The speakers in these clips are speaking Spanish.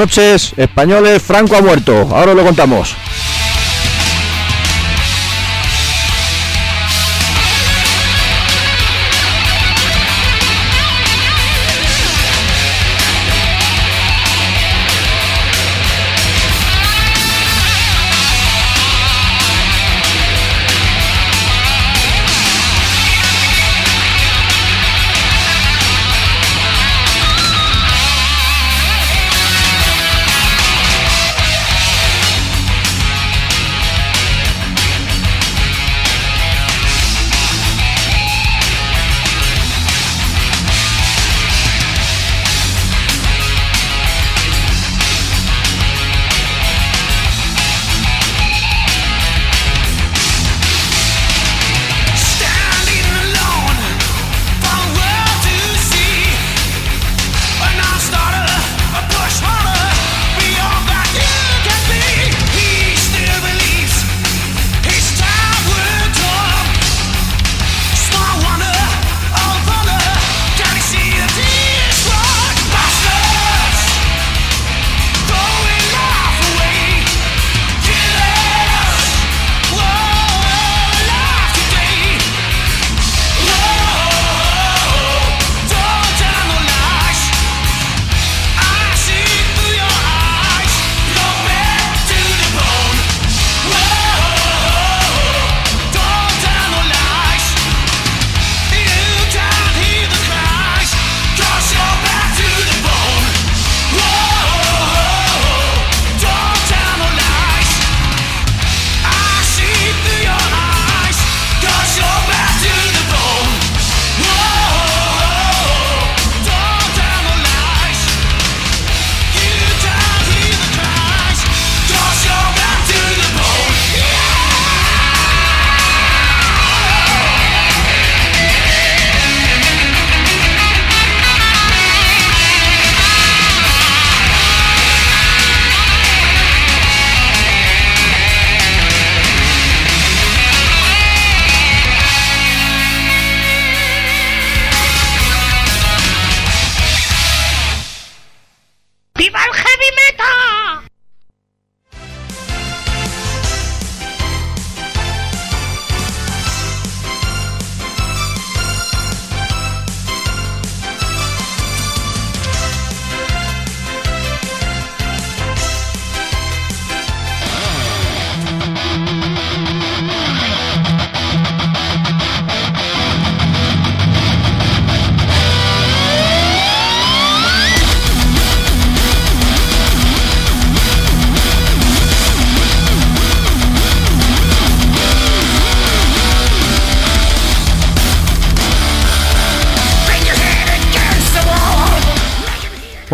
Noches, españoles. Franco ha muerto. Ahora lo contamos.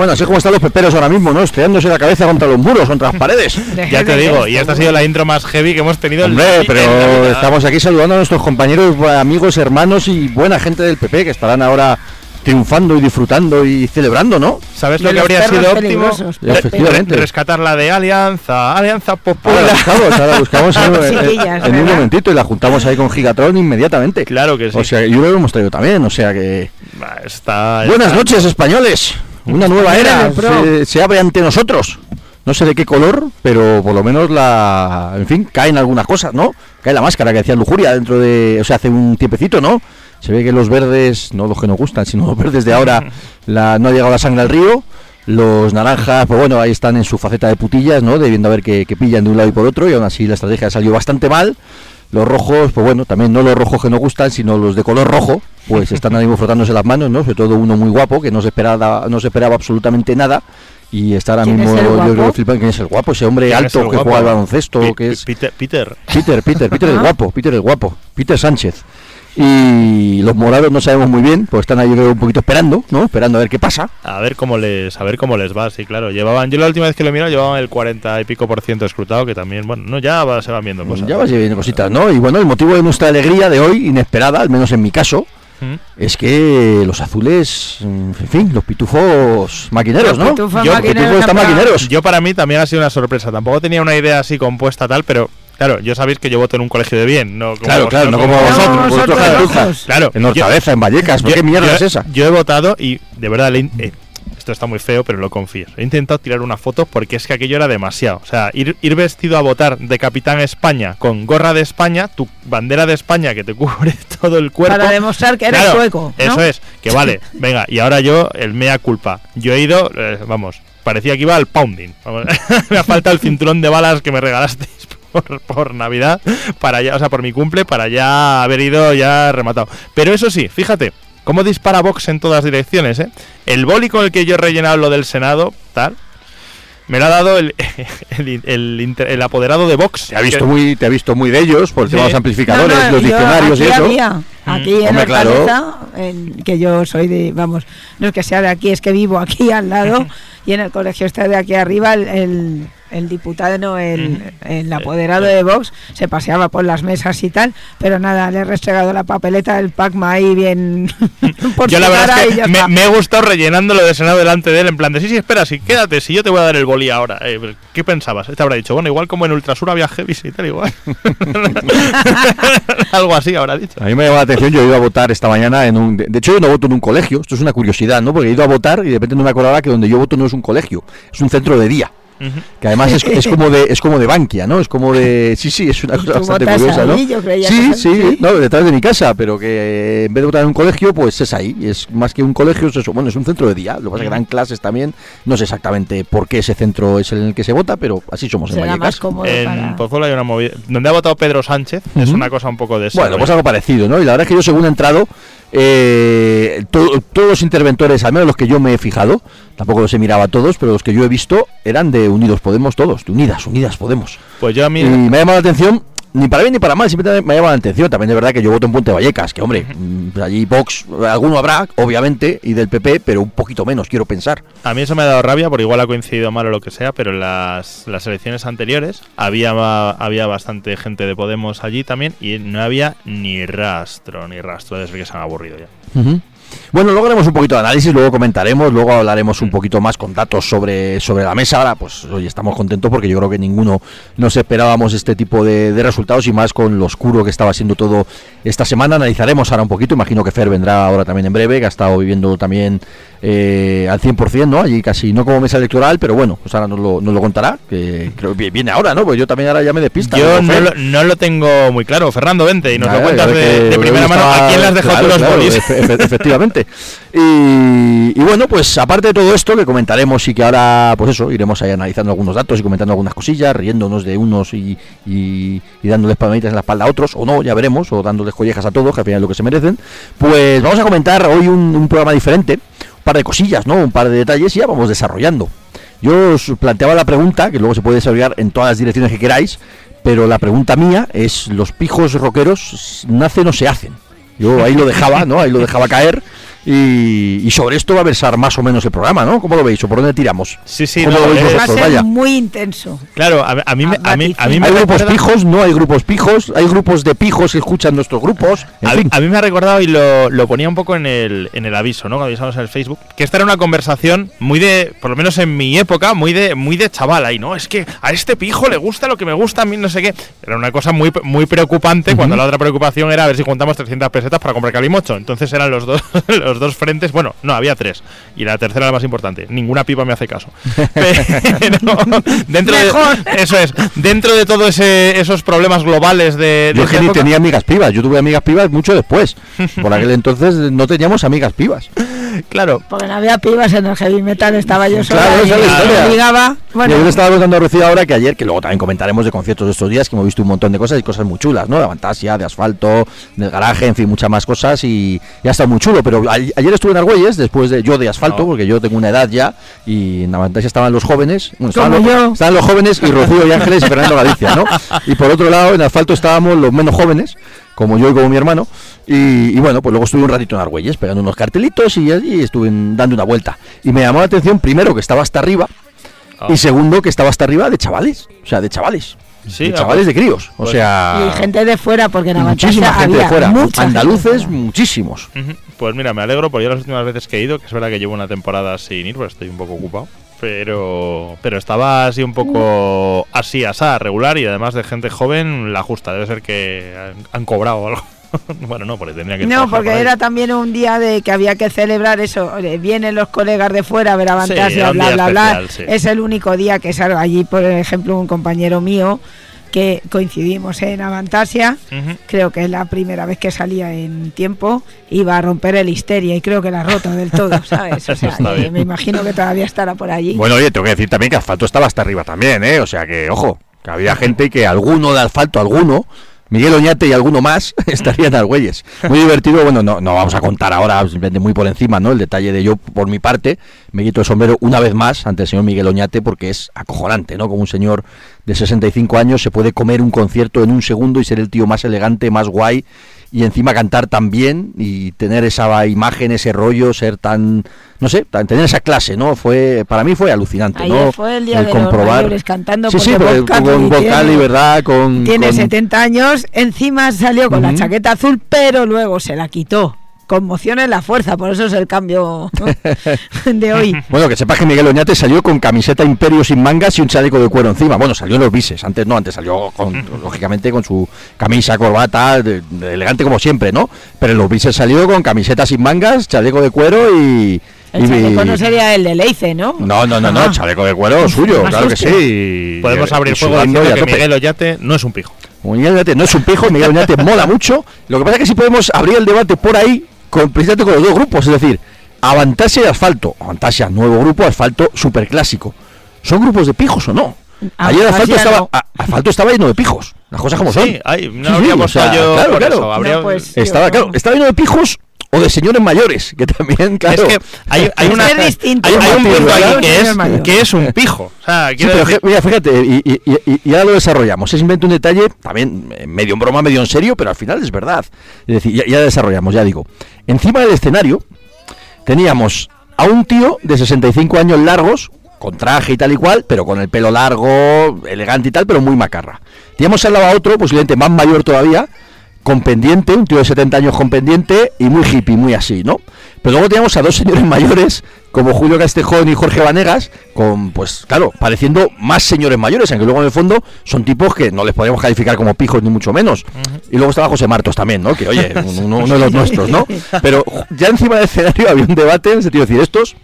Bueno, así como están los peperos ahora mismo, ¿no? Estrellándose la cabeza contra los muros, contra las paredes. ya te digo, y esta ha sido la intro más heavy que hemos tenido. Hombre, pero estamos aquí saludando a nuestros compañeros, amigos, hermanos y buena gente del PP que estarán ahora triunfando y disfrutando y celebrando, ¿no? ¿Sabes lo que habría sido óptimo? Efectivamente. Rescatar la de Alianza, Alianza Popular. Ahora buscamos, ahora buscamos en, un momentito y la juntamos ahí con Gigatron inmediatamente. Claro que sí. O sea, yo lo hemos traído también, o sea que... está, Buenas noches, españoles. Una nueva era se, abre ante nosotros. No sé de qué color, pero por lo menos la. En fin, caen algunas cosas, ¿no? Cae la máscara que hacía Lujuria dentro de. O sea, hace un tiempecito, ¿no? Se ve que los verdes, no los que nos gustan, sino los verdes de ahora, la, no ha llegado la sangre al río. Los naranjas, pues bueno, ahí están en su faceta de putillas, ¿no? Debiendo a ver que, que pillan de un lado y por otro, y aún así la estrategia salió bastante mal. Los rojos, pues bueno, también no los rojos que nos gustan, sino los de color rojo, pues están ahí mismo frotándose las manos, ¿no? Sobre todo uno muy guapo, que no se esperaba, no se esperaba absolutamente nada. Y está ahora mismo, yo creo que ¿quién es el guapo? Ese hombre alto que juega al baloncesto, que es... Peter. Peter, Peter, Peter, Peter el guapo, Peter el guapo, Peter Sánchez. Y los morados no sabemos muy bien, pues están ahí un poquito esperando, ¿no? Esperando a ver qué pasa. A ver cómo les, a ver cómo les va, sí, claro. Llevaban, yo la última vez que lo miro llevaban el 40 y pico por ciento escrutado, que también, bueno, no, ya va, se van viendo cosas. Ya va viendo cositas, ¿no? Y bueno, el motivo de nuestra alegría de hoy, inesperada, al menos en mi caso, ¿Mm? es que los azules, en fin, los pitufos maquineros, ¿no? Pitufos yo, maquineros, maquineros. Yo para mí también ha sido una sorpresa. Tampoco tenía una idea así compuesta tal, pero Claro, yo sabéis que yo voto en un colegio de bien, no como Claro, claro, no, como, vosotros, Claro, en Hortaleza, en Vallecas, ¿qué mierda es esa? Yo he votado y de verdad eh, esto está muy feo, pero lo confío. He intentado tirar una foto porque es que aquello era demasiado. O sea, ir, ir vestido a votar de Capitán España con gorra de España, tu bandera de España que te cubre todo el cuerpo. Para demostrar que eres Claro, sueco. ¿no? Eso es, que vale, venga, y ahora yo, el mea culpa. Yo he ido, eh, vamos, parecía que iba al pounding. Me ha faltado el cinturón de balas que me regalasteis por, por Navidad, para ya, o sea, por mi cumple, para ya haber ido ya rematado. Pero eso sí, fíjate, cómo dispara Vox en todas direcciones, ¿eh? El boli con el que yo he rellenado lo del Senado, tal. Me lo ha dado el, el, el inter- el apoderado de Vox. Te ha visto que- muy, te ha visto muy de ellos por el tema de los amplificadores, No, no, los yo diccionarios y aquí eso. había, aquí en Hombre, claro. Hortaleza, que yo soy de, vamos, no es que sea de aquí, es que vivo aquí al lado, y en el colegio está de aquí arriba, el, el, diputado, no, el, el apoderado de Vox, se paseaba por las mesas y tal, pero nada, le he restregado la papeleta del Pacma ahí bien por Yo la verdad es que ya me, me he gustado rellenándolo de Senado delante de él, en plan de sí, sí, espera, sí, quédate, si yo te voy a dar el boli ahora. Eh, ¿Qué pensabas? Te habrá dicho, bueno, igual como en Ultrasur había heavy y tal, igual. Algo así habrá dicho. A mí me llama la atención, yo he ido a votar esta mañana en un... De de hecho, yo no voto en un colegio, esto es una curiosidad, ¿no? Porque he ido a votar y de repente no me acordaba que donde yo voto no es un colegio, es un centro de día. Que además es, es como de es como de Bankia, ¿no? Es como de sí, sí, es una ¿Y cosa bastante curiosa, ¿no? ahí? Yo creía Sí, que sí, sí. no, detrás de mi casa, pero que en vez de votar en un colegio, pues es ahí, es más que un colegio, es eso, bueno, es un centro de día, lo que pasa es que dan clases también, no sé exactamente por qué ese centro es el en el que se vota, pero así somos en más Vallecas. cómodo En para... Pozuelo hay una movida. Donde ha votado Pedro Sánchez, es una cosa un poco de eso. Bueno, pues algo parecido, ¿no? Y la verdad es que yo según he entrado, eh, to- todos los interventores, al menos los que yo me he fijado, tampoco los he mirado a todos, pero los que yo he visto eran de Unidos Podemos todos, de Unidas, Unidas Podemos. Pues yo a mí. Y me ha llamado la atención, ni para bien ni para mal, siempre me ha llamado la atención. También es verdad que yo voto en Puente Vallecas, que hombre, mm, pues allí Vox, alguno habrá, obviamente, y del PP, pero un poquito menos, quiero pensar. A mí eso me ha dado rabia, porque igual ha coincidido mal o lo que sea, pero en las, las elecciones anteriores había, había bastante gente de Podemos allí también y no había ni rastro, ni rastro desde que se han aburrido ya. Bueno, luego haremos un poquito de análisis, luego comentaremos, luego hablaremos un poquito más con datos sobre, sobre la mesa. Ahora, pues hoy estamos contentos porque yo creo que ninguno nos esperábamos este tipo de, de resultados y más con lo oscuro que estaba siendo todo esta semana. Analizaremos ahora un poquito, imagino que Fer vendrá ahora también en breve, que ha estado viviendo también eh, al 100%, ¿no? Allí casi no como mesa electoral, pero bueno, pues ahora nos lo, nos lo contará, que creo que viene ahora, ¿no? Pues yo también ahora ya me despista. Yo ¿no, lo, no lo tengo muy claro. Fernando, vente y nos Ya, lo cuentas de, primera mano. ¿A quién le has dejado claro, tú los claro, bolis? efe- efe- Y, y bueno, pues aparte de todo esto que comentaremos y que ahora, pues eso, iremos ahí analizando algunos datos y comentando algunas cosillas, riéndonos de unos y, dándoles palmaditas en la espalda a otros, o no, ya veremos, o dándoles collejas a todos, que al final es lo que se merecen. Pues vamos a comentar hoy un, programa diferente, un par de cosillas, ¿no? Un par de detalles y ya vamos desarrollando. Yo os planteaba la pregunta, que luego se puede desarrollar en todas las direcciones que queráis, pero la pregunta mía es, ¿los pijos rockeros nacen o se hacen? Yo ahí lo dejaba, ¿no? Ahí lo dejaba caer. Y, y sobre esto va a versar más o menos el programa, ¿no? ¿Cómo lo veis? ¿O por dónde tiramos? Sí, sí, ¿Cómo no, lo veis eh, Va a ser Vaya. muy intenso. Claro, a, a mí, me- a, mí, a mí me ¿Hay grupos recuerda- pijos? ¿No hay grupos pijos? ¿Hay grupos de pijos que escuchan nuestros grupos? En A, fin. a mí me ha recordado y lo, lo ponía un poco en el, en el aviso, ¿no? Cuando avisamos en el Facebook, que esta era una conversación muy de, por lo menos en mi época, muy de, muy de chaval ahí, ¿no? Es que a este pijo le gusta lo que me gusta a mí, no sé qué. Era una cosa muy, muy preocupante cuando la otra preocupación era a ver si juntamos 300 pesetas para comprar calimocho. Entonces eran los dos, los dos frentes, bueno, no, había tres. Y la tercera era la más importante. Ninguna pipa me hace caso. Pero dentro Mejor. de, eso es, dentro de todos esos problemas globales de, de Yo es que esa ni época- tenía amigas pibas. Yo tuve amigas pibas mucho después. Por aquel entonces no teníamos amigas pibas. Claro, Porque no había pibas en el heavy metal, estaba yo sola Claro, y esa es la historia. Bueno, yo le estaba contando a Rocío ahora que ayer, que luego también comentaremos de conciertos de estos días, que hemos visto un montón de cosas y cosas muy chulas, ¿no? De Fantasia, de asfalto, del garaje, en fin, muchas más cosas y ya está muy chulo. Pero ayer estuve en Argüelles, después de yo de asfalto, No. porque yo tengo una edad ya, y en la Fantasia estaban los jóvenes, bueno, estaban, Como los, yo. estaban los jóvenes y Rocío y Ángeles y Fernando Galicia, ¿no? Y por otro lado, en asfalto estábamos los menos jóvenes, como yo y como mi hermano. Y, y bueno, pues luego estuve un ratito en Argüelles pegando unos cartelitos y, y estuve dando una vuelta. Y me llamó la atención, primero, que estaba hasta arriba. Ah. Y segundo, que estaba hasta arriba de chavales. O sea, de chavales. Sí, de ah, chavales pues- de críos. O pues- sea. y gente de fuera, porque en muchísima gente de fuera. Andaluces, fuera. muchísimos. Pues mira, me alegro porque yo las últimas veces que he ido, que es verdad que llevo una temporada sin ir, pues estoy un poco ocupado. Pero, pero estaba así un poco así, asá, regular y además de gente joven, la justa. Debe ser que han, han cobrado algo. bueno, no, porque tendría que No, porque era también un día de que había que celebrar eso. Vienen los colegas de fuera a ver a Sí, bla, bla, bla. sí. Es el único día que salgo allí, por ejemplo, un compañero mío que coincidimos en Avantasia. Ujú. Creo que es la primera vez que salía en tiempo. Iba a romper el histeria y creo que la ha roto del todo, ¿sabes? O sea, que me imagino que todavía estará por allí. Bueno, oye, tengo que decir también que Asfalto estaba hasta arriba también, ¿eh? O sea que, ojo, que había gente que alguno de Asfalto, alguno, Miguel Oñate y alguno más estarían al Güeyes. Muy divertido, bueno, no, no vamos a contar ahora, simplemente muy por encima, ¿no? El detalle de yo, por mi parte, me quito el sombrero una vez más ante el señor Miguel Oñate porque es acojonante, ¿no? Como un señor de 65 años se puede comer un concierto en un segundo y ser el tío más elegante, más guay y encima cantar tan bien y tener esa imagen, ese rollo, ser tan, no sé, tan- tener esa clase, ¿no? Fue, para mí fue alucinante, Ayer ¿no? fue el día de los mayores cantando sí, sí, Bob con vocal y tiene- verdad, con... Tiene con- 70 años, encima salió con la chaqueta azul, pero luego se la quitó. Conmoción en la fuerza, por eso es el cambio de hoy. Bueno, que sepas que Miguel Oñate salió con camiseta imperio sin mangas y un chaleco de cuero encima. Bueno, salió en los bises, antes no, antes salió con, lógicamente con su camisa, corbata, de- de elegante como siempre, ¿no? Pero en los bises salió con camiseta sin mangas, chaleco de cuero y... El chaleco no sería el de Leice, ¿no? No, no, no, no, Ah. chaleco de cuero suyo, claro que sí. Podemos abrir y fuego diciendo que. Miguel Ollate no es un pijo. Miguel Oñate no es un pijo, Miguel Oñate mola mucho. Lo que pasa es que si podemos abrir el debate por ahí, precisamente con los dos grupos, es decir, Avantasia y Asfalto. Avantasia, nuevo grupo, Asfalto, superclásico. ¿Son grupos de pijos o no? Ayer Asfalto estaba, no. a- Asfalto estaba lleno de pijos. Las cosas como son. Sí, ay, no Sí, habría sí, o apostado sea, yo claro, claro. eso. Habría, No, pues- Estaba, claro, estaba lleno de pijos o de señores mayores, que también, claro. Es que hay, una, que es distinto. hay, hay un punto aquí que es, que es un pijo. O sea, Sí, pero decir- mira, fíjate, y, y- y- y- y ahora lo desarrollamos. Es simplemente un detalle, también eh, medio en broma, medio en serio, pero al final es verdad. Es decir, ya, ya desarrollamos, ya digo. Encima del escenario teníamos a un tío de 65 años largos, con traje y tal y cual, pero con el pelo largo, elegante y tal, pero muy macarra. Teníamos al lado a otro, posiblemente más mayor todavía, con pendiente, un tío de 70 años con pendiente y muy hippie, muy así, ¿no? Pero luego teníamos a dos señores mayores, como Julio Castejón y Jorge Vanegas, con, pues claro, pareciendo más señores mayores, aunque luego en el fondo son tipos que no les podríamos calificar como pijos ni mucho menos. Y luego estaba José Martos también, ¿no? Que oye, uno, uno de los nuestros, ¿no? Pero ya encima del escenario había un debate en el sentido de decir, estos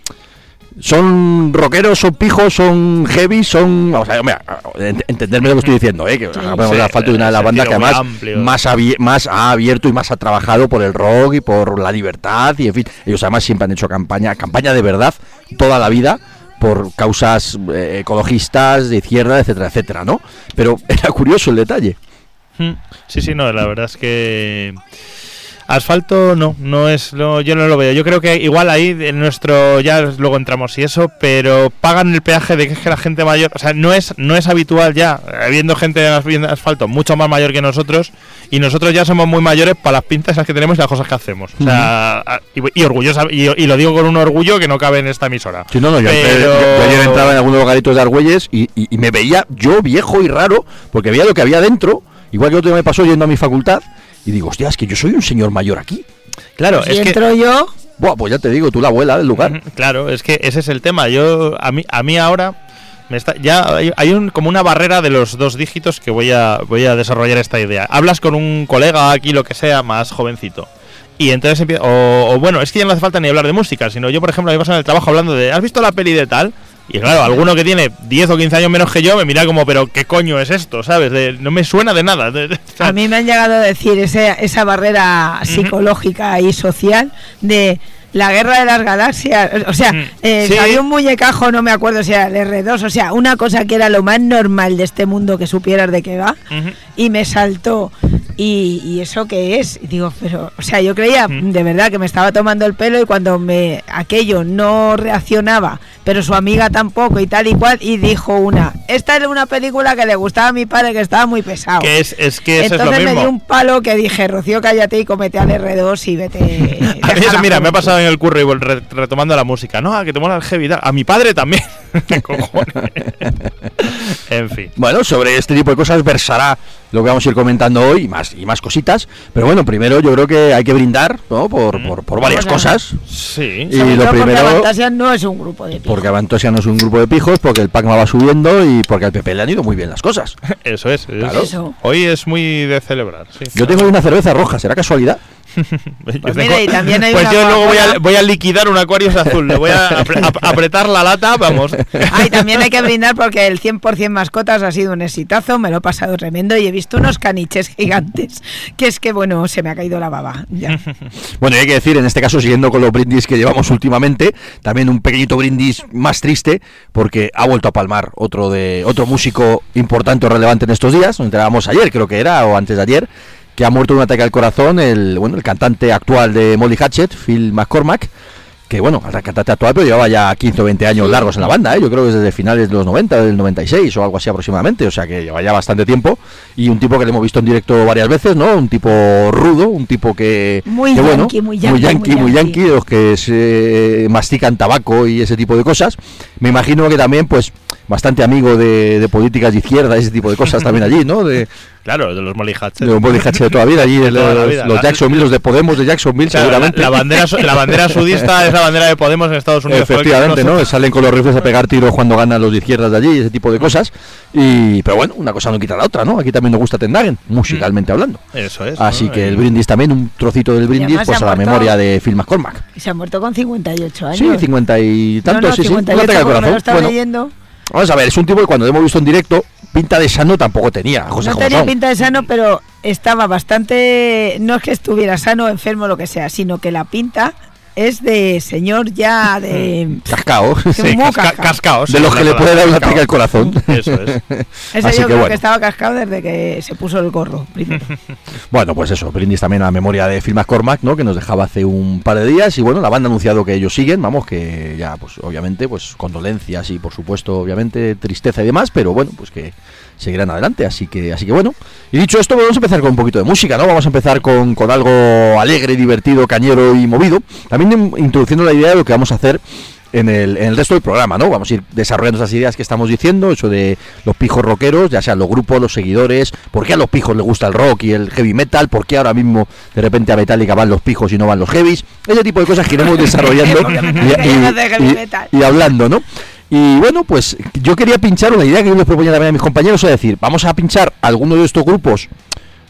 son rockeros, son pijos, son heavy, son. Vamos a ver, hombre, ent- entenderme lo que estoy diciendo, ¿eh? Que Sí, de falta de una de las bandas que además más, más ha abierto y más ha trabajado por el rock y por la libertad y en fin. Ellos además siempre han hecho campaña, campaña de verdad toda la vida por causas eh, ecologistas, de izquierda, etcétera, etcétera, ¿no? Pero era curioso el detalle. Mm, Sí, sí, no, la verdad es que asfalto no, no es, no, yo no lo veo. Yo creo que igual ahí en nuestro ya luego entramos y eso, pero pagan el peaje de que es que la gente mayor, o sea, no es no es habitual ya, habiendo gente en as- en asfalto mucho más mayor que nosotros y nosotros ya somos muy mayores para las pintas esas que tenemos y las cosas que hacemos. O sea, y, y orgullosa y, y lo digo con un orgullo que no cabe en esta emisora. Sí, no, no, yo, Pero- yo- yo ayer entraba en algunos localitos de Argüelles y, y- y me veía yo viejo y raro, porque veía lo que había dentro, igual que otro día me pasó yendo a mi facultad, y digo, hostia, es que yo soy un señor mayor aquí. Claro, si es que entro yo, Buah, pues ya te digo, tú la abuela del lugar. Claro, es que ese es el tema. Yo a mí a mí ahora me está ya hay, hay un, como una barrera de los dos dígitos que voy a voy a desarrollar esta idea. Hablas con un colega aquí lo que sea más jovencito. Y entonces empieza o, o bueno, es que ya no hace falta ni hablar de música, sino yo por ejemplo a mí me pasa en el trabajo hablando de ¿has visto la peli de tal? Y claro, alguno que tiene 10 o 15 años menos que yo me mira como, pero ¿qué coño es esto? ¿Sabes? De- no me suena de nada. De- de- a mí me han llegado a decir ese- esa barrera psicológica y social de la guerra de las galaxias. O sea, Mm, eh, sí. había un muñecajo, no me acuerdo si era el R2, o sea, una cosa que era lo más normal de este mundo que supieras de qué va. Y me saltó. ¿Y, y eso qué es? Y digo, pero, o sea, yo creía Mm. de verdad que me estaba tomando el pelo y cuando me aquello no reaccionaba, pero su amiga tampoco y tal y cual, y dijo una, esta era una película que le gustaba a mi padre que estaba muy pesado. Que es, es que eso es lo Entonces me mismo. dio un palo que dije, Rocío, cállate y comete al R2 y vete. A mí eso, mira, me ha juventud". pasado en el curro y vol- re- retomando la música. No, a que te mola el heavy. tal. A mi padre también. ¿Qué cojones? en fin. Bueno, sobre este tipo de cosas versará lo que vamos a ir comentando hoy y más, y más cositas. Pero bueno, primero yo creo que hay que brindar ¿no? por, Mm. por, por varias ver. cosas. Sí. Y Sobre lo todo porque primero- Avantasia no es un grupo de pijos. Porque Avantosia no es un grupo de pijos, porque el Pacma va subiendo y porque al PP le han ido muy bien las cosas. Eso es. es- Claro. Eso. Hoy es muy de celebrar. Sí. Yo tengo una cerveza roja, ¿será casualidad? Yo Pues mira, y también hay pues una yo luego voy a, voy a liquidar un Aquarius azul. Le voy a apre- ap- apretar la lata, vamos. Ay, también hay que brindar porque el 100% mascotas ha sido un exitazo, me lo he pasado tremendo y he visto unos caniches gigantes, que es que bueno, se me ha caído la baba. Ya. Bueno, y hay que decir, en este caso, siguiendo con los brindis que llevamos últimamente, también un pequeñito brindis más triste, porque ha vuelto a palmar otro de otro músico importante o relevante en estos días. Nos enterábamos ayer, creo que era, o antes de ayer, que ha muerto de un ataque al corazón el, bueno, el cantante actual de Molly Hatchet, Phil McCormack. Que bueno, el cantante actual, pero llevaba ya 15 o 20 años largos en la banda, ¿eh? yo creo que desde finales de los 90, del 96 o algo así aproximadamente, o sea que lleva ya bastante tiempo. Y un tipo que le hemos visto en directo varias veces, ¿no? Un tipo rudo, un tipo que, Muy que, bueno, yankee, muy muy yankee, yankee, muy muy yankee. los que se mastican tabaco y ese tipo de cosas. Me imagino que también, pues, bastante amigo de, de políticas de izquierda, ese tipo de cosas también allí, ¿no? De, Claro, de los Molly Hatchet. de un Body Hatchet de toda la vida, allí De toda la los, vida. los La- Jacksonville, los de Podemos de Jacksonville, Claro, seguramente. la bandera, su- la bandera sudista es la bandera de Podemos en Estados Unidos. Efectivamente, ¿no? Salen con los rifles a pegar tiros cuando ganan los de izquierdas de allí, ese tipo de cosas. Y, pero bueno, una cosa no quita la otra, ¿no? Aquí también nos gusta Tendagen, musicalmente hablando. Eso es. Así ¿no? que el Y- brindis también, un trocito del brindis, pues a la memoria de Phil McCormack. Y se ha muerto con 58 años. Sí, 50 y No, tantos, no, sí, sí. 58 un ataque al porque me lo corazón. estaba Bueno, leyendo. Vamos a ver, es un tipo que cuando lo hemos visto en directo, pinta de sano tampoco tenía. Cosas No tenía pinta de sano, pero estaba bastante. No es que estuviera sano, enfermo, lo que sea, sino que la pinta es de señor ya de. Cascao. Sí, casca- cascao. cascaos, De sí, los que le puede dar un cascao. ataque al corazón. Eso es. Ese Así yo que creo bueno. que estaba cascado desde que se puso el gorro. primero. Bueno, pues eso, brindis también a la memoria de Phil McCormack, ¿no? Que nos dejaba hace un par de días. Y bueno, la banda ha anunciado que ellos siguen, vamos, que ya, pues obviamente, pues condolencias y por supuesto, obviamente, tristeza y demás, pero bueno, pues que seguirán adelante. Así que, así que bueno. Y dicho esto, vamos a empezar con un poquito de música, ¿no? Vamos a empezar con, con algo alegre, divertido, cañero y movido. También in- introduciendo la idea de lo que vamos a hacer en el, en el resto del programa, ¿no? Vamos a ir desarrollando esas ideas que estamos diciendo, eso de los pijos rockeros, ya sean los grupos, los seguidores, por qué a los pijos les gusta el rock y el heavy metal, por qué ahora mismo de repente a Metallica van los pijos y no van los heavies, ese tipo de cosas que iremos desarrollando y hablando, ¿no? Y bueno, pues yo quería pinchar una idea que yo les proponía también a mis compañeros, es decir, vamos a pinchar alguno de estos grupos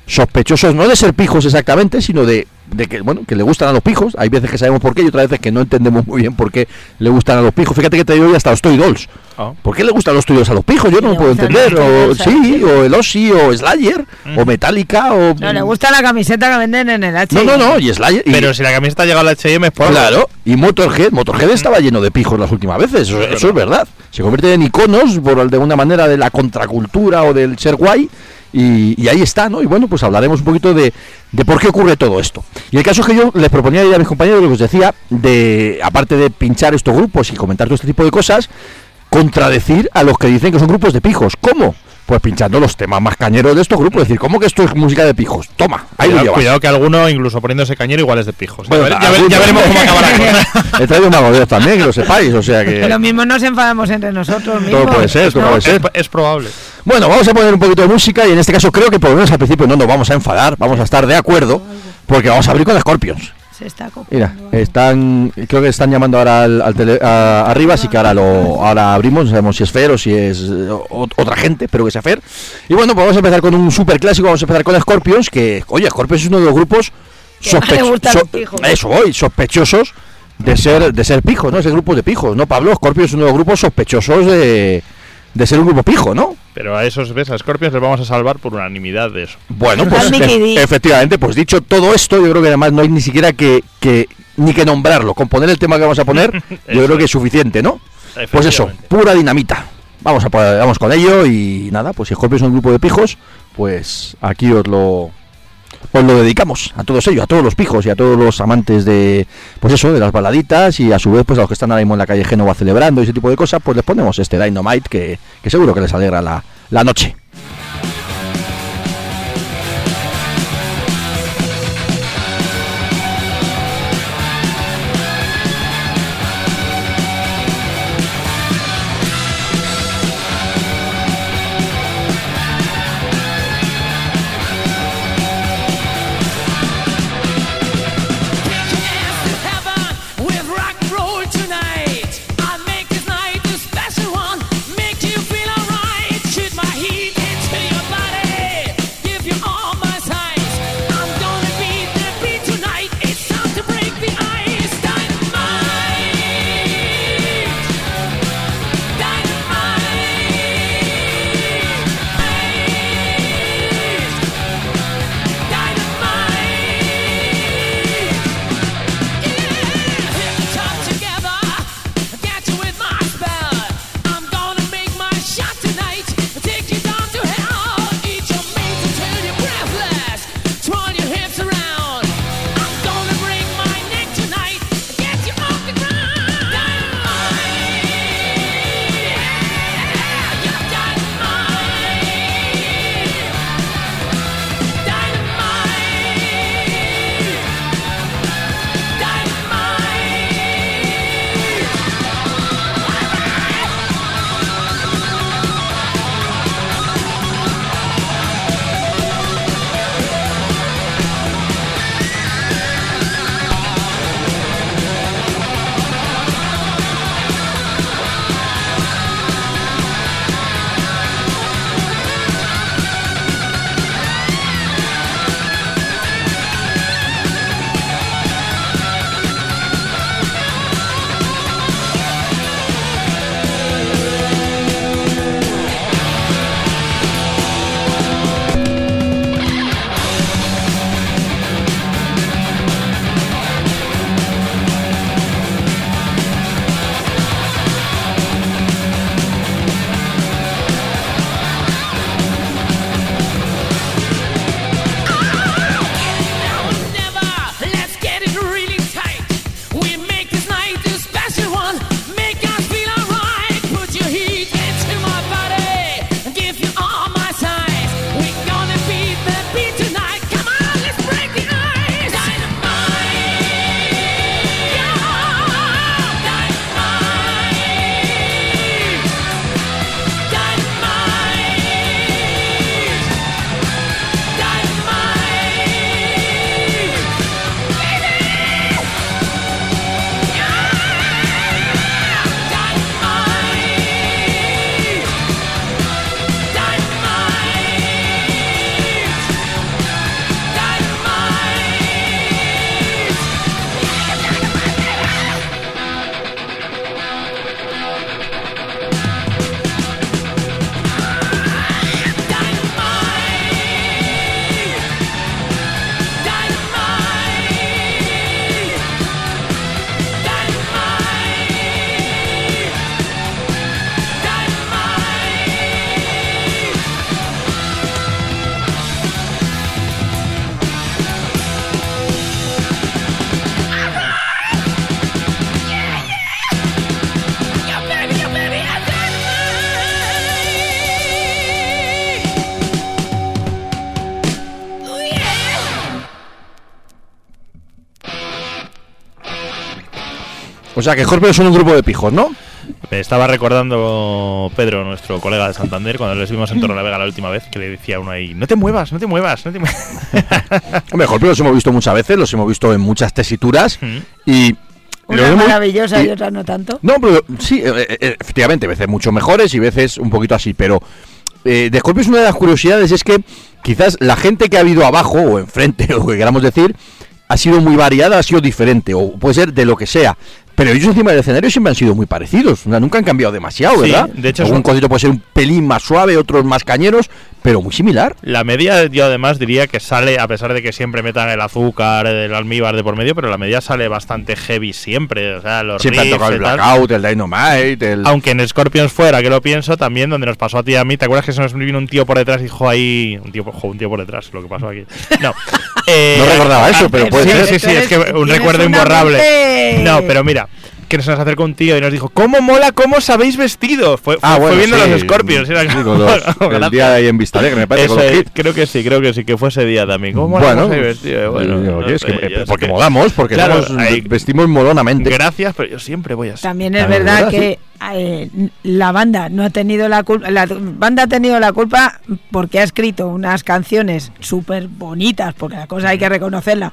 sospechosos, no de ser pijos exactamente, sino de, de que, bueno, que le gustan a los pijos. Hay veces que sabemos por qué y otras veces que no entendemos muy bien por qué le gustan a los pijos. Fíjate que te digo hoy hasta los Toy Dolls. Ah. ¿Por qué le gustan los Toy Dolls a los pijos? Yo no lo puedo entender. O, sí, los o el Ozzy, o Slayer, Mm. o Metallica, o... No, le gusta la camiseta que venden en el H. No, no, no, y Slayer... y- Pero si la camiseta llega al H&M es por. Claro, y Motorhead, Motorhead estaba lleno de pijos las últimas veces, eso, eso es verdad. Se convierte en iconos por de una manera de la contracultura o del ser guay. Y, ahí está, ¿no? Y bueno, pues hablaremos un poquito de, de por qué ocurre todo esto. Y el caso es que yo les proponía a mis compañeros, lo que os decía, de aparte de pinchar estos grupos y comentar todo este tipo de cosas, contradecir a los que dicen que son grupos de pijos. ¿Cómo? Pues pinchando los temas más cañeros de estos grupos. Es decir, ¿cómo que esto es música de pijos? Toma, ahí lo Cuidado, llevas. cuidado que alguno, incluso poniéndose cañero, igual es de pijos. Bueno, ya, ver- ya veremos cómo acaba la cosa. He traído una godez también, que lo sepáis, o sea que... Lo mismo nos enfadamos entre nosotros mismos. Todo puede ser, todo ¿no? puede ser. es, es probable. Bueno, vamos a poner un poquito de música y en este caso creo que por lo menos al principio no nos vamos a enfadar, vamos a estar de acuerdo, porque vamos a abrir con Scorpions. Se está. Mira, están, creo que están llamando ahora al, al tele- a- arriba, así que ahora lo ahora abrimos, no sabemos si es Fer o si es eh, o- otra gente, pero que sea Fer. Y bueno, pues vamos a empezar con un super clásico, vamos a empezar con Scorpions, que, oye, Scorpions es uno de los grupos sospechosos. eso voy, sospechosos de ser, de ser pijos, ¿no? Ese grupo de pijos, ¿no, Pablo? Scorpions es uno de los grupos sospechosos de, de ser un grupo pijo, ¿no? Pero a esos, ¿ves? A Scorpions les vamos a salvar por unanimidad de eso. Bueno, pues e- efectivamente, pues dicho todo esto, yo creo que además no hay ni siquiera que, que ni que nombrarlo. Con poner el tema que vamos a poner, yo creo que es. suficiente, ¿no? Pues eso, pura dinamita. Vamos a vamos con ello y nada, pues si Scorpions es un grupo de pijos, pues aquí os lo os lo dedicamos a todos ellos, a todos los pijos y a todos los amantes de pues eso, de las baladitas y a su vez pues a los que están ahora mismo en la calle Génova celebrando y ese tipo de cosas, pues les ponemos este Dynamite que, que seguro que les alegra la, la noche. O sea, que Scorpions son un grupo de pijos, ¿no? Me estaba recordando Pedro, nuestro colega de Santander, cuando les vimos en Torrelavega la última vez, que le decía a uno ahí, no te muevas, no te muevas, no te muevas. Hombre, Scorpions los hemos visto muchas veces, los hemos visto en muchas tesituras Mm. y... Una los hemos- maravillosa y y- otra no tanto. No, pero sí, eh, eh, efectivamente, veces mucho mejores y veces un poquito así, pero eh, de Scorpions una de las curiosidades es que quizás la gente que ha habido abajo o enfrente, o lo que queramos decir, ha sido muy variada, ha sido diferente, o puede ser de lo que sea. Pero ellos encima del escenario siempre han sido muy parecidos, o sea, nunca han cambiado demasiado, Sí, ¿verdad? de hecho Algún son- concierto puede ser un pelín más suave, otros más cañeros, pero muy similar. La media, yo además diría que sale, a pesar de que siempre metan el azúcar, el almíbar de por medio, pero la media sale bastante heavy siempre. O sea, los Siempre han riffs tocado el. Blackout, el Dynamite, el... Aunque en Scorpions fuera, que lo pienso, también donde nos pasó a ti y a mí, ¿te acuerdas que se nos vino un tío por detrás y dijo ahí. Un tío, jo, un tío por detrás, lo que pasó aquí. No. Eh, No recordaba eso, pero puede sí, ser. Sí, sí, es que un recuerdo imborrable. No, pero mira, que se nos acercó un tío y nos dijo, ¿cómo mola cómo os habéis vestido? Fue, Ah, fue- fue bueno, viendo sí, los Scorpions. Era sí, como- con los- el día de ahí en Vista Alegre, me parece, Eso con los es, hits. creo que sí, creo que sí, que fue ese día también. ¿Cómo mola Bueno, cómo os habéis vestido? Eh, Bueno, digo, no ¿qué es? sé, Que- yo sé porque que- molamos, porque Claro, somos- ahí- vestimos molonamente. Gracias, pero yo siempre voy así. También es verdad ¿verdad? que eh, la banda no ha tenido la culpa. La banda ha tenido la culpa porque ha escrito unas canciones súper bonitas, porque la cosa hay que reconocerla.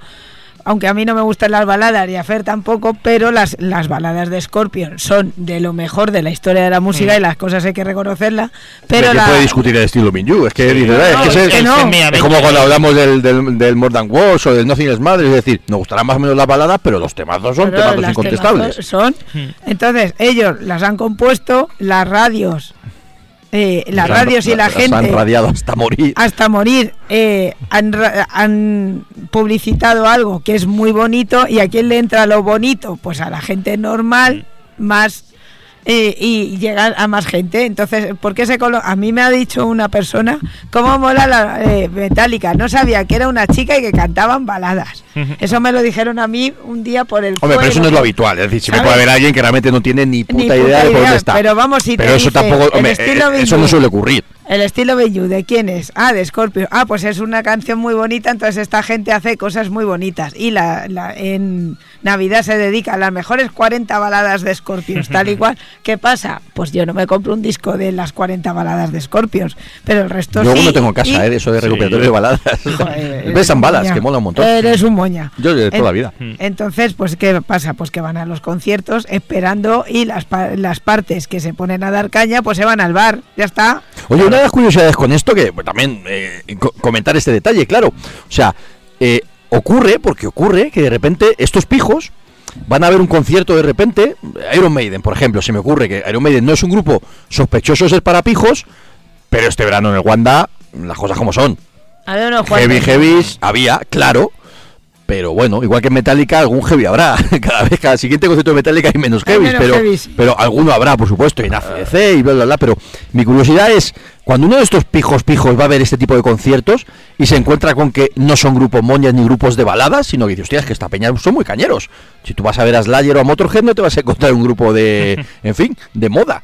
Aunque a mí no me gustan las baladas y a Fer tampoco, pero las, las baladas de Scorpion son de lo mejor de la historia de la música Mm. y las cosas hay que reconocerlas. Pero la, puede discutir el estilo Minju. Es que, Sí. dices, No, "Eh, es no, que ese- es que no. Mía, es como cuando hablamos del, del, del More Than Words o del Nothing is Mad, es decir, nos gustarán más o menos las baladas, pero los temazos son Pero temazos incontestables. temazos Son. Hmm. Entonces, ellos las han compuesto, las radios, eh, las han- radios y la gente. han radiado hasta morir. hasta morir eh, han, han publicitado algo que es muy bonito y a quién le entra lo bonito pues a la gente normal más eh, y llegar a más gente entonces ¿por qué se colo- a mí me ha dicho una persona cómo mola la eh, Metallica no sabía que era una chica y que cantaban baladas eso me lo dijeron a mí un día por el Hombre, pero eso no es lo habitual. Es decir, siempre ¿Sabes? puede haber alguien que realmente no tiene ni puta, Ni idea de por dónde está. pero vamos, si te Pero eso dice tampoco. hombre, eh, Benju. eso no suele ocurrir. El estilo Benju, ¿de quién es? Ah, de Scorpio. Ah, pues es una canción muy bonita, entonces esta gente hace cosas muy bonitas. Y la, la- en Navidad se dedica a las mejores 40 baladas de Scorpions, tal y cual. ¿Qué pasa? Pues yo no me compro un disco de las 40 baladas de Scorpions, pero el resto Luego sí. no tengo en casa, Y- ¿eh? de Eso de recuperatorio yo- de baladas. Joder, Ves en un balas, moña. que mola un montón. Eres un moña. Yo de toda la vida. Mm. Entonces, pues, ¿qué pasa? Pues que van a los conciertos esperando y las, pa- las partes que se ponen a dar caña, pues se van al bar. Ya está. Oye, una de las curiosidades con esto, que pues, también eh, co- comentar este detalle, claro. O sea, eh, ocurre, porque ocurre, que de repente estos pijos van a ver un concierto de repente, Iron Maiden, por ejemplo, se me ocurre que Iron Maiden no es un grupo sospechoso de ser para pijos, pero este verano en el Wanda, las cosas como son. A ver, unos Heavy, heavies, había, claro. Pero bueno, igual que en Metallica, algún heavy habrá. Cada vez, cada siguiente concierto de Metallica hay menos Hay heavies, menos pero, heavies. pero alguno habrá, por supuesto, y en ACDC y bla, bla, bla. Pero mi curiosidad es, cuando uno de estos pijos pijos va a ver este tipo de conciertos y se encuentra con que no son grupos moñas ni grupos de baladas, sino que dice, hostias, que esta peña son muy cañeros. Si tú vas a ver a Slayer o a Motorhead, no te vas a encontrar un grupo de, en fin, de moda.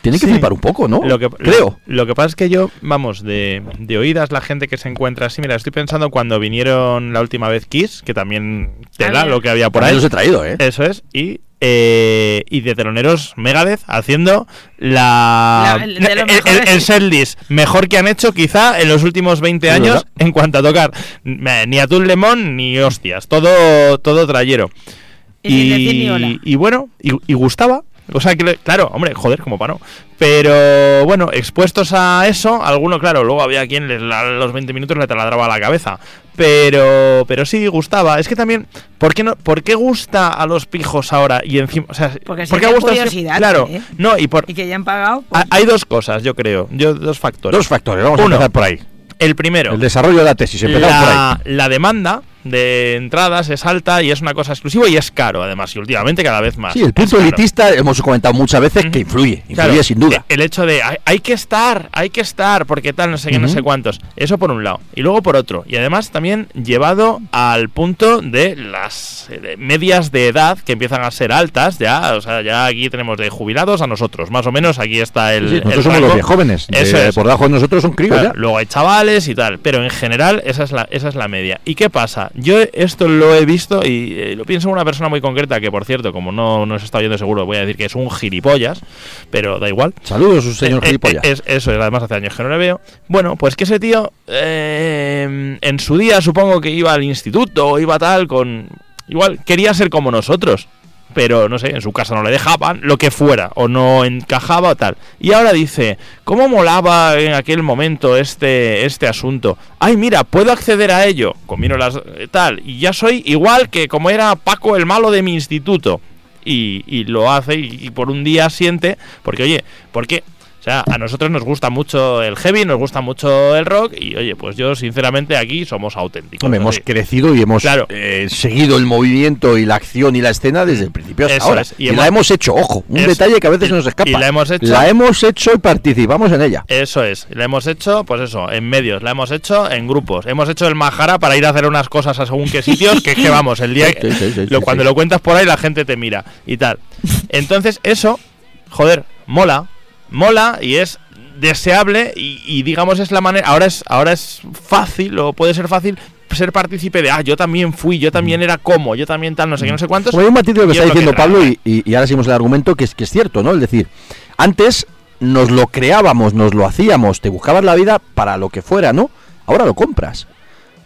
Tienen que Sí. flipar un poco, ¿no? Lo que, Creo. Lo, lo que pasa es que yo, vamos, de, de oídas la gente que se encuentra así, mira, estoy pensando cuando vinieron la última vez Kiss, que también te da También. lo que había por ahí. los he traído, ¿eh? Eso es, y, eh, y de teloneros Megadeth haciendo la, La- el el, el- mejores. el setlist mejor que han hecho quizá en los últimos 20 Es años verdad. en cuanto a tocar eh, ni Atul Lemón ni hostias, todo, todo trayero. Y bueno, y, y gustaba. O sea, que, claro, hombre, joder, como para no. Pero bueno, expuestos a eso, alguno, claro, luego había quien les, a los 20 minutos le taladraba la cabeza. Pero pero sí, gustaba. Es que también, ¿por qué, no, ¿por qué gusta a los pijos ahora? Y encima, o sea, Porque ¿por qué sienten gusta? curiosidad, Claro, ¿eh? no, y por. Y que ya han pagado. pues, ha- Hay dos cosas, yo creo. Yo, dos factores. Dos factores, vamos Uno. a empezar por ahí. El primero. El desarrollo de la tesis, empezamos por ahí. la, la demanda de entradas es alta y es una cosa exclusiva y es caro, además, y últimamente cada vez más. Sí, el punto elitista hemos comentado muchas veces que influye, influye Claro, sin duda. El hecho de hay, hay que estar, hay que estar, porque tal, no sé qué, no sé cuántos. Eso por un lado. Y luego por otro. Y además también llevado al punto de las de medias de edad que empiezan a ser altas. Ya, o sea, ya aquí tenemos de jubilados a nosotros. Más o menos aquí está el. Sí, el nosotros somos los jóvenes. de- Eso es. Por debajo de nosotros son críos Claro, ya. Luego hay chavales y tal, pero en general esa es la, esa es la media. ¿Y qué pasa? Mira, yo esto lo he visto y eh, lo pienso en una persona muy concreta que, por cierto, como no nos está oyendo seguro, voy a decir que es un gilipollas, pero da igual. Saludos, señor Eh, eh, gilipollas. es, eso, además hace años que no le veo. Bueno, pues que ese tío eh, en su día supongo que iba al instituto o iba tal con... Igual quería ser como nosotros, pero no sé, en su casa no le dejaban, lo que fuera, o no encajaba o tal. Y ahora dice, ¿cómo molaba en aquel momento este, este asunto? Ay, mira, puedo acceder a ello, combino las eh, tal, y ya soy igual que como era Paco el malo de mi instituto. Y, y lo hace y, y por un día siente, porque oye, porque... O sea, a nosotros nos gusta mucho el heavy, nos gusta mucho el rock y oye, pues yo sinceramente aquí somos auténticos. Hombre, hemos crecido y hemos Claro. eh, seguido el movimiento y la acción y la escena desde el principio hasta Eso ahora. y Y, hemos- la hemos hecho, ojo, un detalle que a veces Y- nos escapa. y la hemos hecho- La hemos hecho y participamos en ella. Eso es, la hemos hecho, pues eso, en medios, la hemos hecho en grupos. Hemos hecho el Majara para ir a hacer unas cosas a según qué sitios, que es que vamos, el día Sí, sí, sí, sí, lo, sí, cuando lo cuentas por ahí la gente te mira y tal. Entonces, eso, joder, mola, mola y es deseable y, y digamos es la manera, ahora es, ahora es fácil o puede ser fácil ser partícipe de, ah, yo también fui, yo también era como, yo también tal, no sé qué, no sé cuántos. Como hay un matiz de lo que está diciendo que Pablo y, y- y ahora seguimos el argumento que es, que es cierto, ¿no? Es decir, antes nos lo creábamos, nos lo hacíamos, te buscabas la vida para lo que fuera, ¿no? Ahora lo compras.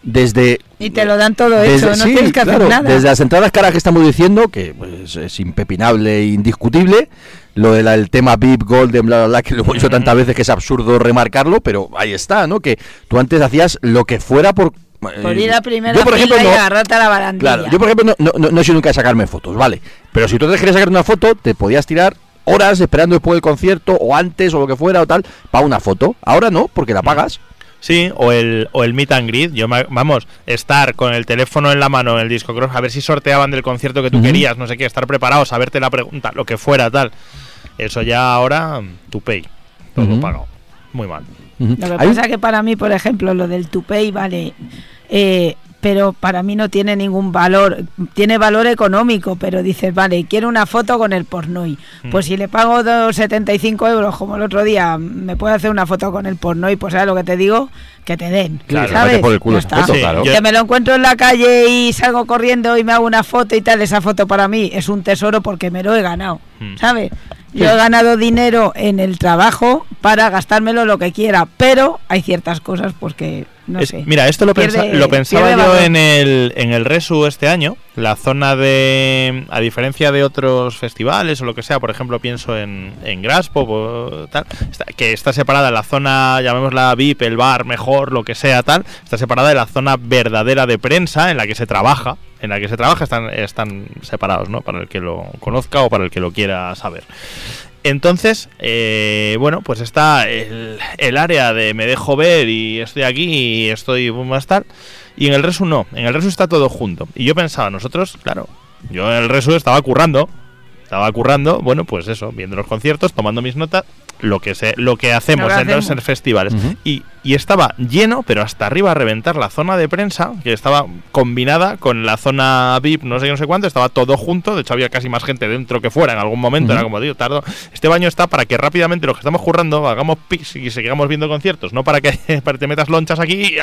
Desde Y te lo dan todo Desde- hecho, no sí, tienes que hacer nada. Desde las entradas caras que estamos diciendo, que pues, es impepinable e indiscutible, lo del tema VIP, Golden, bla, bla, bla, que lo hemos dicho tantas veces que es absurdo remarcarlo, pero ahí está, ¿no? Que tú antes hacías lo que fuera por... Por eh, ir a primera yo, por ejemplo, y agarrarte a la barandilla. Claro, yo por ejemplo no, no, no- no he sido nunca de sacarme fotos, vale. Pero si tú te querías sacar una foto, te podías tirar horas esperando después del concierto o antes o lo que fuera o tal para una foto. Ahora no, porque la pagas. Sí, o el, o el meet and greet. Yo, me- vamos, estar con el teléfono en la mano en el disco cross, a ver si sorteaban del concierto que tú querías, no sé qué, estar preparado, saberte la pregunta, lo que fuera, tal. Eso ya ahora, tu pay. Todo pagado. Muy mal. Lo que Hay pasa es que para mí, por ejemplo, lo del tupei vale, eh, pero para mí no tiene ningún valor. Tiene valor económico, pero dices, vale, quiero una foto con el pornoy. Mm. Pues si le pago dos 75 euros, como el otro día, me puede hacer una foto con el pornoy, pues ¿sabes lo que te digo? Que te den. Claro, ¿sabes? por el culo foto, Sí, claro. Que me lo encuentro en la calle y salgo corriendo y me hago una foto y tal, esa foto para mí es un tesoro porque me lo he ganado, Mm. ¿sabes? Yo he ganado dinero en el trabajo para gastármelo lo que quiera, pero hay ciertas cosas pues que no Es- sé. Mira, esto lo, pensa- Pierde- lo pensaba yo valor. en el, en el Resu este año. La zona de. A diferencia de otros festivales o lo que sea, por ejemplo, pienso en, en Graspop o tal, está- que está separada la zona, llamémosla VIP, el bar, mejor, lo que sea, tal. Está separada de la zona verdadera de prensa en la que se trabaja. En la que se trabaja están, están separados, ¿no? Para el que lo conozca o para el que lo quiera saber. Entonces, eh, bueno, pues está el, el área de me dejo ver y estoy aquí y estoy más tal. Y en el Resu no, en el Resu está todo junto. Y yo pensaba, nosotros, claro, yo en el Resu estaba currando, estaba currando, bueno, pues eso, viendo los conciertos, tomando mis notas, lo que sé, lo que hacemos Lo que en los festivales. Y, y estaba lleno, pero hasta arriba a reventar la zona de prensa, que estaba combinada con la zona VIP, no sé qué, no sé cuánto, estaba todo junto, de hecho había casi más gente dentro que fuera en algún momento, era como, digo, tardo. Este baño está para que rápidamente los que estamos currando hagamos pis y sigamos viendo conciertos, no para que para que te metas lonchas aquí.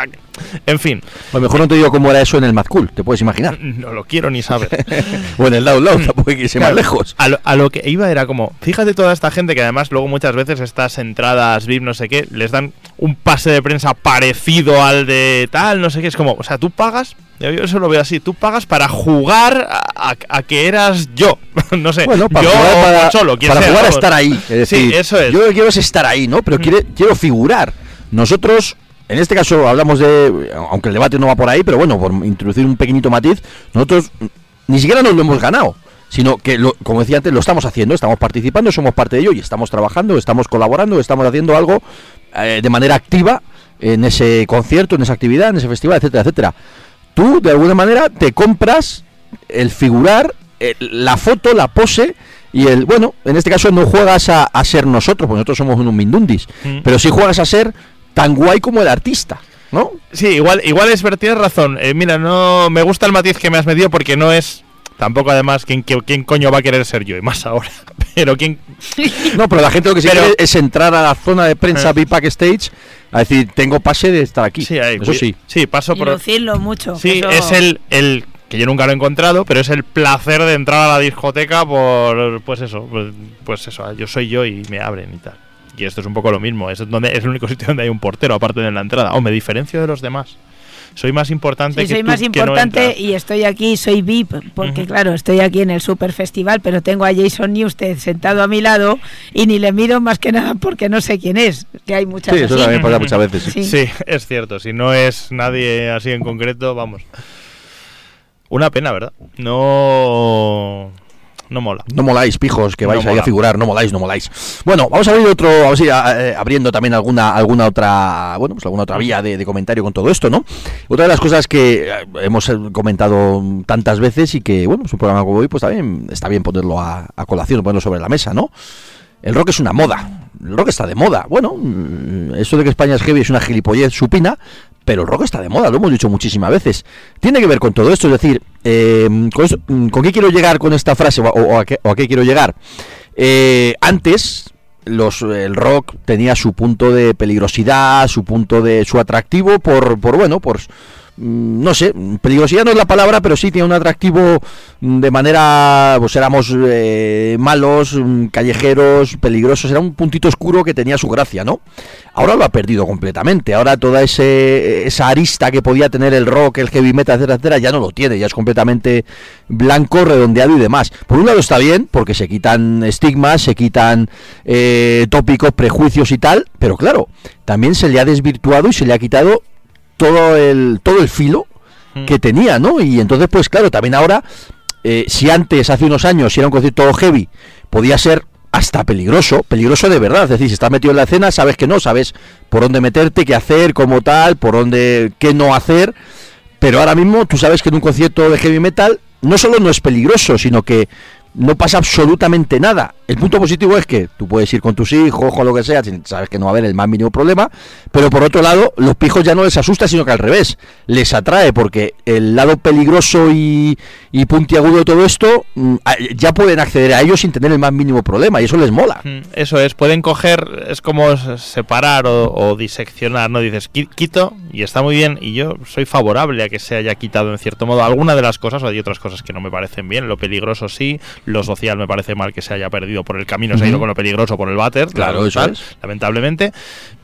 En fin, A lo mejor no te digo cómo era eso en el Mad Cool, te puedes imaginar. no lo quiero ni saber. o en el Loud Loud, tampoco hay que irse más lejos. A lo, a lo que iba era como, fíjate toda esta gente que además luego muchas veces estas entradas VIP, no sé qué, les dan un pase de prensa parecido al de tal, no sé qué. Es como, o sea, tú pagas, yo eso lo veo así, tú pagas para jugar a, a- a que eras yo. no sé, Bueno, para yo jugar, o para, Cholo, quien para sea, jugar a estar ahí. Es Sí, decir, eso es. Yo lo que quiero es estar ahí, ¿no? Pero Mm. quiere- quiero figurar. Nosotros, en este caso hablamos de, aunque el debate no va por ahí, pero bueno, por introducir un pequeñito matiz, nosotros ni siquiera nos lo hemos ganado. Sino que, lo- como decía antes, lo estamos haciendo, estamos participando, somos parte de ello y estamos trabajando, estamos colaborando, estamos haciendo algo eh, de manera activa en ese concierto, en esa actividad, en ese festival, etcétera, etcétera. Tú, de alguna manera, te compras el figurar, la foto, la pose y el, bueno, en este caso no juegas a, a ser nosotros, porque nosotros somos unos mindundis, Mm. pero sí juegas a ser tan guay como el artista, ¿no? Sí, igual, igual es tienes razón. Eh, mira, no me gusta el matiz que me has metido porque no es Tampoco, además, ¿quién, quién, coño va a querer ser yo? Y más ahora. Pero quién. No, pero la gente lo que quiere es entrar a la zona de prensa eh. VIP Stage a decir, tengo pase de estar aquí. Sí, Eso sí. Sí, paso por. decirlo mucho. Sí, es el, el que yo nunca lo he encontrado, pero es el placer de entrar a la discoteca por, pues eso, pues, pues eso, yo soy yo y me abren y tal. Y esto es un poco lo mismo, es, donde, es el único sitio donde hay un portero, aparte de la entrada. O me diferencio de los demás. Soy más importante sí, soy más importante y estoy aquí, soy VIP, porque claro, estoy aquí en el Super Festival, pero tengo a Jason Newsted sentado a mi lado y ni le miro más que nada porque no sé quién es, que hay muchas Sí, eso también pasa muchas veces. sí, es cierto. Si no es nadie así en concreto, vamos. Una pena, ¿verdad? No. No mola. No moláis, pijos, que vais ahí a figurar, no moláis, no moláis. Bueno, vamos a abrir otro, vamos a ir eh, abriendo también alguna, alguna otra, bueno, pues alguna otra vía de, comentario con todo esto, ¿no? Otra de las cosas que eh, hemos eh, comentado tantas veces y que, bueno, es un programa como hoy, pues también está bien ponerlo a, a colación, ponerlo sobre la mesa, ¿no? El rock es una moda. El rock está de moda. Bueno, mm, eso de que España es heavy es una gilipollez supina, pero el rock está de moda, lo hemos dicho muchísimas veces. Tiene que ver con todo esto, es decir, eh, mm, con, qué quiero llegar con esta frase o, a, qué, quiero llegar? Eh, antes, los, el rock tenía su punto de peligrosidad, su punto de su atractivo por, por bueno, por no sé, peligrosidad no es la palabra, pero sí tiene un atractivo mm, de manera, pues éramos eh, malos, mm, callejeros, peligrosos, era un puntito oscuro que tenía su gracia, ¿no? Ahora lo ha perdido completamente, ahora toda ese, esa arista que podía tener el rock, el heavy metal, etcétera, etcétera, ya no lo tiene, ya es completamente blanco, redondeado y demás. Por un lado está bien, porque se quitan estigmas, se quitan eh, tópicos, prejuicios y tal, pero claro, también se le ha desvirtuado y se le ha quitado todo el, todo el filo hmm. que tenía, ¿no? Y entonces, pues claro, también ahora, eh, si antes, hace unos años, si era un concierto heavy, podía ser hasta peligroso, peligroso de verdad, es decir, si estás metido en la escena, sabes que no, sabes por dónde meterte, qué hacer, como tal, por dónde, qué no hacer, pero ahora mismo tú sabes que en un concierto de heavy metal no solo no es peligroso, sino que no pasa absolutamente nada. El punto positivo es que tú puedes ir con tus hijos o lo que sea, sabes que no va a haber el más mínimo problema, pero por otro lado, los pijos ya no les asusta, sino que al revés, les atrae, porque el lado peligroso y, puntiagudo de todo esto, mm, ya pueden acceder a ellos sin tener el más mínimo problema, y eso les mola. Mm, eso es, pueden coger, es como separar o, diseccionar, ¿no? Dices, quito, y está muy bien, y yo soy favorable a que se haya quitado en cierto modo alguna de las cosas, o hay otras cosas que no me parecen bien, lo peligroso sí, lo social me parece mal que se haya perdido por el camino, se ha ido con lo peligroso por el váter, claro, eso lamentablemente.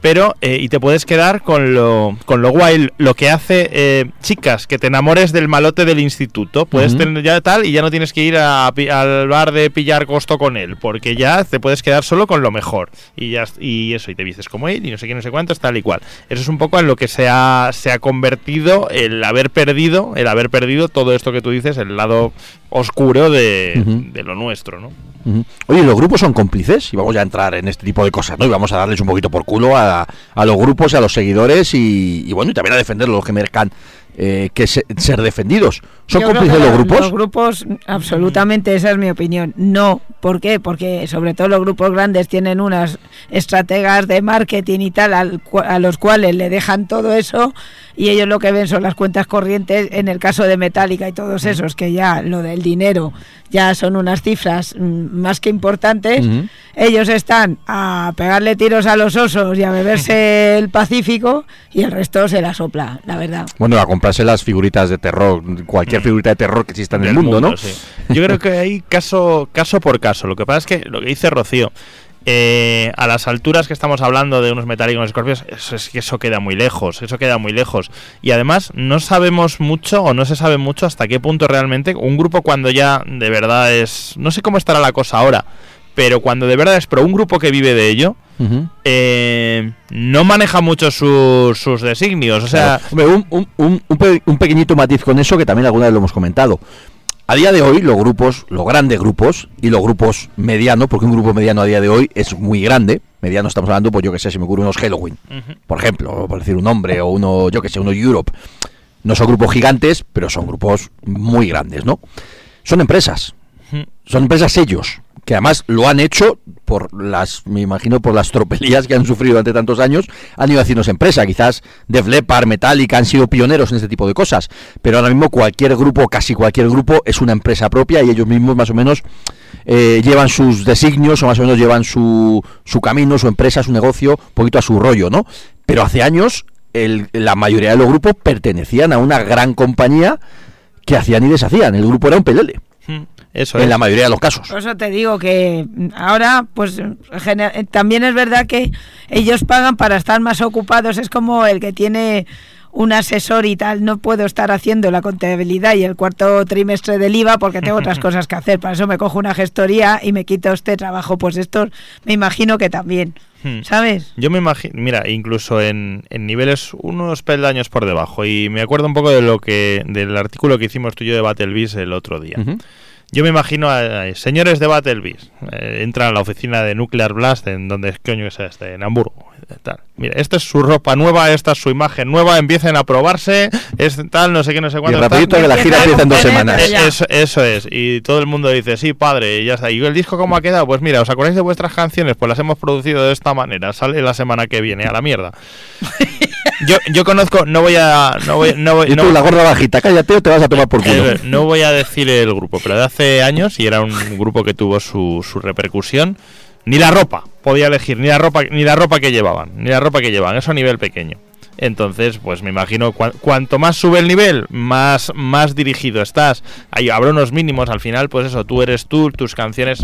Pero, eh, y te puedes quedar con lo, con lo guay, lo que hace, eh, chicas, que te enamores del malote del instituto. Puedes tener ya tal y ya no tienes que ir al bar de pillar costo con él, porque ya te puedes quedar solo con lo mejor. Y ya y eso, y te dices como él, y no sé qué, no sé cuánto, tal y cual. Eso es un poco en lo que se ha, se ha convertido el haber perdido, el haber perdido todo esto que tú dices, el lado oscuro de, de lo nuestro, ¿no? Oye, los grupos son cómplices y vamos a entrar en este tipo de cosas, ¿no? Y vamos a darles un poquito por culo a, a los grupos y a los seguidores y, bueno, y también a defender los que mercan eh, que ser defendidos. ¿Son cómplices los grupos? Los grupos, absolutamente, esa es mi opinión. No. ¿Por qué? Porque sobre todo los grupos grandes tienen unas estrategas de marketing y tal a los cuales le dejan todo eso y ellos lo que ven son las cuentas corrientes en el caso de Metallica y todos esos que ya lo del dinero ya son unas cifras mm, más que importantes ellos están a pegarle tiros a los osos y a beberse el Pacífico y el resto se la sopla la verdad bueno a comprarse las figuritas de terror cualquier figurita de terror que exista en el mundo, ¿no? yo creo que hay caso caso por caso lo que pasa es que lo que dice Rocío eh, a las alturas que estamos hablando de unos metálicos escorpios, eso, es que eso queda muy lejos, eso queda muy lejos. Y además no sabemos mucho o no se sabe mucho hasta qué punto realmente un grupo cuando ya de verdad es... No sé cómo estará la cosa ahora, pero cuando de verdad es pero un grupo que vive de ello, eh, no maneja mucho sus designios. O sea, un, un, pequeñito matiz con eso que también alguna vez lo hemos comentado. A día de hoy, los grupos, los grandes grupos y los grupos medianos, porque un grupo mediano a día de hoy es muy grande, mediano estamos hablando, pues yo que sé, si me ocurre unos Halloween, por ejemplo, por decir un nombre, o uno, yo que sé, uno Europe. No son grupos gigantes, pero son grupos muy grandes, ¿no? Son empresas, son empresas ellos, que además lo han hecho por las, me imagino, por las tropelías que han sufrido durante tantos años, han ido haciéndose empresa. Quizás Def Leppard, Metallica han sido pioneros en este tipo de cosas, pero ahora mismo cualquier grupo, casi cualquier grupo, es una empresa propia y ellos mismos más o menos eh, llevan sus designios o más o menos llevan su, su camino, su empresa, su negocio, un poquito a su rollo, ¿no? Pero hace años el, la mayoría de los grupos pertenecían a una gran compañía que hacían y deshacían. El grupo era un pelele. Eso en es. la mayoría de los casos. Por eso te digo que ahora, pues también es verdad que ellos pagan para estar más ocupados. Es como el que tiene un asesor y tal. No puedo estar haciendo la contabilidad y el cuarto trimestre del IVA porque tengo otras cosas que hacer. Para eso me cojo una gestoría y me quito este trabajo. Pues estos me imagino que también. Hmm. ¿Sabes? Yo me imagino, mira, incluso en, en niveles unos peldaños por debajo. Y me acuerdo un poco de lo que del artículo que hicimos tú y yo de Battlebeast el otro día. Ujú. Yo me imagino a, a- señores de Battlebeast, eh, entran a la oficina de Nuclear Blast, en donde coño es este, en Hamburgo. eh, Tal. Mira, esta es su ropa nueva, esta es su imagen nueva, empiecen a probarse, es tal, no sé qué, no sé Y cuánto. rapidito tal. que la gira empieza en dos semanas. Eso, eso es, y todo el mundo dice, sí, padre, y ya está. ¿Y el disco cómo ha quedado? Pues mira, ¿os acordáis de vuestras canciones? Pues las hemos producido de esta manera, sale la semana que viene, a la mierda. Yo, yo conozco, no voy a... No voy, no voy, Y no- tú, la gorda bajita, cállate o te vas a tomar por culo. eh, no voy a decir el grupo, pero de hace años, y era un grupo que tuvo su, su repercusión, ni la ropa podía elegir, ni la ropa, ni la ropa que llevaban, ni la ropa que llevaban, eso a nivel pequeño. Entonces, pues me imagino, cua- cuanto más sube el nivel, más, más dirigido estás. Ahí habrá unos mínimos, al final, pues eso, tú eres tú, tus canciones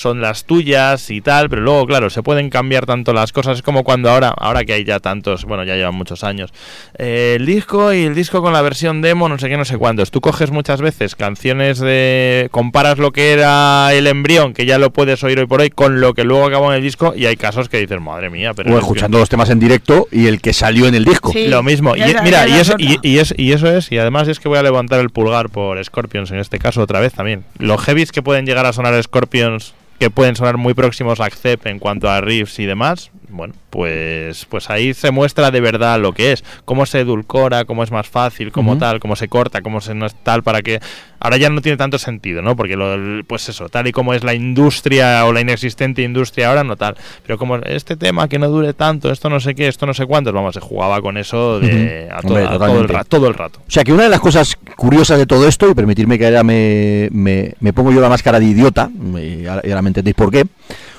son las tuyas y tal, pero luego, claro, se pueden cambiar tanto las cosas. Es como cuando ahora, ahora que hay ya tantos, bueno, ya llevan muchos años, eh, el disco y el disco con la versión demo, no sé qué, no sé cuántos. Tú coges muchas veces canciones de. comparas lo que era el embrión, que ya lo puedes oír hoy por hoy, con lo que luego acabó en el disco, y hay casos que dices, madre mía, pero. O escuchando los temas en directo y el que salió en el disco. Sí. lo mismo. Y, mira, y eso, es y, otra. y es- y eso es, y además es que voy a levantar el pulgar por Scorpions en este caso otra vez también. Los heavies que pueden llegar a sonar Scorpions, que pueden sonar muy próximos a Accept en cuanto a riffs y demás, bueno, pues, pues ahí se muestra de verdad lo que es, cómo se edulcora, cómo es más fácil, cómo tal, cómo se corta, cómo se no es tal, para que ahora ya no tiene tanto sentido, ¿no? Porque lo, pues eso, tal y como es la industria o la inexistente industria ahora, no tal. Pero como este tema que no dure tanto, esto no sé qué, esto no sé cuántos, vamos, se jugaba con eso de, a Hombre, todo, el totalmente. ra- todo el rato. O sea que una de las cosas curiosas de todo esto, y permitirme que ahora me, me- me pongo yo la máscara de idiota, y ahora, y ahora me entendéis por qué,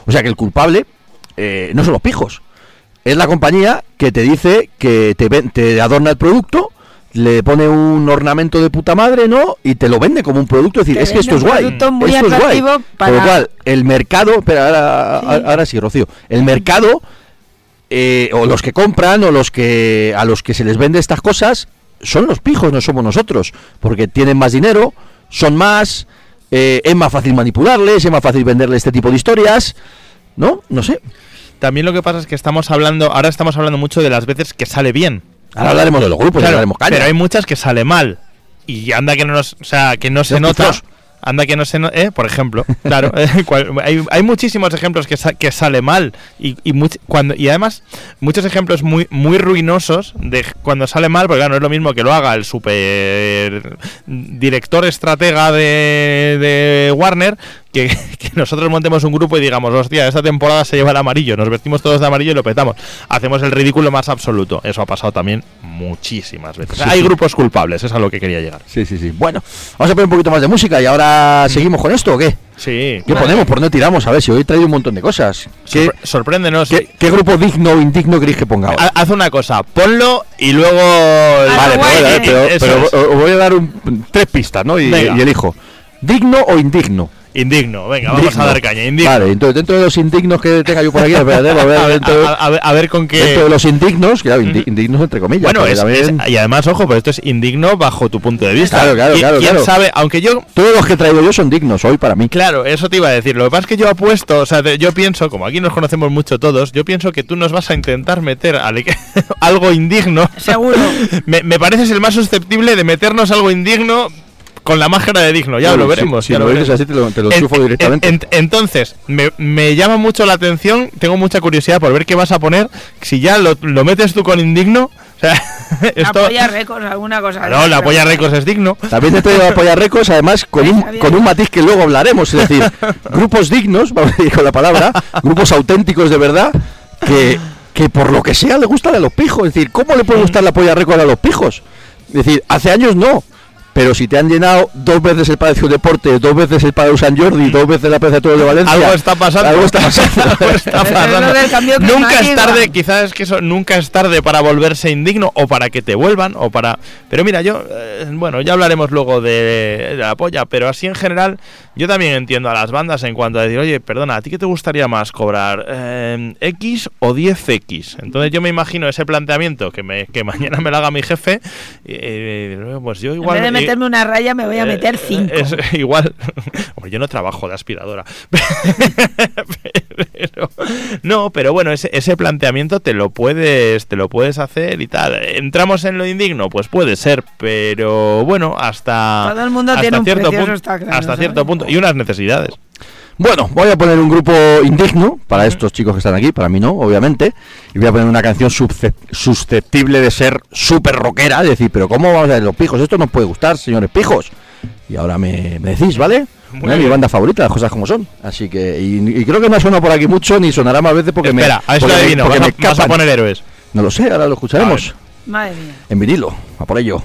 o sea que el culpable eh, no son los pijos, es la compañía que te dice que te, ven- te adorna el producto, le pone un ornamento de puta madre, ¿no? Y te lo vende como un producto, es decir, Te es que esto es guay. muy esto es guay. atractivo Con lo para- cual, el mercado, pero ahora, Sí. ahora sí, Rocío, el mercado eh, o los que compran o los que a los que se les vende estas cosas son los pijos, no somos nosotros, porque tienen más dinero, son más, eh, es más fácil manipularles, es más fácil venderles este tipo de historias, ¿no? No sé. También lo que pasa es que estamos hablando, ahora estamos hablando mucho de las veces que sale bien. Ahora hablaremos de los grupos, Claro, hablaremos caña. pero hay muchas que sale mal. Y anda que no nos, o sea, que no se nota. Anda que no se nota, ¿eh? por ejemplo, claro, eh, cual- hay, hay muchísimos ejemplos que, sa- que sale mal y, y, much- cuando, y además muchos ejemplos muy, muy ruinosos de cuando sale mal, porque claro, no es lo mismo que lo haga el super director estratega de, de Warner que, que nosotros montemos un grupo y digamos, hostia, esta temporada se lleva el amarillo, nos vestimos todos de amarillo y lo petamos. Hacemos el ridículo más absoluto. Eso ha pasado también muchísimas veces. Sí, hay sí. grupos culpables, es a lo que quería llegar. Sí, sí, sí. Bueno, vamos a poner un poquito más de música y ahora seguimos con esto o qué? Sí. ¿Qué ponemos? ¿Por dónde tiramos? A ver, si hoy he traído un montón de cosas. ¿Qué, Sorpre- sorpréndenos. qué, qué grupo digno o indigno queréis que ponga ahora? Ha- Haz una cosa, ponlo y luego. Vale, guay, pero, eh. pero- pero os voy a dar un- tres pistas, ¿no? Y elijo. ¿Digno o indigno? Indigno, venga, vamos a dar caña. Indigno. Vale, entonces dentro de los indignos que tenga yo por aquí, espérate, a ver, dentro, a- a ver- a ver con qué. dentro de los indignos, claro, indi- indignos entre comillas. Bueno, porque es, también- es- y además, ojo, pero esto es indigno bajo tu punto de vista. Claro, claro, ¿Qui- claro, ¿Quién claro. sabe? Aunque yo. todos los que traigo yo son dignos hoy para mí. Claro, eso te iba a decir. Lo que pasa es que yo apuesto, o sea, yo pienso, como aquí nos conocemos mucho todos, yo pienso que tú nos vas a intentar meter al- algo indigno. Seguro. me, me pareces el más susceptible de meternos algo indigno con la máscara de digno. Ya lo veremos. Si, ya lo lo veremos. así, te lo, te lo En- directamente. en- entonces, me, me llama mucho la atención, tengo mucha curiosidad por ver qué vas a poner. Si ya lo, lo metes tú con indigno, O sea, esto... Apoya récords, alguna cosa. No, la apoya récords es digno. También te traigo apoya récords, además con un, con un matiz que luego hablaremos, es decir, grupos dignos, vamos a decir con la palabra, grupos auténticos de verdad, que, que por lo que sea le gustan a los pijos. Es decir, ¿cómo le puede gustar la apoya récords a los pijos? Es decir, hace años no. Pero si te han llenado dos veces el Palacio Deporte, dos veces el Palau San Jordi, dos veces la Plaza de Toros de Valencia. Algo está pasando. Algo está pasando. Algo está pasando. Nunca es tarde, quizás es que eso nunca es tarde para volverse indigno o para que te vuelvan o para. Pero mira, yo, eh, bueno, ya hablaremos luego de, de la polla, pero así en general, yo también entiendo a las bandas en cuanto a decir, oye, perdona, ¿a ti qué te gustaría más cobrar? Eh, ¿X o 10X? Entonces yo me imagino ese planteamiento que, me, que mañana me lo haga mi jefe, eh, pues yo igual. En vez de meterme una raya, me voy a meter 5. Es, igual, Hombre, yo no trabajo de aspiradora. pero, no, pero bueno, ese, ese planteamiento te lo puedes, te lo puedes hacer y tal. ¿Entramos en lo indigno? Pues puede ser, pero bueno, hasta. Todo el mundo hasta tiene un cierto precio, eso punto, está claro, hasta ¿sabes? cierto punto y unas necesidades. Bueno, voy a poner un grupo indigno para estos chicos que están aquí, para mí no, obviamente. Y voy a poner una canción susceptible de ser súper rockera, es decir, pero ¿cómo vamos a ver los pijos? Esto nos puede gustar, señores pijos. Y ahora me, me decís, ¿vale? Muy Una de mi banda favorita, las cosas como son. Así que, y, y creo que no ha sonado por aquí mucho, ni sonará más veces porque Espera, me. a eso porque adivino, porque vas, me a, vas a poner héroes. No lo sé, ahora lo escucharemos. Madre mía. En vinilo, a por ello.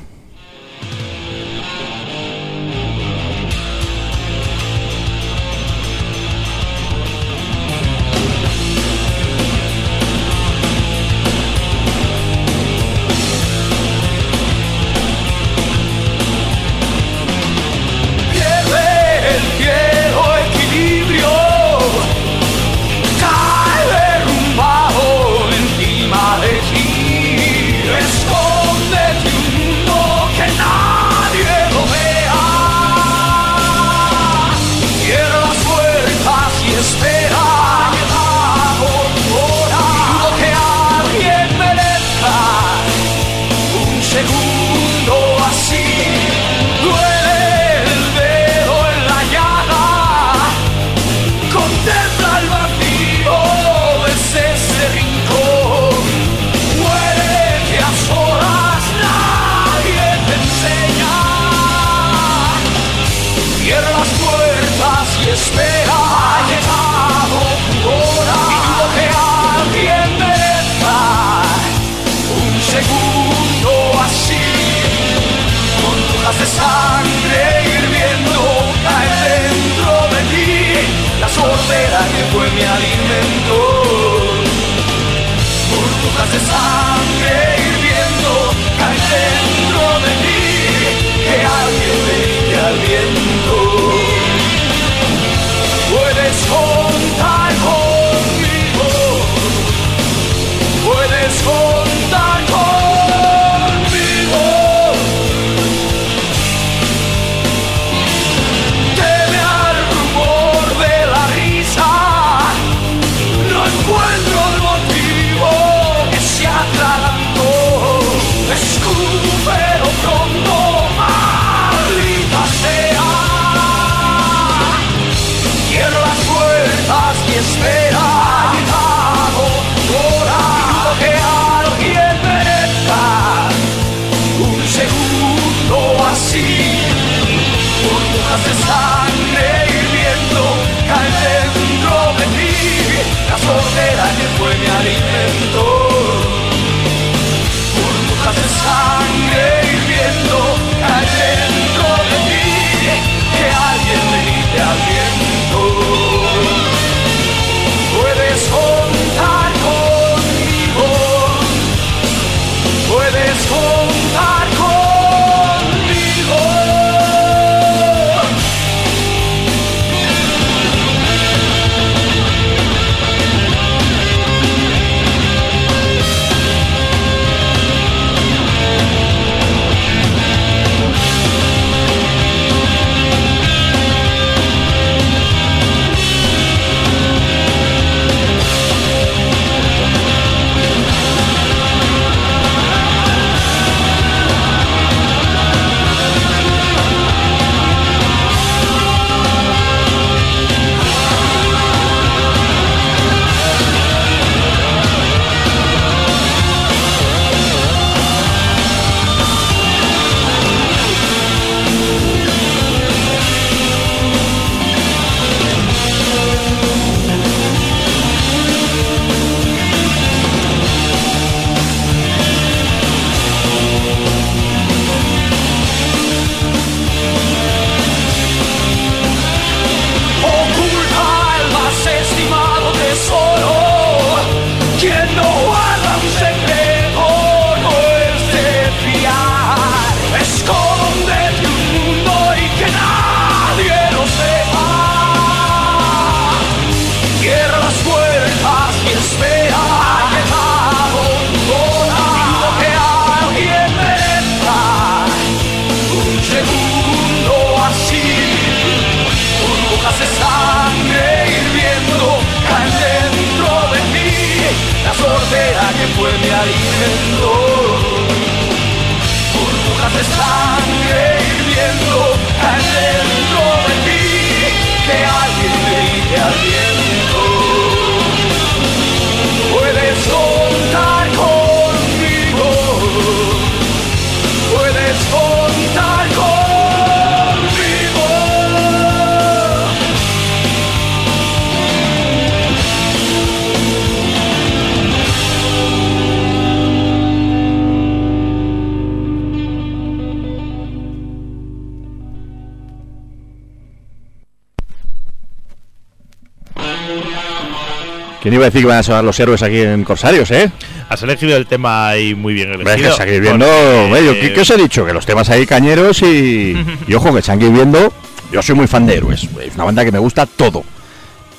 ¿Quién iba a decir que van a sonar los héroes aquí en Corsarios, eh? Has elegido el tema ahí muy bien elegido. seguir viendo. porque- medio, ¿qué, qué os he dicho? Que los temas ahí cañeros y. y ojo, que seguir viendo. Yo soy muy fan de Héroes. Es una banda que me gusta todo.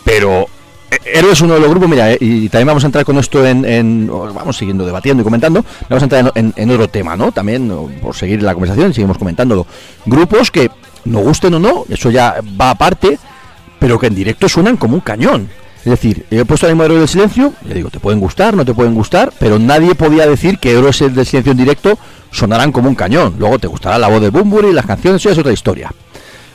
Pero. eh, Héroes es uno de los grupos, mira, eh, y también vamos a entrar con esto en, Vamos siguiendo debatiendo y comentando. Vamos a entrar en, en- en otro tema, ¿no? También, por seguir la conversación, seguimos comentándolo. Grupos que, no gusten o no, eso ya va aparte, pero que en directo suenan como un cañón. Es decir, he puesto el Héroes del Silencio, le digo, te pueden gustar, no te pueden gustar, pero nadie podía decir que Héroes del Silencio en directo sonarán como un cañón. Luego te gustará la voz de Bumburi, las canciones, eso ya es otra historia.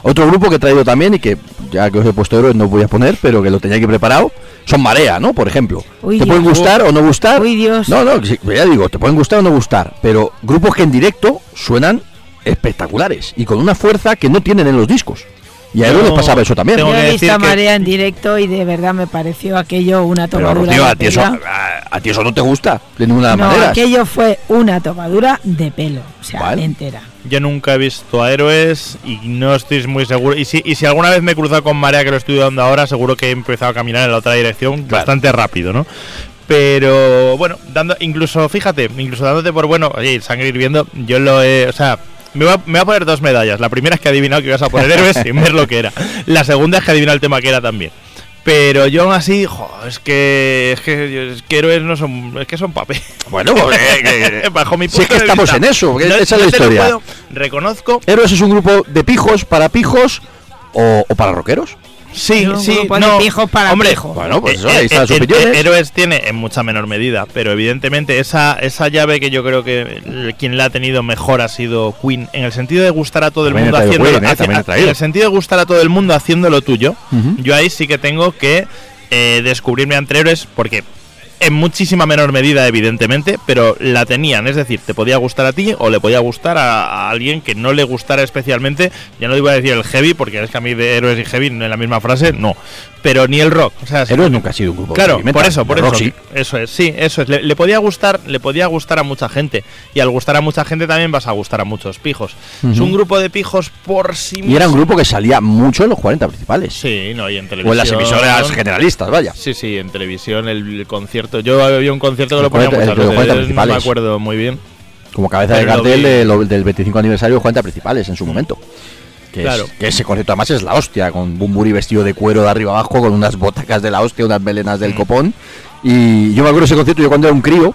Otro grupo que he traído también y que ya que os he puesto Héroes no voy a poner, pero que lo tenía aquí preparado, son Marea, ¿no? Por ejemplo. Uy, te pueden gustar o no gustar. Uy, Dios. No, no, ya digo, te pueden gustar o no gustar, pero grupos que en directo suenan espectaculares y con una fuerza que no tienen en los discos. Y a Héroes les pasaba eso también. tengo Yo he visto decir a que- Marea en directo y de verdad me pareció aquello una Pero tomadura Rocío, de a ti, eso, pelo. a, a ti eso no te gusta de ninguna No, manera. aquello fue una tomadura de pelo, o sea, Vale. Entera. Yo nunca he visto a héroes y no estoy muy seguro. Y si, y si alguna vez me he cruzado con Marea, que lo estoy dando ahora, seguro que he empezado a caminar en la otra dirección bastante rápido, ¿no? Pero bueno, dando, incluso, fíjate, incluso dándote por bueno, oye, sangre hirviendo, yo lo he. O sea, me voy, a, me voy a poner dos medallas. La primera es que he adivinado que ibas a poner héroes sin ver lo que era. La segunda es que he adivinado el tema que era también. Pero yo aún así, jo, es que es que, es que héroes no son, es que son papel. Bueno, pues, eh, eh, Bajo mi si es punto que de estamos vista. en eso, No- esa es la historia. puedo- reconozco Héroes es un grupo de pijos para pijos o, o para rockeros. Sí, Un sí, grupo de no. pijos para Hombre, pijos. Bueno, pues eso, eh, ahí están las eh, eh, opiniones. Héroes tiene en mucha menor medida, pero evidentemente esa, esa llave que yo creo que quien la ha tenido mejor ha sido Queen, en el sentido de gustar a todo el También mundo haciéndolo, Queen, eh, hacia- en el sentido de gustar a todo el mundo haciendo lo tuyo, yo ahí sí que tengo que eh, descubrirme entre héroes porque en muchísima menor medida, evidentemente, pero la tenían. Es decir, te podía gustar a ti o le podía gustar a, alguien que no le gustara especialmente. Ya no iba a decir el heavy, porque es que a mí de héroes y heavy en la misma frase, no. Pero ni el rock. O sea, sí- Héroes nunca ha sido un grupo. de Claro, por eso, por De eso. rock sí. Eso es, sí, eso es. Le, le podía gustar, le podía gustar a mucha gente. Y al gustar a mucha gente también vas a gustar a muchos pijos. Es Ujú. un grupo de pijos por sí Y era un mismo. grupo que salía mucho en los 40 principales. Sí, no, y en televisión. o en las emisoras generalistas, vaya. Sí, sí, en televisión, el, el concierto. Yo había un concierto que El lo ponía 40, muchas el de los 40 veces, no me acuerdo muy bien. Como cabeza de Pero lo cartel de lo- del 25 aniversario de los 40 principales en su momento. Que, Claro. es- que ese concierto además es la hostia, con Bumburi vestido de cuero de arriba abajo, con unas botacas de la hostia, unas melenas del Mm. copón. Y yo me acuerdo de ese concierto, yo cuando era un crío,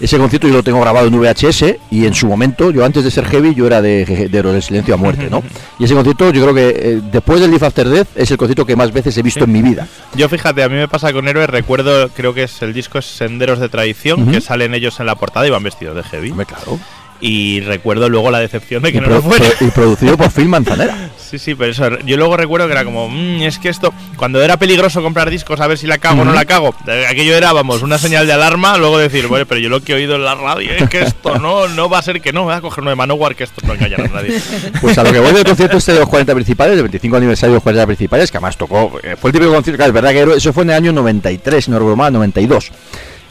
ese concierto yo lo tengo grabado en VHS y en su momento, yo antes de ser heavy, yo era de, de del Silencio a muerte, ¿no? Y ese concierto yo creo que eh, después del Live After Death es el concierto que más veces he visto en mi vida. Yo fíjate, a mí me pasa con Héroes, recuerdo, creo que es el disco es Senderos de Tradición, que salen ellos en la portada y van vestidos de heavy. Hombre, claro. Y recuerdo luego la decepción de que Y, no lo fuera. y producido por Phil Manzanera. Sí, sí, pero eso, yo luego recuerdo que era como, "Mm, es que esto, cuando era peligroso comprar discos a ver si la cago o no la cago, eh, aquello era, vamos, una señal de alarma, luego decir, bueno, pero yo lo que he oído en la radio es que esto no, no va a ser que no, voy a coger uno de Manowar, que esto no engañan a nadie. Pues a lo que voy del concierto este de los 40 principales, del 25 aniversario de los 40 principales, que además tocó, eh, fue el típico concierto, claro, es verdad que eso fue en el año 93, si no recuerdo mal, 92.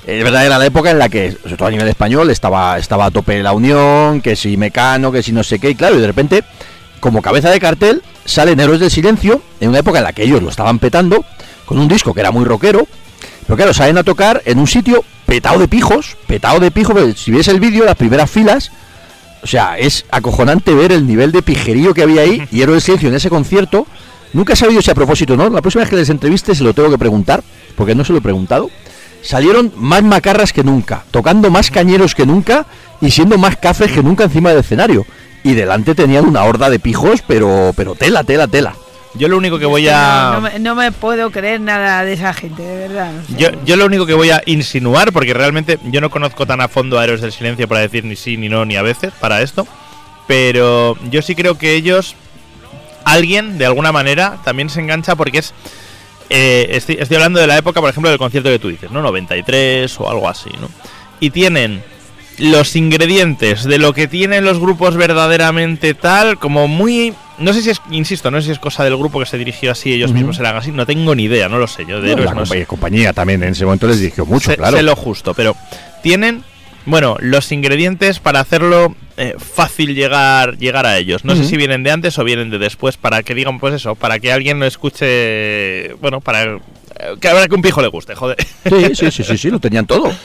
Es verdad, era la época en la que, sobre todo a nivel español, estaba, estaba a tope la Unión, que si Mecano, que si no sé qué, y claro, y de repente, como cabeza de cartel, salen Héroes del Silencio, en una época en la que ellos lo estaban petando, con un disco que era muy rockero, pero claro, salen a tocar en un sitio petado de pijos, petado de pijos, pero si ves el vídeo, las primeras filas, o sea, es acojonante ver el nivel de pijerío que había ahí y Héroes del Silencio en ese concierto. Nunca he sabido si a propósito no. La próxima vez que les entreviste se lo tengo que preguntar, porque no se lo he preguntado. Salieron más macarras que nunca, tocando más cañeros que nunca y siendo más cafés que nunca encima del escenario. Y delante tenían una horda de pijos, pero, pero tela, tela, tela. Yo lo único que voy No, a... no me, no me puedo creer nada de esa gente, de verdad. no sé. Yo, yo lo único que voy a insinuar, porque realmente yo no conozco tan a fondo a Héroes del Silencio para decir ni sí, ni no, ni a veces para esto, pero yo sí creo que ellos, alguien de alguna manera, también se engancha porque es... eh, estoy, estoy hablando de la época, por ejemplo, del concierto que tú dices, ¿no? 93 o algo así, ¿no? Y tienen los ingredientes de lo que tienen los grupos verdaderamente tal, como muy... No sé si es, insisto, no sé si es cosa del grupo que se dirigió así, ellos mismos eran así, no tengo ni idea, no lo sé, yo de héroes la no compañía, compañía también en ese momento les dirigió mucho, claro. sé lo justo, pero tienen, bueno, los ingredientes para hacerlo eh, fácil llegar, llegar a ellos. No sé si vienen de antes o vienen de después, para que digan, pues eso, para que alguien lo escuche, bueno, para Que habrá que un pijo le guste, joder. Sí, sí, sí, sí, sí, lo tenían todo.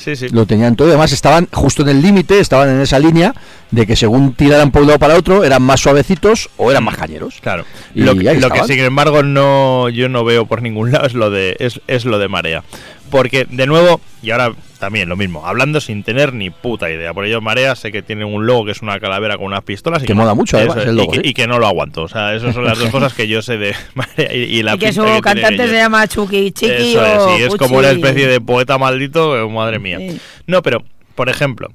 Sí, sí. Lo tenían todo. Además, estaban justo en el límite, estaban en esa línea de que según tiraran por un lado para otro, eran más suavecitos o eran más cañeros. Claro. Y lo, que, lo que, sin embargo no yo no veo por ningún lado es lo de es, es lo de marea. Porque de nuevo, y ahora también lo mismo, hablando sin tener ni puta idea. Por ello Marea sé que tiene un logo que es una calavera con unas pistolas y Que no- mola mucho, eso además, es, el y logo, que- ¿eh? y, que no lo aguanto. O sea, esas son las dos cosas que yo sé de Marea y, y la y que su tiene cantante se llama Chucky Chiqui Eso es, sí, es como una especie de poeta maldito, eh, madre mía. Sí. No, pero, por ejemplo,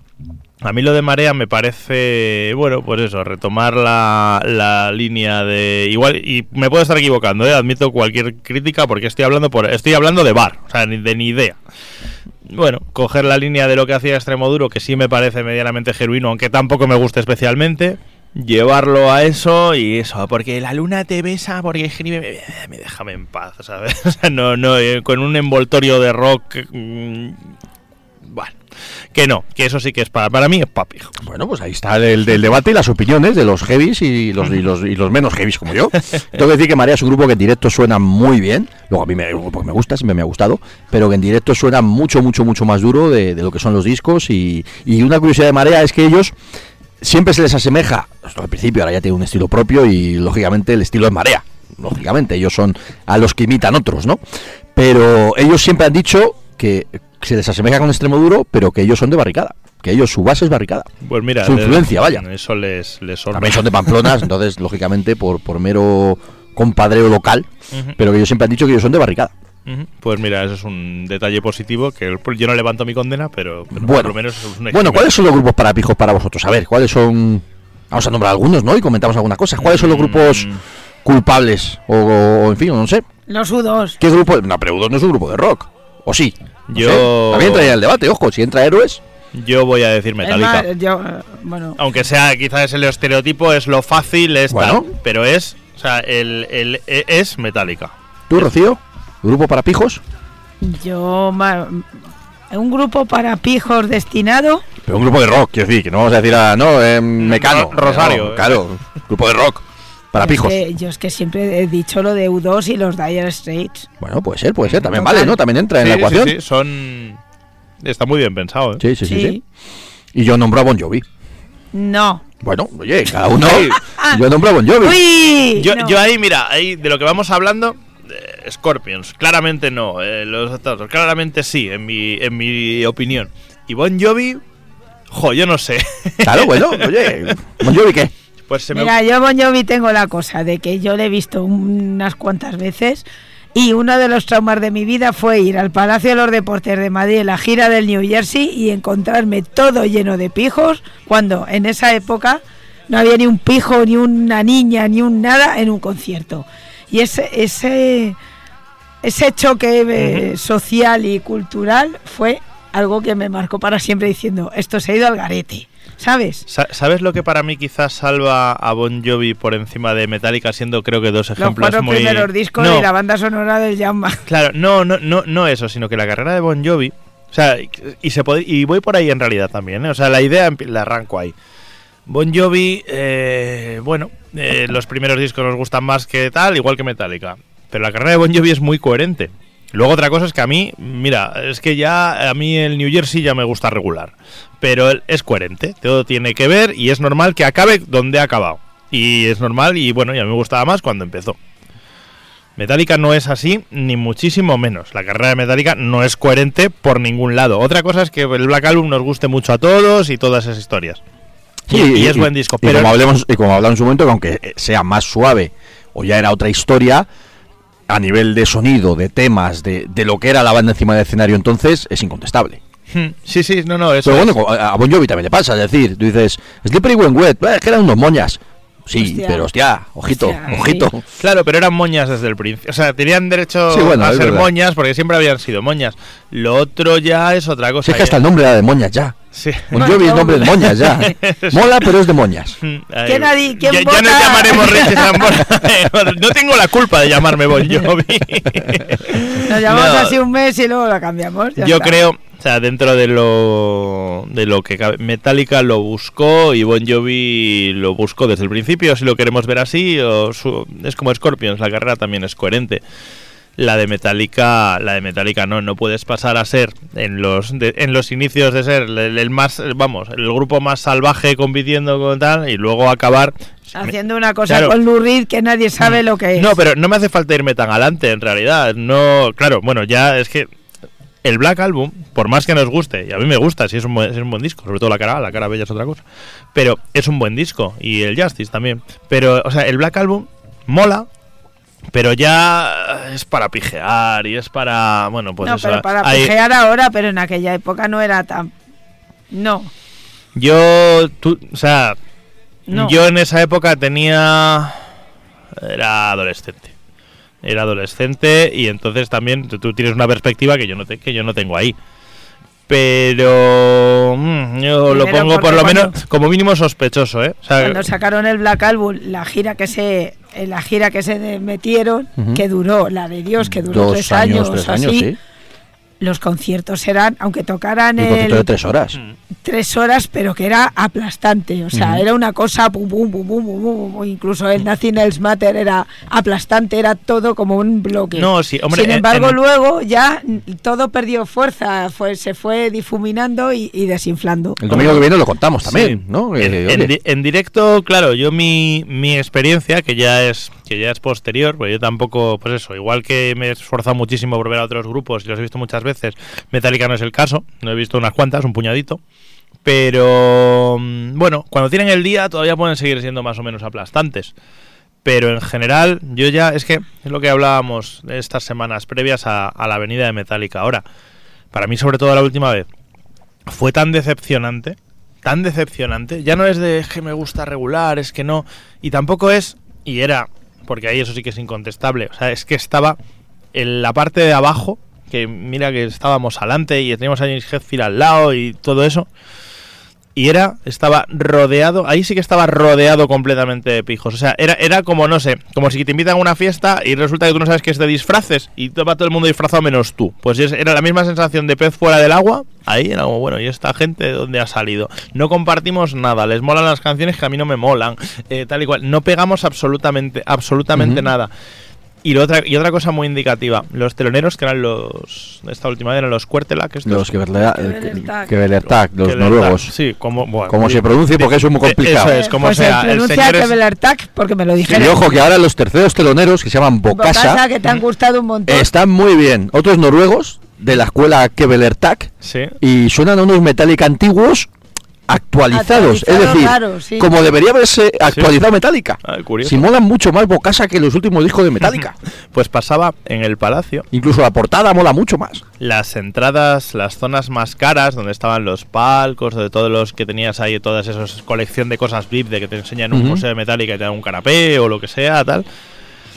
a mí lo de Marea me parece, bueno, pues eso, retomar la, la línea de... Igual, y me puedo estar equivocando, ¿eh? admito cualquier crítica porque estoy hablando por estoy hablando de bar, o sea, ni de ni idea. Bueno, coger la línea de lo que hacía Extremoduro, que sí me parece medianamente genuino, aunque tampoco me gusta especialmente, llevarlo a eso y eso, porque la luna te besa, porque escribe, me, me déjame en paz, ¿sabes? O sea, no, no, eh, con un envoltorio de rock, mm, que no, que eso sí que es para, para mí es papi. Bueno, pues ahí está el del debate y las opiniones de los heavies y los, y los, y los menos heavies como yo. Tengo que decir que Marea es un grupo que en directo suena muy bien. Luego a mí me, pues me gusta, siempre me ha gustado. Pero que en directo suena mucho, mucho, mucho más duro de, de lo que son los discos. Y, y una curiosidad de Marea es que ellos siempre se les asemeja, al principio ahora ya tiene un estilo propio y lógicamente el estilo es Marea. Lógicamente, ellos son a los que imitan otros, ¿no? Pero ellos siempre han dicho que se les asemeja con extremo duro, pero que ellos son de barricada. Que ellos, su base es barricada. Pues mira, Su influencia, vaya. Eso les, les. También son de Pamplonas, entonces, lógicamente, por, por mero compadreo local, pero que ellos siempre han dicho que ellos son de barricada. Pues mira, eso es un detalle positivo que yo no levanto mi condena, pero, pero Bueno. por lo menos es Bueno, ¿cuáles son los grupos para pijos para vosotros? A ver, ¿cuáles son...? Vamos a nombrar algunos, ¿no? Y comentamos algunas cosas. ¿Cuáles son los grupos Mm, culpables? O, o, en fin, no sé. Los U2. ¿Qué grupo? No, pero U2 no es un grupo de rock. ¿O sí? No Yo- sé. También entraría en el debate, ojo. Si entra Héroes... Yo voy a decir Metallica. más, yo, eh, bueno, Aunque sea quizás el estereotipo, es lo fácil, es Bueno. tal, pero es, o sea, el, el- e- es Metallica. ¿Tú, Rocío? ¿Grupo para pijos? yo ma- un grupo para pijos destinado Pero un grupo de rock, quiero decir, que no vamos a decir a... No, eh, Mecano. Ro- Rosario. No, claro, grupo de rock. Para Yo es pijos. que- yo es que siempre he dicho lo de U2 y los Dire Straits. Bueno, puede ser, puede ser. También Total. vale, ¿no? También entra en la Sí, sí, ecuación. sí, son... Está muy bien pensado, ¿eh? Sí, sí, sí, sí. Y yo nombro a Bon Jovi. No. Bueno, oye, cada uno. Sí. yo nombro a Bon Jovi. ¡Uy! Yo, No. yo ahí, mira, ahí de lo que vamos hablando, eh, Scorpions, claramente no, eh, los otros, claramente sí, en mi, en mi opinión. Y Bon Jovi, jo, yo no sé. Claro, bueno, oye, Bon Jovi qué. Pues se me... Mira, yo Bon Jovi tengo la cosa de que yo le he visto unas cuantas veces y uno de los traumas de mi vida fue ir al Palacio de los Deportes de Madrid en la gira del New Jersey y encontrarme todo lleno de pijos cuando en esa época no había ni un pijo, ni una niña, ni un nada en un concierto. Y ese, ese, ese choque eh, social y cultural fue algo que me marcó para siempre diciendo, esto se ha ido al garete, ¿sabes? Sa- ¿Sabes lo que para mí quizás salva a Bon Jovi por encima de Metallica, siendo creo que dos Los ejemplos cuatro muy... primeros discos No, de la banda sonora del Jamba. Claro, no, no, no, no eso, sino que la carrera de Bon Jovi, o sea, y- se pod- y voy por ahí en realidad también, ¿eh? o sea, la idea la arranco ahí. Bon Jovi, eh, bueno, eh, los primeros discos nos gustan más que tal, igual que Metallica, pero la carrera de Bon Jovi es muy coherente. Luego otra cosa es que a mí, mira, es que ya a mí el New Jersey ya me gusta regular, pero él es coherente, todo tiene que ver y es normal que acabe donde ha acabado. Y es normal y bueno, ya me gustaba más cuando empezó. Metallica no es así, ni muchísimo menos. La carrera de Metallica no es coherente por ningún lado. Otra cosa es que el Black Album nos guste mucho a todos y todas esas historias. Y- y, es buen disco. Y Pero como, hablemos, y como hablamos en su momento, que aunque sea más suave o ya era otra historia, a nivel de sonido, de temas, de, de lo que era la banda encima del escenario entonces, es incontestable. Hmm, sí, sí, no, no, eso Pero es. bueno, a a Bon Jovi también le pasa, es decir, tú dices, Slippery When Wet, eh, que eran unos moñas. Sí, Hostia. pero hostia, ojito, Hostia, ojito. sí. Claro, pero eran moñas desde el principio. O sea, tenían derecho Sí, bueno, a es ser verdad. moñas porque siempre habían sido moñas. Lo otro ya es otra cosa. Si es que hasta el nombre era de moñas ya. Sí. Bon Bon Jovi es Jovi. nombre de moñas ya. Mola, pero es de moñas. ¿Quién ha di- quién ya, ya nos llamaremos Richie Sambora. no tengo la culpa de llamarme Bon Jovi. Nos llamamos No. así un mes y luego la cambiamos. ya Yo está. creo, o sea, dentro de lo de lo que cabe, Metallica lo buscó y Bon Jovi lo buscó desde el principio, si lo queremos ver así, o su- es como Scorpions, la carrera también es coherente. La de Metallica, la de Metallica no, no puedes pasar a ser en los de- en los inicios de ser el, el más, vamos, el grupo más salvaje compitiendo con tal y luego acabar Haciendo una cosa Claro. con Lou Reed que nadie sabe lo que es. No, pero no me hace falta irme tan adelante, en realidad. No, claro, bueno, ya es que el Black Album, por más que nos guste, y a mí me gusta, si es un buen, es un buen disco, sobre todo la cara, A, la cara bella es otra cosa, pero es un buen disco, y el Justice también. Pero, o sea, el Black Album mola, pero ya es para pijear y es para, bueno, pues no, eso. pero para hay- pijear ahora, pero en aquella época no era tan... No, Yo, tú, o sea, no. Yo en esa época tenía. Era adolescente. Era adolescente y entonces también tú, tienes una perspectiva que yo no, te- que yo no tengo ahí. Pero. mm, yo lo pongo por lo cuando- menos como mínimo sospechoso, ¿eh? O sea, Cuando sacaron el Black Album, la gira que se en la gira que se metieron, que duró, la de Dios, que duró Dos tres años, años, tres así, años, sí. Los conciertos eran, aunque tocaran Un concierto el- de tres horas. mm, tres horas, pero que era aplastante. O sea, era una cosa, pum, pum, pum, pum, pum, pum, pum, incluso el Nothing Else Matter era aplastante, era todo como un bloque. No, sí, hombre, Sin embargo, en- luego ya mm, todo perdió fuerza, fue, se fue difuminando y, y desinflando. El domingo que viene lo contamos también, Sí. ¿no? En, Eh, en oye, di- en directo, claro, yo mi, mi experiencia, que ya es que ya es posterior, pues yo tampoco, pues eso, igual que me he esforzado muchísimo por ver a otros grupos y los he visto muchas veces, Metallica no es el caso, no he visto unas cuantas, un puñadito, pero mm, bueno, cuando tienen el día todavía pueden seguir siendo más o menos aplastantes. Pero en general, yo ya, es que es lo que hablábamos estas semanas previas a, la venida de Metallica. Ahora, para mí, sobre todo la última vez, fue tan decepcionante, tan decepcionante. Ya no es de "Es que me gusta regular, es que no. Y tampoco es, y era, porque ahí eso sí que es incontestable, o sea, es que estaba en la parte de abajo, que mira que estábamos adelante y teníamos a James Hetfield al lado y todo eso. Y era, estaba rodeado, ahí sí que estaba rodeado completamente de pijos. O sea, era, era como, no sé, como si te invitan a una fiesta y resulta que tú no sabes que es de disfraces y va todo el mundo disfrazado menos tú. Pues es- era la misma sensación de pez fuera del agua. Ahí era como, bueno, ¿y esta gente de dónde ha salido? No compartimos nada, les molan las canciones que a mí no me molan, eh, tal y cual. No pegamos absolutamente, absolutamente nada. Y, lo otra, y otra cosa muy indicativa, los teloneros que eran los, esta última vez eran los estos los que Kevelertak. que Kevelertak, los noruegos. Sí, como, bueno, Como se pronuncie, porque eso es muy Eh, complicado. Eso es, como pues sea. se El pronuncia señor es- Kevelertak porque me lo Y dijeron. ojo que ahora los terceros teloneros, que se llaman Bocasa, Bocasa, que te han gustado un montón. están muy bien. Otros noruegos, de la escuela Kevelertak, Sí. y suenan a unos Metallica antiguos actualizados. es decir, claro, sí. como debería haberse actualizado Metallica. Ah, curioso. Si molan mucho más Bocasa que los últimos discos de Metallica. Pues pasaba en el palacio Incluso la portada mola mucho más. las entradas, las zonas más caras, donde estaban los palcos, de todos los que tenías ahí, todas esas colección de cosas VIP de que te enseñan un museo de Metallica y te dan un canapé o lo que sea, tal.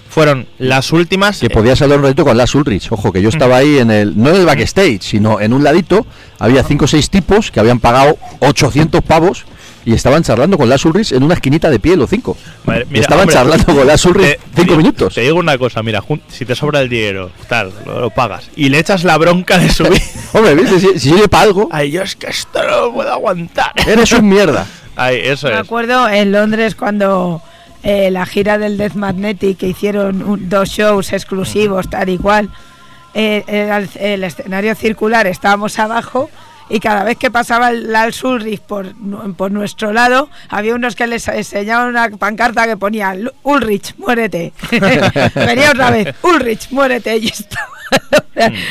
Fueron las últimas. Que podías hablar un ratito con Lars Ulrich. Ojo, que yo estaba ahí en el. No en el backstage, sino en un ladito. Había cinco o seis tipos que habían pagado 800 pavos y estaban charlando con Lars Ulrich en una esquinita de piel o cinco. Madre- mira, estaban hombre, charlando con Lars Ulrich te- cinco te- minutos. Te digo una cosa, mira, si te sobra el dinero, tal, lo, lo pagas y le echas la bronca de subir. Hombre, ¿viste? Si, si sirve para algo, Ay, yo es que esto no lo puedo aguantar. eres un mierda. Ay, eso Me es. acuerdo en Londres cuando eh, la gira del Death Magnetic que hicieron un- dos shows exclusivos, tal y cual. eh, era el, el escenario circular, estábamos abajo y cada vez que pasaba el Lars Ulrich por, por nuestro lado, había unos que les enseñaban una pancarta que ponía "Lu- Ulrich, muérete. Venía otra vez, Ulrich, muérete. Y estaba-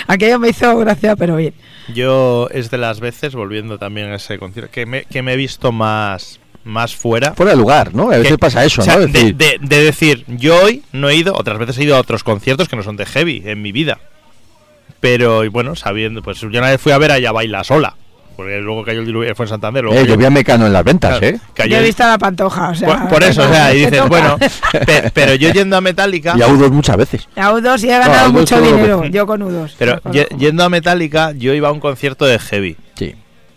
Aquello me hizo gracia, pero bien. Yo es de las veces, volviendo también a ese concierto, que me, que me he visto más, más fuera. Fuera de lugar, ¿no? A veces Que- pasa eso, o sea, ¿no? de, Decir, de- de decir, yo hoy no he ido, otras veces he ido a otros conciertos que no son de heavy en mi vida. Pero, y bueno, sabiendo, pues yo una vez fui a ver a ella baila sola. Porque luego cayó el diluvio, fue en Santander. Luego eh, cayó- yo vi a Mecano en las ventas, claro, ¿eh? cayó Yo he visto a la pantoja, o sea, por, por eso, o sea, y dices, toca. bueno, pe- pero yo yendo a Metallica. Y a U2 muchas veces. A U2 y he ganado a U2 mucho dinero, yo con U2. Pero yendo a Metallica, yo iba a un concierto de heavy.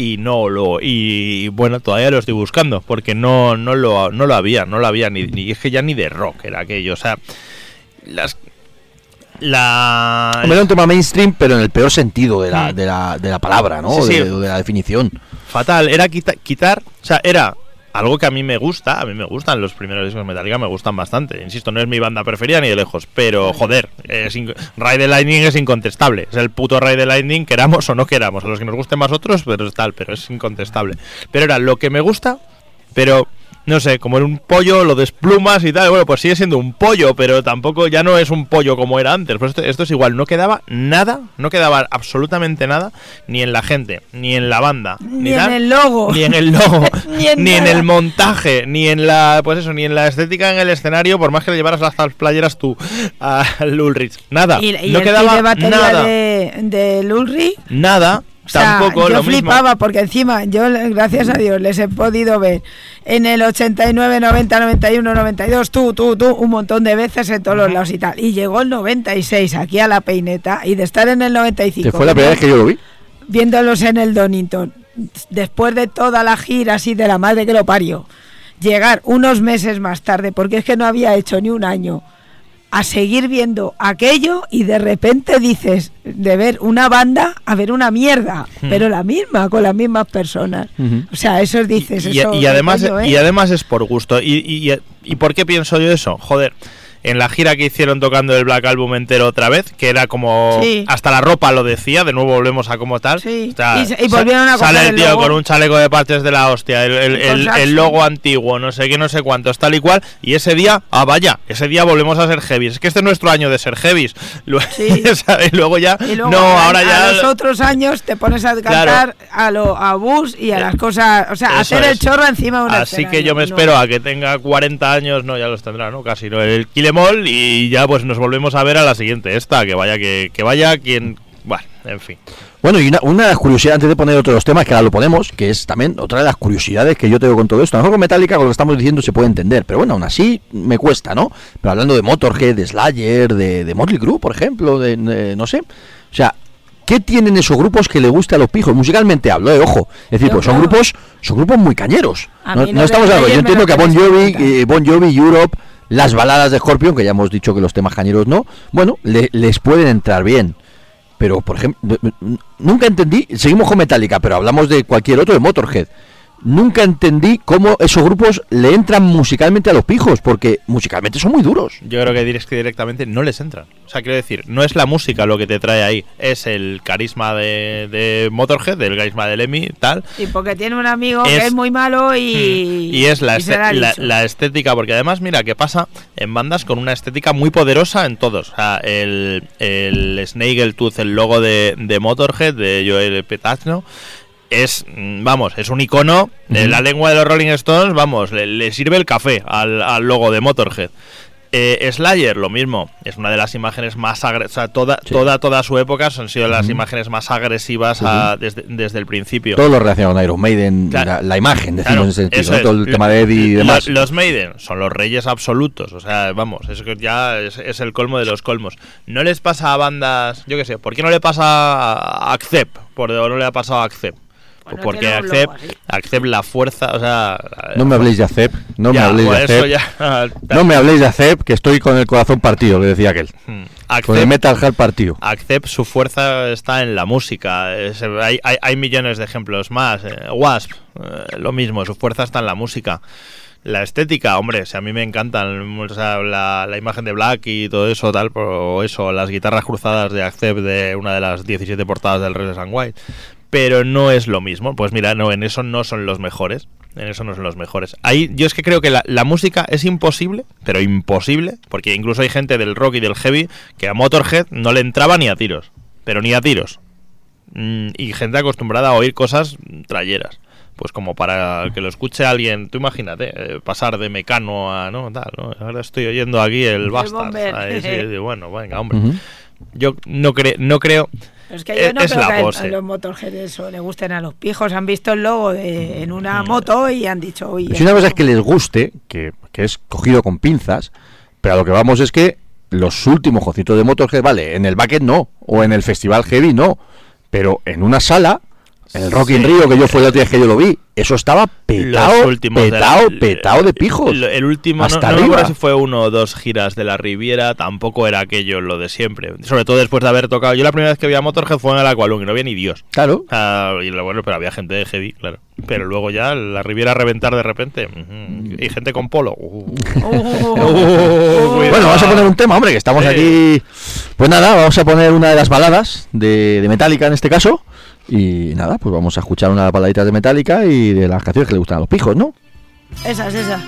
Y no lo y bueno todavía lo estoy buscando porque no no lo no lo había no lo había ni, ni es que ya ni de rock era aquello o sea las la Hombre, era un tema mainstream, pero en el peor sentido de la, Mm. de la, de la palabra, ¿no? Sí, sí. De, de la definición. fatal era quita- quitar o sea era algo que a mí me gusta, a mí me gustan los primeros discos de Metallica, me gustan bastante. Insisto, no es mi banda preferida ni de lejos, pero joder, es Ride the Lightning es incontestable. Es el puto Ride the Lightning, queramos o no queramos. A los que nos gusten más otros, pero es tal, pero es incontestable. Pero era lo que me gusta, pero no sé, como era un pollo, lo desplumas y tal. Bueno, pues sigue siendo un pollo, pero tampoco ya no es un pollo como era antes. Pues esto, esto es igual, no quedaba nada, no quedaba absolutamente nada, ni en la gente, ni en la banda, Ni en tal, el logo. ni en el logo, Ni en ni en el montaje, ni en la, pues eso, ni en la estética en el escenario, por más que le llevaras las playeras tú al Ulrich. Nada, Y, y no el quedaba de batería nada, de, de nada, O sea, tampoco yo lo mismo. flipaba porque encima yo, gracias a Dios, les he podido ver en el 89, 90, 91, 92, tú, tú, tú, un montón de veces en todos los lados y tal. Y llegó el 96 aquí a la peineta y de estar en el 95. Que fue la primera vez que yo lo vi. viéndolos en el Donington, después de toda la gira así de la madre que lo parió, llegar unos meses más tarde, porque es que no había hecho ni un año, a seguir viendo aquello y de repente dices, de ver una banda a ver una mierda, pero la misma, con las mismas personas. O sea, eso dices, y, eso y además coño, ¿eh? y además es por gusto y, y, y- ¿y por qué pienso yo eso joder en la gira que hicieron tocando el Black Album entero otra vez, que era como Sí. hasta la ropa lo decía, de nuevo volvemos a como tal. Sí. O sea, Y y volvieron a sale el el tío logo. con un chaleco de partes de la hostia, el, el- logo antiguo, no sé qué, no sé cuántos, tal y cual. Y ese día, ah, vaya, ese día volvemos a ser heavies. Es que este es nuestro año de ser heavies. Lu- Sí. y luego ya, Y luego no, a- ahora a ya. los otros años te pones a cantar a lo a bus y a Eh, las cosas, o sea, hacer el chorro encima de una Así que yo me espero a que tenga 40 años, no, ya los tendrá, ¿no? Casi, ¿no? El Y ya pues nos volvemos a ver a la siguiente, esta, que vaya, que, que vaya quien... Bueno, en fin. Bueno, y una, una de las curiosidades, antes de poner otro de los temas, que ahora lo ponemos, que es también otra de las curiosidades que yo tengo con todo esto. A lo mejor con Metallica, con lo que estamos diciendo, se puede entender, pero bueno, aún así me cuesta, ¿no? Pero hablando de Motorhead, de Slayer, de, de Motley Crue, por ejemplo, de, de- no sé. O sea, ¿qué tienen esos grupos que le guste a los pijos? Musicalmente hablo, eh, ojo. Es decir, Yo pues son grupos, son grupos muy cañeros. A No, estamos hablando, yo entiendo que a Bon Jovi, eh, Bon Jovi, Europe, las baladas de Scorpion, que ya hemos dicho que los temas cañeros no, bueno, le- les pueden entrar bien. Pero, por ejemplo, nunca entendí, seguimos con Metallica, pero hablamos de cualquier otro, de Motorhead. Nunca entendí cómo esos grupos le entran musicalmente a los pijos, porque musicalmente son muy duros. Yo creo que direct- que directamente no les entran. O sea, quiero decir, no es la música lo que te trae ahí, es el carisma de, de Motorhead, el carisma de Lemmy, tal. Sí, porque tiene un amigo Es- que es muy malo y. Y es la, y este- la estética, porque además, mira, que pasa en bandas con una estética muy poderosa en todos. O sea, el, el Snaggletooth, el logo de, de Motorhead, de Joel Petachno, es, mm, vamos, es un icono de la lengua de los Rolling Stones, vamos, le, le sirve el café al, al logo de Motorhead. Eh, Slayer, lo mismo, es una de las imágenes más agresivas, o sea, toda, Sí. toda, toda su época han sido las imágenes más agresivas a- desde, desde el principio. Todo lo relacionado con Iron Maiden, Claro. la, la imagen, decimos Claro, en ese sentido, eso ¿no? es. todo el tema de Eddie y demás. Los Maiden son los reyes absolutos, o sea, vamos, es que ya es, es el colmo de los colmos. No les pasa a bandas, yo qué sé, ¿por qué no le pasa a Accept? ¿Por no le ha pasado a Accept? Pues Bueno, porque. Accept la fuerza, o sea... No me habléis de Acep, no me habléis de pues Acep. ya- No me habléis de Acep, que estoy con el corazón partido, le decía aquel. Hmm. Con el Metal Heart partido. Accept, su fuerza está en la música. Es- hay, hay- hay millones de ejemplos más. Eh, Wasp, eh, lo mismo, su fuerza está en la música. La estética, hombre, si a mí me encantan o sea, la, la imagen de Black y todo eso, tal, o eso, las guitarras cruzadas de Accept de una de las 17 portadas del Red and White. Pero no es lo mismo. Pues mira, no, en eso no son los mejores. En eso no son los mejores. Ahí, yo es que creo que la, la música es imposible, pero imposible, porque incluso hay gente del rock y del heavy que a Motorhead no le entraba ni a tiros, pero ni a tiros. Mm, y gente acostumbrada a oír cosas trayeras. Pues como para que lo escuche alguien, tú imagínate, eh, pasar de mecano a no tal, ¿no? Ahora estoy oyendo aquí el Bastard. Ahí sí, digo, bueno, venga, hombre. Yo no, cre no creo. Pero es que yo no es creo que a- pose. a los Motorhead eso le gusten a los pijos. Han visto el logo de, en una moto y han dicho, oye. Si una cosa es que les guste, que, que es cogido con pinzas, pero a lo que vamos es que los últimos conciertos de Motorhead, vale, en el Bucket no, o en el Festival Heavy no, pero en una sala El Rock in Rio, que yo fue la última vez que yo lo vi, eso estaba petado, últimos de la- petado, petado de pijos. El, el último, no, Hasta no me arriba. si fue uno o dos giras de la Riviera, tampoco era aquello lo de siempre. Sobre todo después de haber tocado. Yo la primera vez que vi a Motorhead fue en el Aqualung y no había ni Dios. Claro. Ah, y bueno, pero había gente de heavy, claro. Pero luego ya la Riviera a reventar de repente. Y gente con polo. uh. Oh. Bueno, vamos a poner un tema, hombre, que estamos Sí. aquí. Pues nada, vamos a poner una de las baladas de, de Metallica en este caso. Y nada, pues vamos a escuchar una de las baladitas de Metallica y de las canciones que le gustan a los pijos, ¿no? Esas, esas.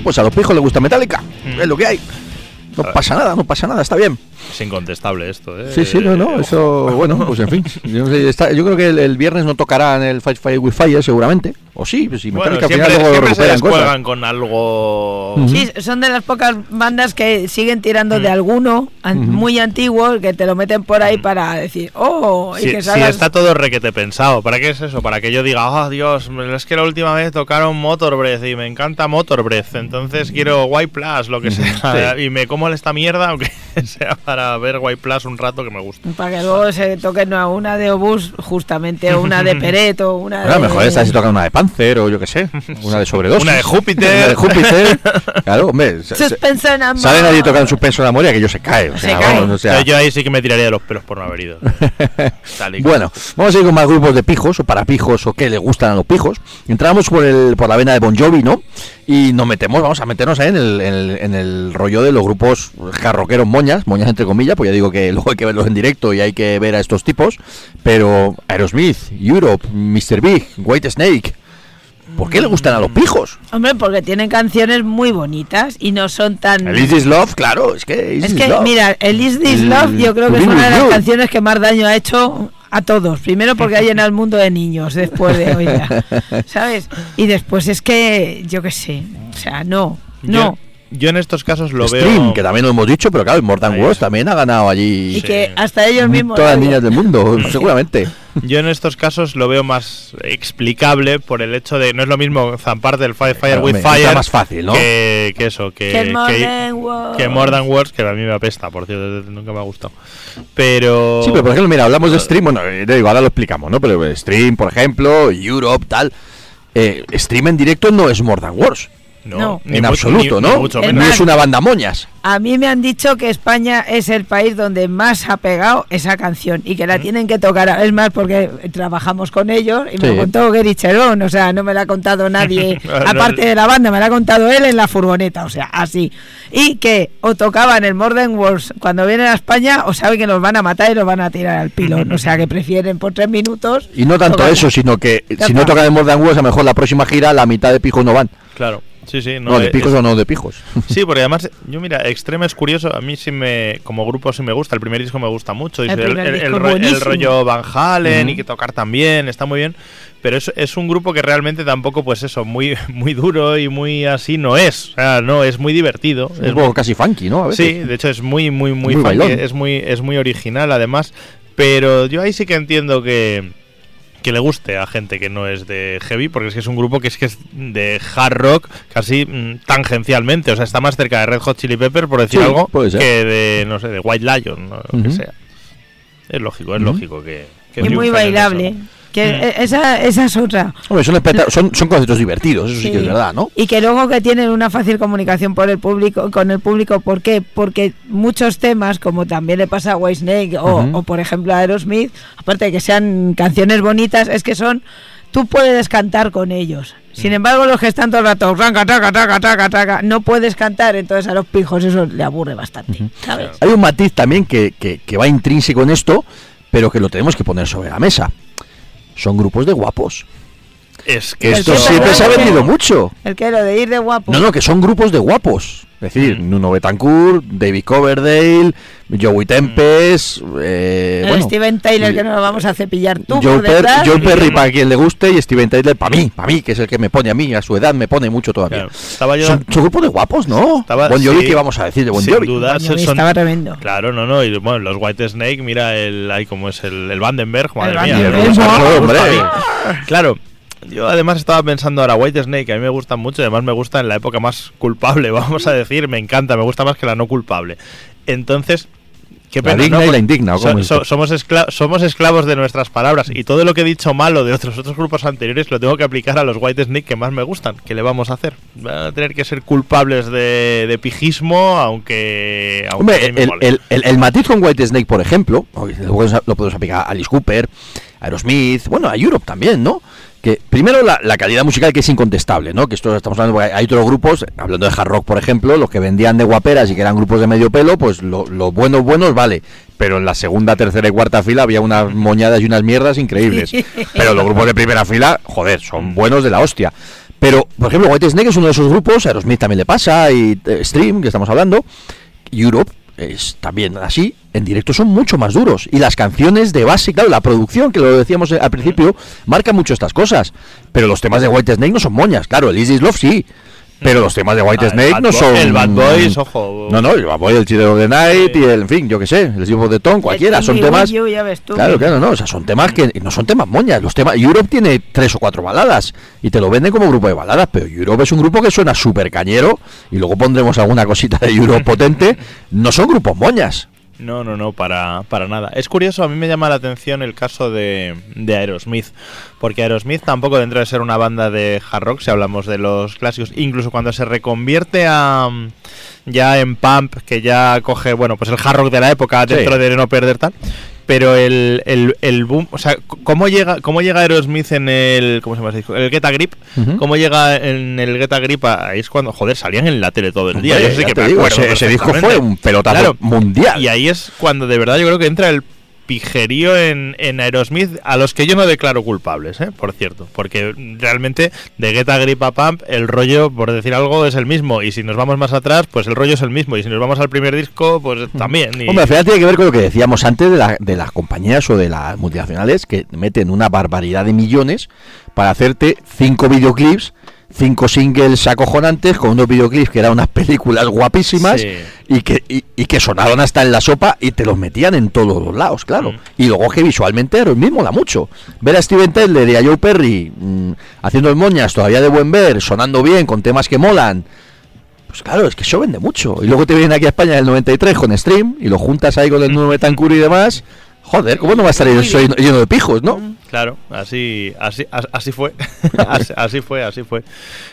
Bueno, pues a los pijos les gusta Metallica. Mm. Es lo que hay. No pasa nada, no pasa nada, está bien. Es incontestable esto, ¿eh? Sí, sí, no, no, eso, bueno, pues en fin. Yo, no sé, está- yo creo que el, el viernes no tocarán el Fight Fire with Fire, seguramente. O sí, pues si Bueno, Metallica al final luego recuperan cosas. con algo... Sí, son de las pocas bandas que siguen tirando de alguno muy antiguo que te lo meten por ahí para decir, oh, y Si, que si salgas. está todo requete pensado, ¿para qué es eso? Para que yo diga, oh Dios, es que la última vez tocaron Motor Breath y me encanta Motor Breath, entonces quiero White Plus, lo que sea, Sí. y me como esta mierda, aunque sea para ver White Plus un rato que me gusta. Para que luego se toquen una de Obús, justamente, o una de Peret, o una Bueno, de. mejor esta si tocan una de Panzer o yo qué sé, una de sobredosis. Una de Júpiter. Una de Júpiter. Claro, hombre. Suspenso en amor. Sale nadie tocando suspenso en la moria que yo se cae. O Se cae. vamos, o sea, yo ahí sí que me tiraría de los pelos por no haber ido. Y Bueno, vamos a ir con más grupos de pijos o para pijos o que le gustan a los pijos. Entramos por el por la vena de Bon Jovi, ¿no? Y nos metemos, vamos a meternos ahí en el, en el, en el rollo de los grupos jarroqueros moñas, moñas entre comillas, pues ya digo que luego hay que verlos en directo y hay que ver a estos tipos. Pero Aerosmith, Europe, Mr. Big, White Snake, ¿por qué le gustan a los pijos? Hombre, porque tienen canciones muy bonitas y no son tan. El Is This Love, claro, es que Is Es que, Love. mira, el Is This Love yo creo que es una de las canciones que más daño ha hecho a todos. Primero porque ha llenado el mundo de niños después de oírla, ¿sabes? Y después es que, yo qué sé, o sea, no, no. Yo, yo en estos casos lo Stream, veo... que también lo hemos dicho, pero claro, el Mortal Wars también ha ganado allí Y que hasta ellos mismos... todas las niñas del mundo, seguramente. Yo en estos casos lo veo más explicable por el hecho de no es lo mismo zamparte del Fire, Fire with Fire está más fácil, ¿no? que, que eso, que, Que el que- Modern Wars. que More Than Words, que a mí me apesta, por cierto, nunca me ha gustado. Pero... Sí, pero por ejemplo, mira, hablamos de Stream, bueno, eh, digo, ahora lo explicamos, ¿no? Pero eh, Stream, por ejemplo, Europe, tal. Eh, stream en directo no es More Than Wars, No. en mucho- absoluto, ni- ¿no? ni mucho Es Ni menos. más, es una banda moñas. A mí me han dicho que España es el país donde más ha pegado esa canción y que la tienen que tocar. Es más, porque trabajamos con ellos y me lo contó Gary Cherón, o sea, no me la ha contado nadie, aparte de la banda, me la ha contado él en la furgoneta, o sea, así. Y que o tocaban el Modern Wars cuando vienen a España o saben que nos van a matar y nos van a tirar al pilón, o sea, que prefieren por tres minutos. Y no tanto tocar- eso, sino que si no tocan en More Than Wars, a lo mejor la próxima gira la mitad de pijos no van. Claro, sí, sí. No, No, de es- pijos o no de pijos. Sí, porque además, yo mira, Extreme es curioso, a mí sí me, como grupo sí me gusta, el primer disco me gusta mucho, El dice, el, primer el- disco el es ro- rollo Van Halen y que tocar también, está muy bien, pero es, es un grupo que realmente tampoco, pues eso, muy, muy duro y muy así no es, o sea, no, es muy divertido. Es un poco casi funky, ¿no? A veces. Sí, de hecho es muy, muy, muy, Muy funky, bailón. es muy, es muy original además, pero yo ahí sí que entiendo que, que le guste a gente que no es de heavy, porque es que es un grupo que es que es de hard rock casi mm, tangencialmente, o sea, está más cerca de Red Hot Chili Pepper, por decir Sí, algo, que de, no sé, de White Lion, ¿no? lo que sea. Es lógico, es lógico que... que Y muy bailable. Que Mm. e- esa, esa es otra. Hombre, son, especta- son, son conceptos divertidos, eso sí. que es verdad, ¿no? Y que luego que tienen una fácil comunicación por el público, con el público, ¿por qué? Porque muchos temas, como también le pasa a Whitesnake o, Ujú. o por ejemplo a Aerosmith, aparte de que sean canciones bonitas, es que son, tú puedes cantar con ellos. Sin embargo, los que están todo el rato, ranca, taca, taca, taca, taca, no puedes cantar, entonces a los pijos eso le aburre bastante, ¿sabes? Hay un matiz también que, que, que va intrínseco en esto, pero que lo tenemos que poner sobre la mesa. Son grupos de guapos. Es que Esto siempre se ha vendido mucho. El que lo de ir de guapo. No, no, que son grupos de guapos. Es decir, Mm. Nuno Betancourt, David Coverdale, Joey Tempest, eh, el bueno, Steven Tyler que nos lo vamos a cepillar tú Joe, por Per- detrás. Joe Perry para quien le guste y Steven Tyler para mí, para mí, que es el que me pone a mí, a su edad me pone mucho todavía. Claro, estaba yo... Son, son grupos de guapos, ¿no? Estaba- Bon Jovi, sí, ¿qué vamos a decir de Bon sin Jovi? duda, Bon Jovi son- estaba tremendo. Claro, no, no. Y bueno, los White Snake, mira el ahí como es el, el Vandenberg, madre El mía. Vandenberg, gusta, gusta mí. Claro, yo además estaba pensando ahora, White Snake, que a mí me gustan mucho, además me gusta en la época más culpable, vamos a decir, me encanta, me gusta más que la no culpable. Entonces, qué La digna ¿no? y la indigna, ¿o so- somos, escla- somos esclavos de nuestras palabras y todo lo que he dicho malo de otros otros grupos anteriores lo tengo que aplicar a los White Snake que más me gustan. ¿Qué le vamos a hacer? Van a tener que ser culpables de, de pijismo, aunque... aunque Hombre, me el, el, el- matiz con White Snake, por ejemplo, lo podemos aplicar a Alice Cooper, a Aerosmith, bueno, a Europe también, ¿no? Que primero la, la calidad musical que es incontestable, ¿no? Que esto estamos hablando, porque hay otros grupos, hablando de hard rock, por ejemplo, los que vendían de guaperas y que eran grupos de medio pelo, pues lo- los buenos, buenos, vale. Pero en la segunda, tercera y cuarta fila había unas moñadas y unas mierdas increíbles. Pero los grupos de primera fila, joder, son buenos de la hostia. Pero, por ejemplo, White Snake es uno de esos grupos, Aerosmith también le pasa, y eh, Stream, que estamos hablando, Europe es también así, en directo son mucho más duros. Y las canciones de base, claro, la producción, que lo decíamos al principio, marca mucho estas cosas. Pero los temas de White Snake no son moñas, claro, el Love sí. Pero los temas de White Ah, Snake no son. El Bad Boys, ojo. No, no, el Bad Boy, el Cheater of the Night y el, en fin, yo qué sé, el of the Tongue, cualquiera. Son temas. You, ya ves tú. Claro, claro, no, o sea, son temas que no son temas moñas. Los temas Europe tiene tres o cuatro baladas y te lo venden como grupo de baladas, pero Europe es un grupo que suena súper cañero y luego pondremos alguna cosita de Europe potente. No son grupos moñas. No, no, no, para, para nada. Es curioso, a mí me llama la atención el caso de, de Aerosmith, porque Aerosmith tampoco dentro de ser una banda de hard rock, si hablamos de los clásicos, incluso cuando se reconvierte a ya en pump, que ya coge, bueno, pues el hard rock de la época Sí. dentro de no perder tal, pero el, el, el boom, o sea, ¿cómo llega, cómo llega Aerosmith en el, ¿cómo se llama ese disco? El Get a Grip. ¿cómo llega en el Get a Grip? Ahí es cuando, joder, salían en la tele todo el día. Hombre, Yo sé que te me digo, acuerdo ese, ese disco fue un pelotazo Claro. mundial. Y ahí es cuando de verdad yo creo que entra el pijerío en, en Aerosmith, a los que yo no declaro culpables, ¿eh? por cierto, porque realmente de Get a Grip a Pump el rollo, por decir algo, es el mismo, y si nos vamos más atrás, pues el rollo es el mismo, y si nos vamos al primer disco, pues también. y- Hombre, al final tiene que ver con lo que decíamos antes de, la- de las compañías o de las multinacionales que meten una barbaridad de millones para hacerte cinco videoclips, cinco singles acojonantes con unos videoclips que eran unas películas guapísimas Sí. y, que, y, y que sonaron hasta en la sopa y te los metían en todos los lados, claro. Mm. Y luego que visualmente era el mismo, mola mucho. Ver a Steven Tyler y a Joe Perry mm, haciendo el moñas todavía de buen ver, sonando bien, con temas que molan. Pues claro, es que eso vende mucho. Y luego te vienen aquí a España en el 93 con Stream y lo juntas ahí con el nuevo Betancourt y demás. Joder, ¿cómo no va a estar bien. lleno de pijos, no? Claro, así, así, as- así fue, así, así fue, así fue.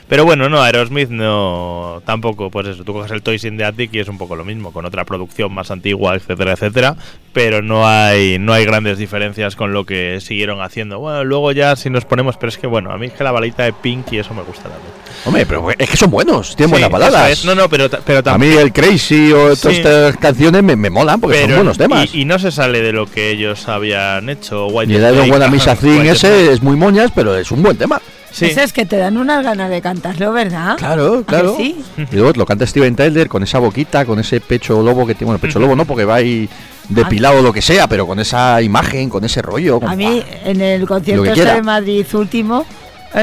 Pero bueno, no, Aerosmith no, tampoco, pues eso, tú coges el Toys in the Attic y es un poco lo mismo, con otra producción más antigua, etcétera, etcétera, pero no hay, no hay grandes diferencias con lo que siguieron haciendo. Bueno, luego ya si nos ponemos, pero es que bueno, a mí es que la balita de Pink y eso me gusta también. Hombre, pero es que son buenos, tienen Sí, buenas baladas. es. No, no, pero, pero a también... mí el Crazy o todas Sí. estas canciones me, me molan porque son buenos temas. Y, y no se sale de lo que ellos habían hecho. White Y el I don't Snake, wanna miss a ajá, thing White ese es muy moñas, pero es un buen tema. Sí. Ese es que te dan unas ganas de cantarlo, ¿verdad? Claro, ¿A que claro. sí? Y luego lo canta Steven Tyler con esa boquita, con ese pecho lobo que tiene. Bueno, pecho lobo no, porque va ahí depilado o lo que sea, pero con esa imagen, con ese rollo. con- A mí, en el concierto este de Madrid último,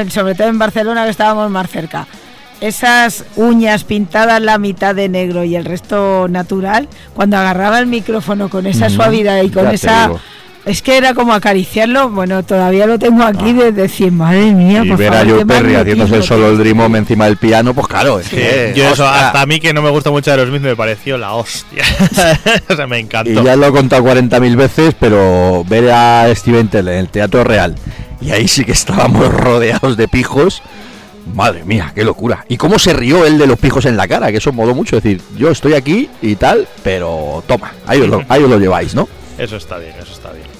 sobre todo en Barcelona, que estábamos más cerca, esas uñas pintadas la mitad de negro y el resto natural, cuando agarraba el micrófono con esa suavidad y con esa... Es que era como acariciarlo, bueno, todavía lo tengo aquí de decir, madre mía, Ah. Y por ver a Joe Perry haciéndose solo el Dream Home encima del piano, pues claro, es Sí, que, yo eso, hasta a mí que no me gusta mucho Aerosmith me pareció la hostia. o sea, me encantó. Y ya lo he contado 40.000 veces, pero ver a Steven Tyler en el Teatro Real, y ahí sí que estábamos rodeados de pijos, madre mía, qué locura. Y cómo se rió él de los pijos en la cara, que eso moló mucho, decir, yo estoy aquí y tal, pero toma, ahí lo, ahí os lo lleváis, ¿no? Eso está bien, eso está bien.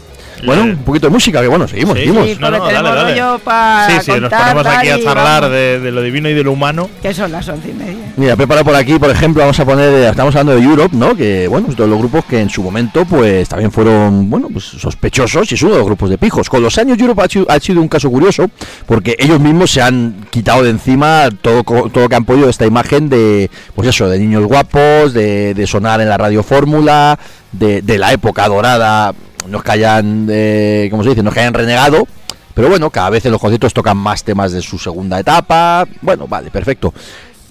Bueno, un poquito de música, que bueno, seguimos, Sí, seguimos. Sí, No, porque no, tenemos dale, dale. rollo para Sí, sí, nos ponemos aquí a charlar de, de lo divino y de lo humano. Que son las once y media. Mira, he preparado por aquí, por ejemplo, vamos a poner, eh, estamos hablando de Europe, ¿no? Que, bueno, es de los grupos que en su momento, pues, también fueron, bueno, pues, sospechosos y es uno de los grupos de pijos. Con los años Europe ha sido, ha sido un caso curioso, porque ellos mismos se han quitado de encima todo, co- todo lo que han podido esta imagen de, pues eso, de niños guapos, de, de sonar en la radio fórmula, de, de la época dorada, no es que hayan, eh, ¿cómo se dice? No es que hayan renegado, pero bueno, cada vez en los conciertos tocan más temas de su segunda etapa. Bueno, vale, perfecto.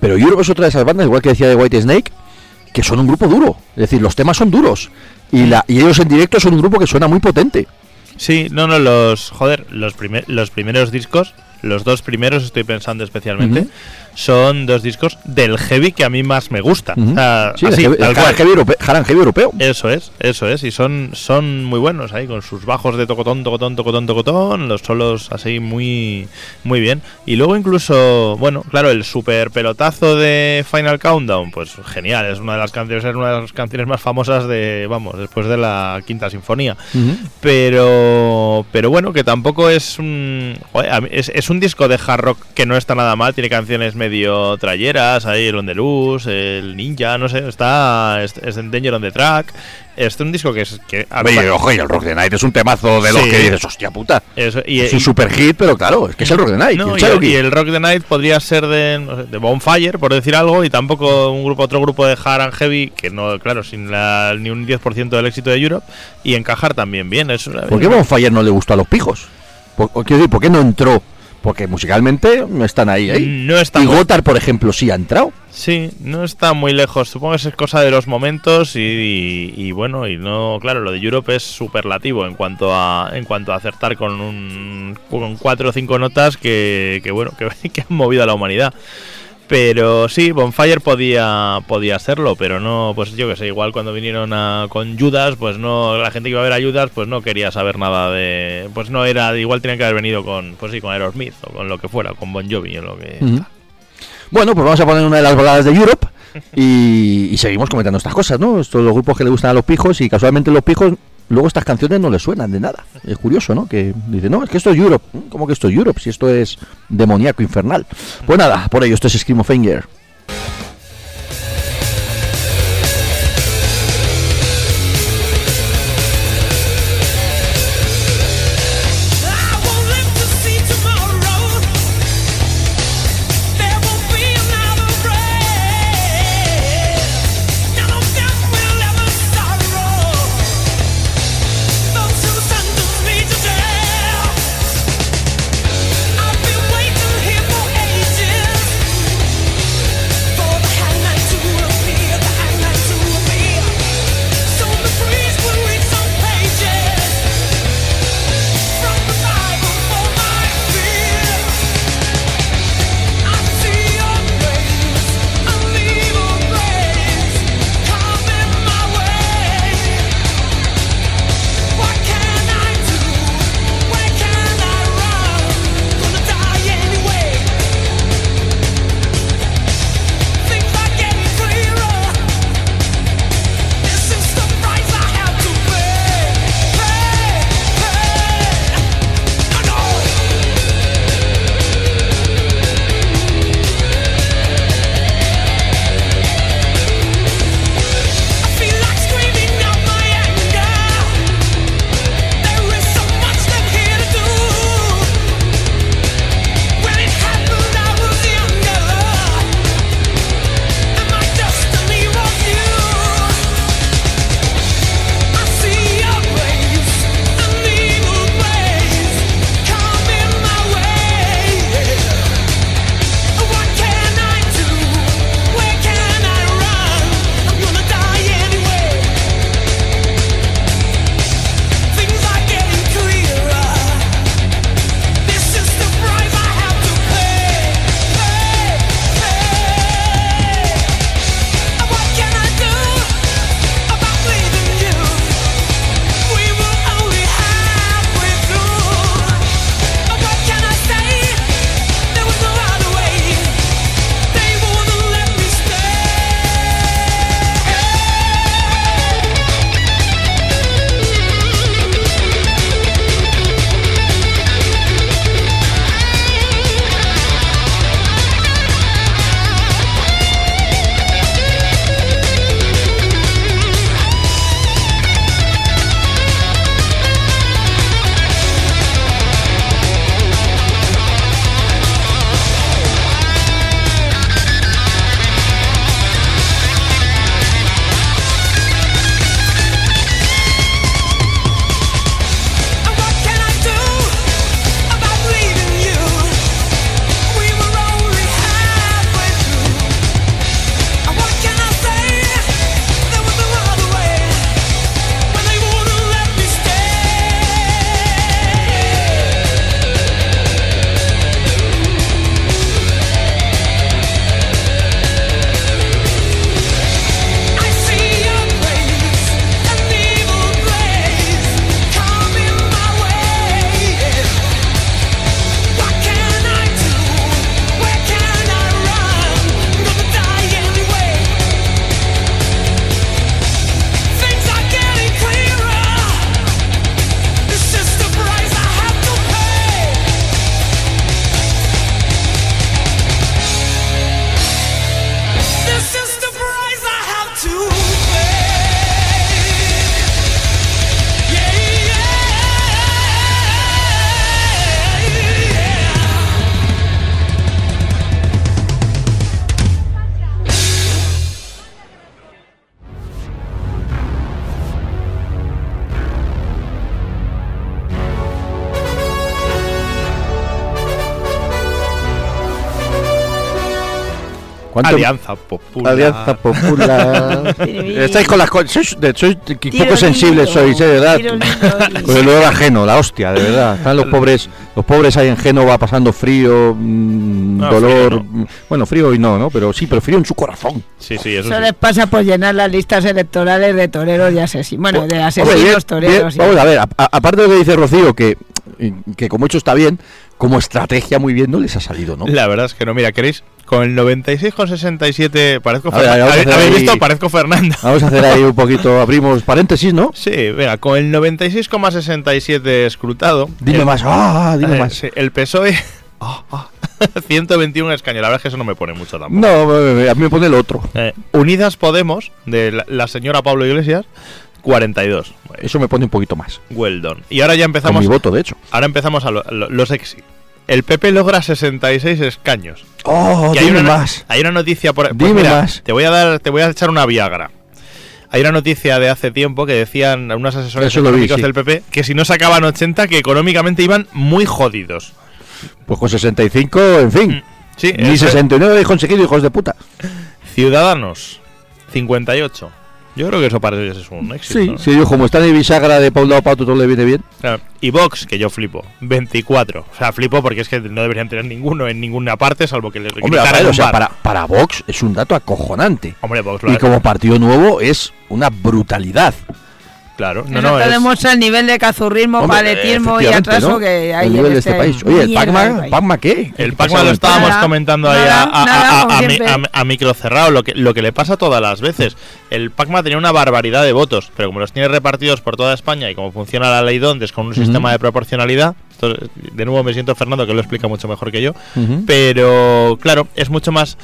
Pero Europe es otra de esas bandas, igual que decía de White Snake, que son un grupo duro. Es decir, los temas son duros. Y, la, y ellos en directo son un grupo que suena muy potente. Sí, no, no, los. Joder, los, primer- los primeros discos, los dos primeros, estoy pensando especialmente. Son dos discos del heavy que a mí más me gusta. Sea, Sí, el así, heavy- tal el cual. heavy europeo, heavy europeo. Eso es, eso es, y son, son muy buenos ahí, con sus bajos de tocotón, tocotón, tocotón, tocotón, los solos así muy, muy bien. Y luego incluso, bueno, claro, el super pelotazo de Final Countdown, pues genial, es una de las canciones, es una de las canciones más famosas de, vamos, después de la quinta sinfonía. Pero, pero bueno, que tampoco es un, es, es un un disco de hard rock que no está nada mal, tiene canciones medio trayeras, ahí el On the Loose, el Ninja, no sé, está es, es en Danger on the Track. Es un disco que es que a Oye, ojo, y el Rock the Night es un temazo de los Sí. que dices, hostia puta. Eso, y, es un y- super hit, pero claro, es que es el Rock the Night. no, y el y, Rock the Night podría ser de, no sé, de Bonfire, por decir algo, y tampoco un grupo otro grupo de hard and heavy, que no, claro, sin la- ni un 10% del éxito de Europe, y encajar también bien. Es, ¿Por qué Bonfire no le gustó a los pijos? Por, o quiero decir, ¿por qué no entró? Porque musicalmente están ahí, ahí. No está y Gotthard, por ejemplo, sí ha entrado. Sí, no está muy lejos. Supongo que es cosa de los momentos y, y- y bueno, y no, claro, lo de Europe es superlativo en cuanto a en cuanto a acertar con un con cuatro o cinco notas que, que bueno, que, que han movido a la humanidad. Pero sí, Bonfire podía podía serlo, pero no, pues yo que sé, igual cuando vinieron a- con Judas, pues no, la gente que iba a ver a Judas, pues no quería saber nada de, pues no era, igual tenían que haber venido con, pues sí, con Aerosmith o con lo que fuera, con Bon Jovi o lo que. Ujú. Bueno, pues vamos a poner una de las baladas de Europe y, y seguimos comentando estas cosas, ¿no? Estos los grupos que le gustan a los pijos y casualmente los pijos luego estas canciones no les suenan de nada. Es curioso, ¿no? Que dice, no, es que esto es Europe. ¿Mm? ¿Cómo que esto es Europe? Si esto es demoníaco infernal. Pues nada, por ello, esto es Scream of Anger. ¿Cuánto- Alianza Popular. Alianza Popular. Estáis con las cosas. Sois, poco sensibles, sois, eh, de verdad. Con el olor ajeno, la hostia, de verdad. Están los pobres, los pobres ahí en Génova pasando frío, mm, No, dolor. frío mm, Bueno, frío hoy no, ¿no? Pero sí, pero frío en su corazón. Sí, sí, eso Eso sí. les pasa por llenar las listas electorales de toreros y asesinos. Bueno, de asesinos toreros. bien, vamos a ver, aparte de lo que dice Rocío, que, que como hecho está bien, como estrategia muy bien no les ha salido, ¿no? La verdad es que no, mira, queréis con el 96,67 parezco ver, a ¿Habéis, ahí- visto? Parezco Fernando. Vamos a hacer ahí un poquito, abrimos paréntesis, ¿no? Sí, venga, con el 96,67 escrutado. Dime el- más, ah, dime eh, más. sí, el PSOE. ah, ah, 121 escaños. La verdad es que eso no me pone mucho tampoco. No, eh, a mí me pone el otro. Eh, Unidas Podemos, de la, la señora Pablo Iglesias, 42. Eso me pone un poquito más. Well done. Y ahora ya Con empezamos. mi voto, de hecho. Ahora empezamos a lo, lo- lo sexy. El PP logra 66 escaños. Oh, Y hay dime una, más. Hay una noticia por pues Dime mira, más. Te voy a dar, te voy a echar una Viagra. Hay una noticia de hace tiempo que decían unos asesores Eso lo vi, económicos sí. del PP que si no sacaban 80 que económicamente iban muy jodidos. Pues con 65, en fin. Sí, Ni eso es. 69 habéis conseguido, hijos de puta. Ciudadanos 58. Yo creo que eso parece que es un éxito. Sí, ¿no? sí, yo como está de bisagra de pa' un lado otro, todo le viene bien. Claro. Y Vox, que yo flipo, 24. O sea, flipo porque es que no deberían tener ninguno en ninguna parte, salvo que les Hombre, en o sea, para, para Vox es un dato acojonante. Hombre, Vox lo Y como partido nuevo es una brutalidad. Claro, no, no, es- el nivel de cazurrismo, Hombre, paletismo y atraso ¿no? que hay El nivel en de este país. Oye, el Pacma, país. ¿Pacma qué? El ¿Qué Pacma lo estábamos Nada, comentando ahí nada, a, a- nada, a- a micro cerrado, lo que, lo que le pasa todas las veces. El Pacma tenía una barbaridad de votos, pero como los tiene repartidos por toda España y como funciona la ley Dondes con un sistema de proporcionalidad, esto, de nuevo me siento Fernando que lo explica mucho mejor que yo, pero claro, es mucho más...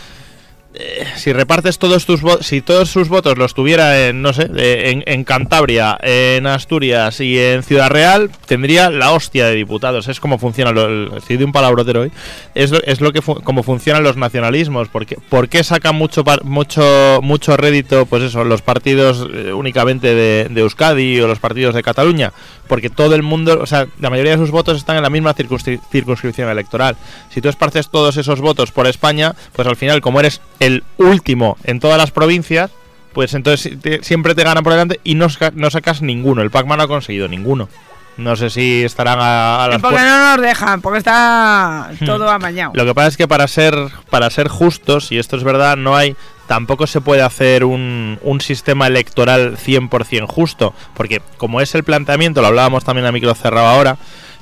eh, si repartes todos tus votos, si todos sus votos los tuviera en, no sé, en, en Cantabria, en Asturias y en Ciudad Real, tendría la hostia de diputados. Es como funciona, lo, el- estoy de un palabrotero hoy, es lo, es lo que como funcionan los nacionalismos. Porque, ¿Por qué sacan mucho, mucho, mucho rédito, pues eso, los partidos eh, únicamente de, de Euskadi o los partidos de Cataluña? Porque todo el mundo, o sea, la mayoría de sus votos están en la misma circunscri- circunscripción electoral. Si tú esparces todos esos votos por España, pues al final, como eres el último en todas las provincias, pues entonces te- siempre te ganan por delante y no, saca- no sacas ninguno. El Pac-Man no ha conseguido ninguno. No sé si estarán a, a las Porque no nos dejan, porque está todo amañado. Lo que pasa es que para ser, para ser justos, y esto es verdad, no hay. Tampoco se puede hacer un, un sistema electoral 100% justo, porque como es el planteamiento, lo hablábamos también a micro cerrado ahora,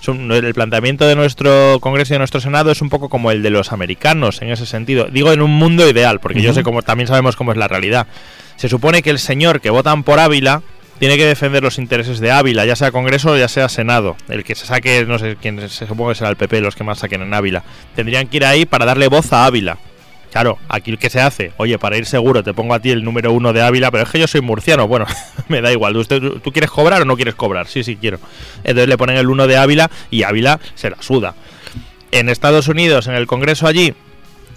un- el planteamiento de nuestro Congreso y de nuestro Senado es un poco como el de los americanos en ese sentido. Digo en un mundo ideal, porque yo sé cómo también sabemos cómo es la realidad. Se supone que el señor que votan por Ávila tiene que defender los intereses de Ávila, ya sea Congreso o ya sea Senado. El que se saque, no sé quién, se supongo que será el PP, los que más saquen en Ávila. Tendrían que ir ahí para darle voz a Ávila. Claro, aquí el que se hace, oye, para ir seguro te pongo a ti el número uno de Ávila, pero es que yo soy murciano, bueno, me da igual, ¿Usted, tú, tú quieres cobrar o no quieres cobrar? Sí, sí quiero. Entonces le ponen el uno de Ávila y Ávila se la suda. En Estados Unidos, en el Congreso allí,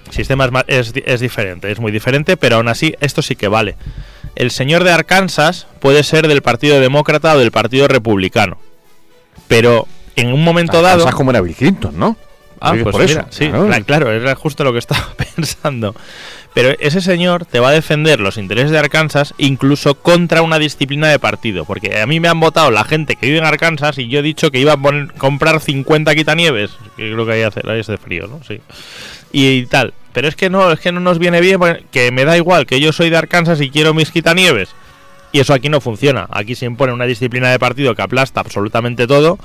el sistema es, diferente, es muy diferente, pero aún así esto sí que vale. El señor de Arkansas puede ser del Partido Demócrata o del Partido Republicano, pero en un momento dado... Como era Bill Clinton, ¿no? Ah, pues por mira, eso, sí, claro. cla- claro, era justo lo que estaba pensando. Pero ese señor te va a defender los intereses de Arkansas incluso contra una disciplina de partido. Porque a mí me han votado la gente que vive en Arkansas y yo he dicho que iba a poner- comprar 50 quitanieves. Que creo que ahí hace, ahí es de frío, ¿no? Sí. Y, tal. Pero es que no, es que no nos viene bien, porque- que me da igual, que yo soy de Arkansas y quiero mis quitanieves. Y eso aquí no funciona. Aquí se impone una disciplina de partido que aplasta absolutamente todo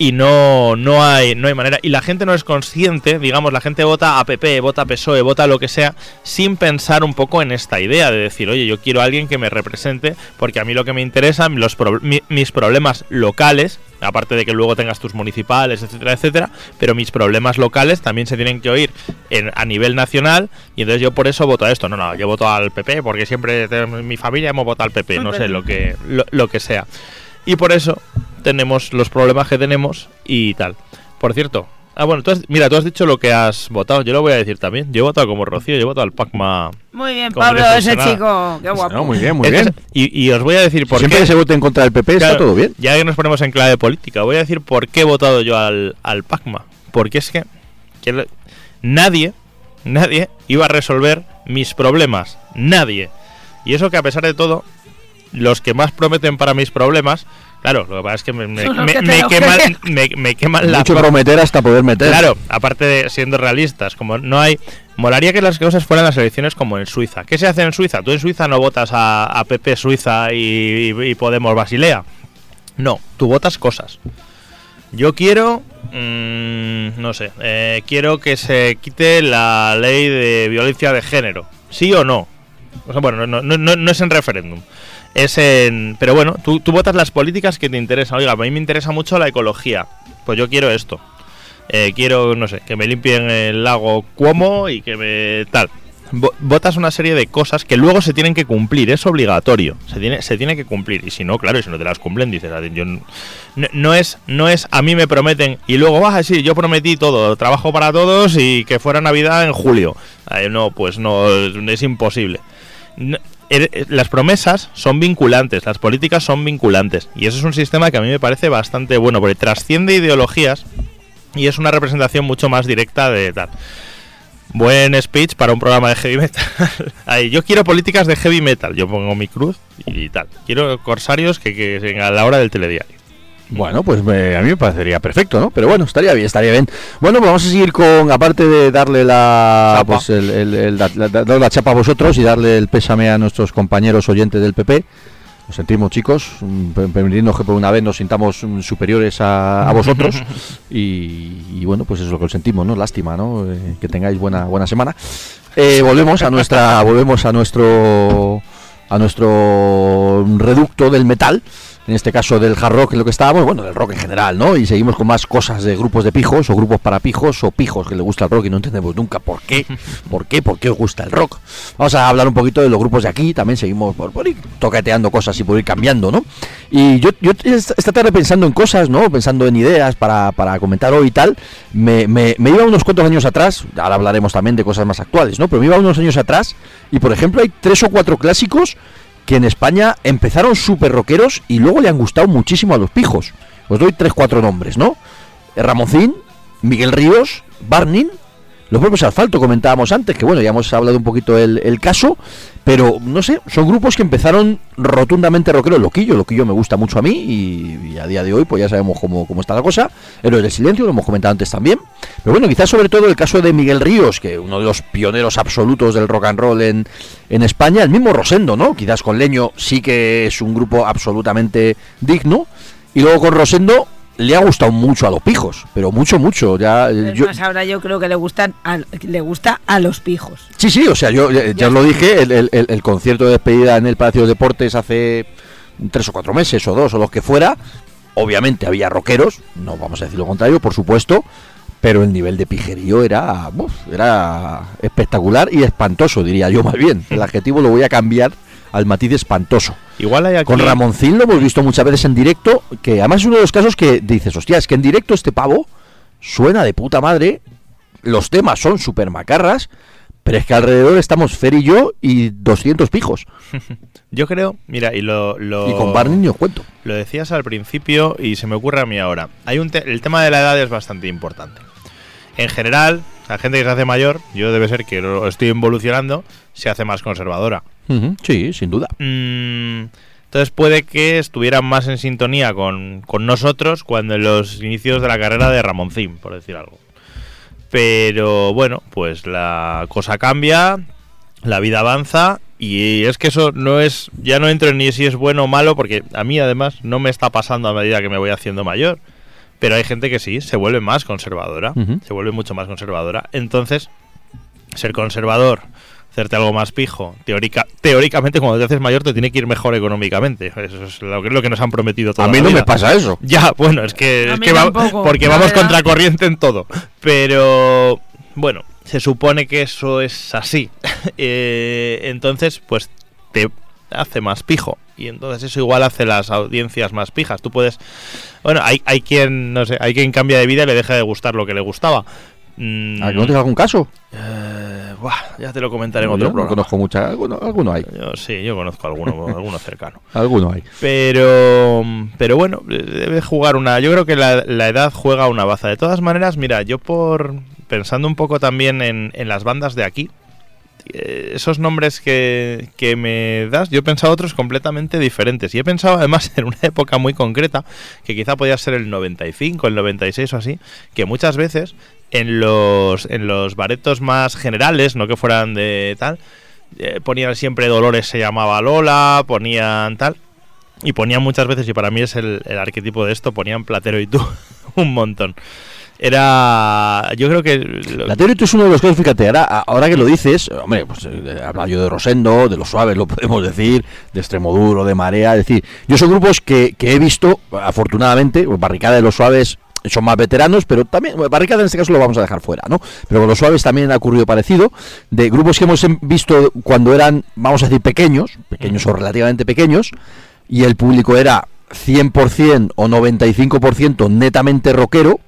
y no, no, hay, no hay manera. Y la gente no es consciente, digamos, la gente vota a PP, vota a PSOE, vota lo que sea, sin pensar un poco en esta idea de decir, oye, yo quiero a alguien que me represente, porque a mí lo que me interesa, los pro- mi- mis problemas locales, aparte de que luego tengas tus municipales, etcétera, etcétera, pero mis problemas locales también se tienen que oír en- a nivel nacional, y entonces yo por eso voto a esto. No, no, yo voto al PP, porque siempre mi familia hemos votado al PP, no sé, lo que, lo, lo que sea. Y por eso tenemos los problemas que tenemos y tal. Por cierto, ah, bueno, tú has- mira, tú has dicho lo que has votado. Yo lo voy a decir también. Yo he votado como Rocío, yo he votado al Pacma. Muy bien, Pablo, ese Senado. chico. Qué guapo. No, muy bien, muy Es bien. y, y os voy a decir por Siempre qué. que se vote en contra del PP está todo bien. Ya que nos ponemos en clave política, voy a decir por qué he votado yo al, al Pacma. Porque es que, que le- nadie, nadie iba a resolver Mis problemas, nadie. Y eso que a pesar de todo, los que más prometen para mis problemas, claro, lo que pasa es que me, me- me- me queman, me, me queman la Mucho prometer hasta poder meter. Claro, aparte de siendo realistas, como no hay. Molaría que las cosas fueran las elecciones como en Suiza. ¿Qué se hace en Suiza? Tú en Suiza no votas a, a PP Suiza y, y- y Podemos Basilea. No, tú votas cosas. Yo quiero. mm, no sé. eh, quiero que se quite la ley de violencia de género. ¿Sí o no? O sea, bueno, no, no, no, no es en referéndum. Es en. Pero bueno, tú, votas las políticas que te interesan. Oiga, a mí me interesa mucho la ecología. Pues yo quiero esto. Eh, quiero, no sé, que me limpien el lago Cuomo y que me. tal. Vo- Votas una serie de cosas que luego se tienen que cumplir, es obligatorio, se tiene, se tiene que cumplir. Y si no, claro, y si no te las cumplen, dices, "Ah, yo no, no es, no es a mí me prometen y luego, ah, sí, yo prometí todo, trabajo para todos y que fuera Navidad en julio. No, pues no, es, imposible. No- las promesas son vinculantes, las políticas son vinculantes. Y eso es un sistema que a mí me parece bastante bueno, porque trasciende ideologías y es una representación mucho más directa de tal. Buen speech para un programa de heavy metal. Yo quiero políticas de heavy metal. Yo pongo mi cruz y tal. Quiero corsarios que, que a la hora del telediario. Bueno, pues me- a mí me parecería perfecto, ¿no? Pero bueno, estaría bien, estaría bien. Bueno, pues vamos a seguir con, aparte de darle la, Chapa. pues el, el- el- la, la- dar la chapa a vosotros y darle el pésame a nuestros compañeros oyentes del PP. Lo sentimos, chicos, mm, per- permitirnos que por una vez nos sintamos mm, superiores a, a vosotros. y, y bueno, pues eso es lo que os sentimos, ¿no? Lástima, ¿no? Eh, que tengáis buena, buena semana. Eh, volvemos a nuestra, volvemos a nuestro, a nuestro reducto del metal en este caso del hard rock, en lo que estábamos, bueno, del rock en general, ¿no? Y seguimos con más cosas de grupos de pijos, o grupos para pijos, o pijos que le gusta el rock y no entendemos nunca por qué, por qué, por qué os gusta el rock. Vamos a hablar un poquito de los grupos de aquí, también seguimos por, por ir toqueteando cosas y por ir cambiando, ¿no? Y yo, yo esta esta tarde pensando en cosas, ¿no? Pensando en ideas para, para comentar hoy y tal, me, me, me iba unos cuantos años atrás, ahora hablaremos también de cosas más actuales, ¿no? Pero me iba unos años atrás y, por ejemplo, hay tres o cuatro clásicos que en España empezaron súper rockeros y luego le han gustado muchísimo a los pijos. Os doy tres, cuatro nombres, ¿no? Ramoncín, Miguel Ríos, Barnin, los propios Asfalto comentábamos antes, que bueno, ya hemos hablado un poquito el, el caso, pero no sé, son grupos que empezaron rotundamente rockeros. Loquillo, Loquillo me gusta mucho a mí y, a día de hoy pues ya sabemos cómo, cómo está la cosa. Héroes del Silencio, lo hemos comentado antes también. Pero bueno, quizás sobre todo el caso de Miguel Ríos, que uno de los pioneros absolutos del rock and roll en, en España, el mismo Rosendo, ¿no? Quizás con Leño sí que es un grupo absolutamente digno. Y luego con Rosendo le ha gustado mucho a los pijos, pero mucho, mucho. Ya, eh, yo, más, ahora yo creo que le gustan a, le gusta a los pijos. Sí, sí, o sea, yo eh, ya os lo dije, el- el concierto de despedida en el Palacio de Deportes hace tres o cuatro meses o dos o los que fuera, obviamente había rockeros, no vamos a decir lo contrario, por supuesto, pero el nivel de pijerío era, uf, era espectacular y espantoso, diría yo más bien. El adjetivo lo voy a cambiar al matiz espantoso. Igual hay aquí. Con Ramoncín lo hemos visto muchas veces en directo, que además es uno de los casos que dices, hostia, es que en directo este pavo suena de puta madre, los temas son súper macarras, pero es que alrededor estamos Fer y yo y 200 pijos. Yo creo, mira, y lo. lo Y con Barney ni os cuento. Lo decías al principio y se me ocurre a mí ahora. Hay un te- el tema de la edad es bastante importante. En general, la gente que se hace mayor, yo debe ser que lo estoy evolucionando, se hace más conservadora. Sí, sin duda. Mm, entonces puede que estuvieran más en sintonía con, con nosotros cuando en los inicios de la carrera de Ramoncín, por decir algo. Pero bueno, pues la cosa cambia, la vida avanza y es que eso no es, ya no entro en ni si es bueno o malo porque a mí además no me está pasando a medida que me voy haciendo mayor. Pero hay gente que sí, se vuelve más conservadora, se vuelve mucho más conservadora. Entonces, ser conservador, hacerte algo más pijo, teórica, teóricamente cuando te haces mayor te tiene que ir mejor económicamente. Eso es lo que, lo que nos han prometido toda A mí la no me pasa eso. Ya, bueno, es que, es va- porque vamos verdad. contra corriente en todo. Pero bueno, se supone que eso es así. Eh, entonces, pues te hace más pijo. Y entonces eso igual hace las audiencias más pijas. Tú puedes. Bueno, hay, hay quien, no sé, hay quien cambia de vida y le deja de gustar lo que le gustaba. Mm, ¿A que no tenga algún caso? eh, buah, ya te lo comentaré en Yo otro no programa. conozco mucha, alguno, alguno hay. Yo, sí, yo conozco alguno, alguno cercano. Alguno hay. Pero, pero bueno, debe jugar una. Yo creo que la, la edad juega una baza. De todas maneras, mira, yo por pensando un poco también en, en las bandas de aquí esos nombres que, que me das, yo he pensado otros completamente diferentes. Y he pensado además en una época muy concreta, que quizá podía ser el 95, el 96 o así, que muchas veces en los, en los baretos más generales, no que fueran de tal, eh, ponían siempre Dolores se llamaba Lola, ponían tal. Y ponían muchas veces, y para mí es el, el arquetipo de esto, ponían Platero y tú un montón. Era. Yo creo que. lo- La teoría es uno de los casos, fíjate, ahora, ahora que lo dices, hombre, pues eh, habla yo de Rosendo, de los suaves, lo podemos decir, de Extremoduro, de Marea, es decir, yo son grupos que, que he visto, afortunadamente, pues, Barricada de los suaves son más veteranos, pero también, Barricada en este caso lo vamos a dejar fuera, ¿no? Pero con los suaves también ha ocurrido parecido, de grupos que hemos em- visto cuando eran, vamos a decir, pequeños, pequeños o relativamente pequeños, y el público era 100% o 95% netamente rockero,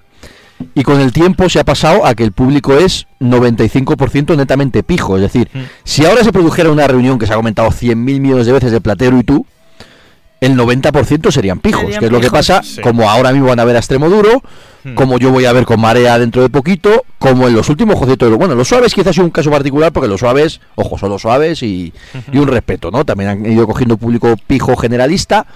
y con el tiempo se ha pasado a que el público es 95% netamente pijo. Es decir, Mm. si ahora se produjera una reunión que se ha comentado 100.000 millones de veces de Platero y tú, el 90% serían pijos, Serían que es lo que pasa, Sí. como ahora mismo van a ver a Extremo Duro, Mm. como yo voy a ver con Marea dentro de poquito, como en los últimos conciertos de los... Bueno, los suaves quizás es un caso particular porque los suaves, ojo, son los suaves y, y un respeto, ¿no? También han ido cogiendo público pijo generalista,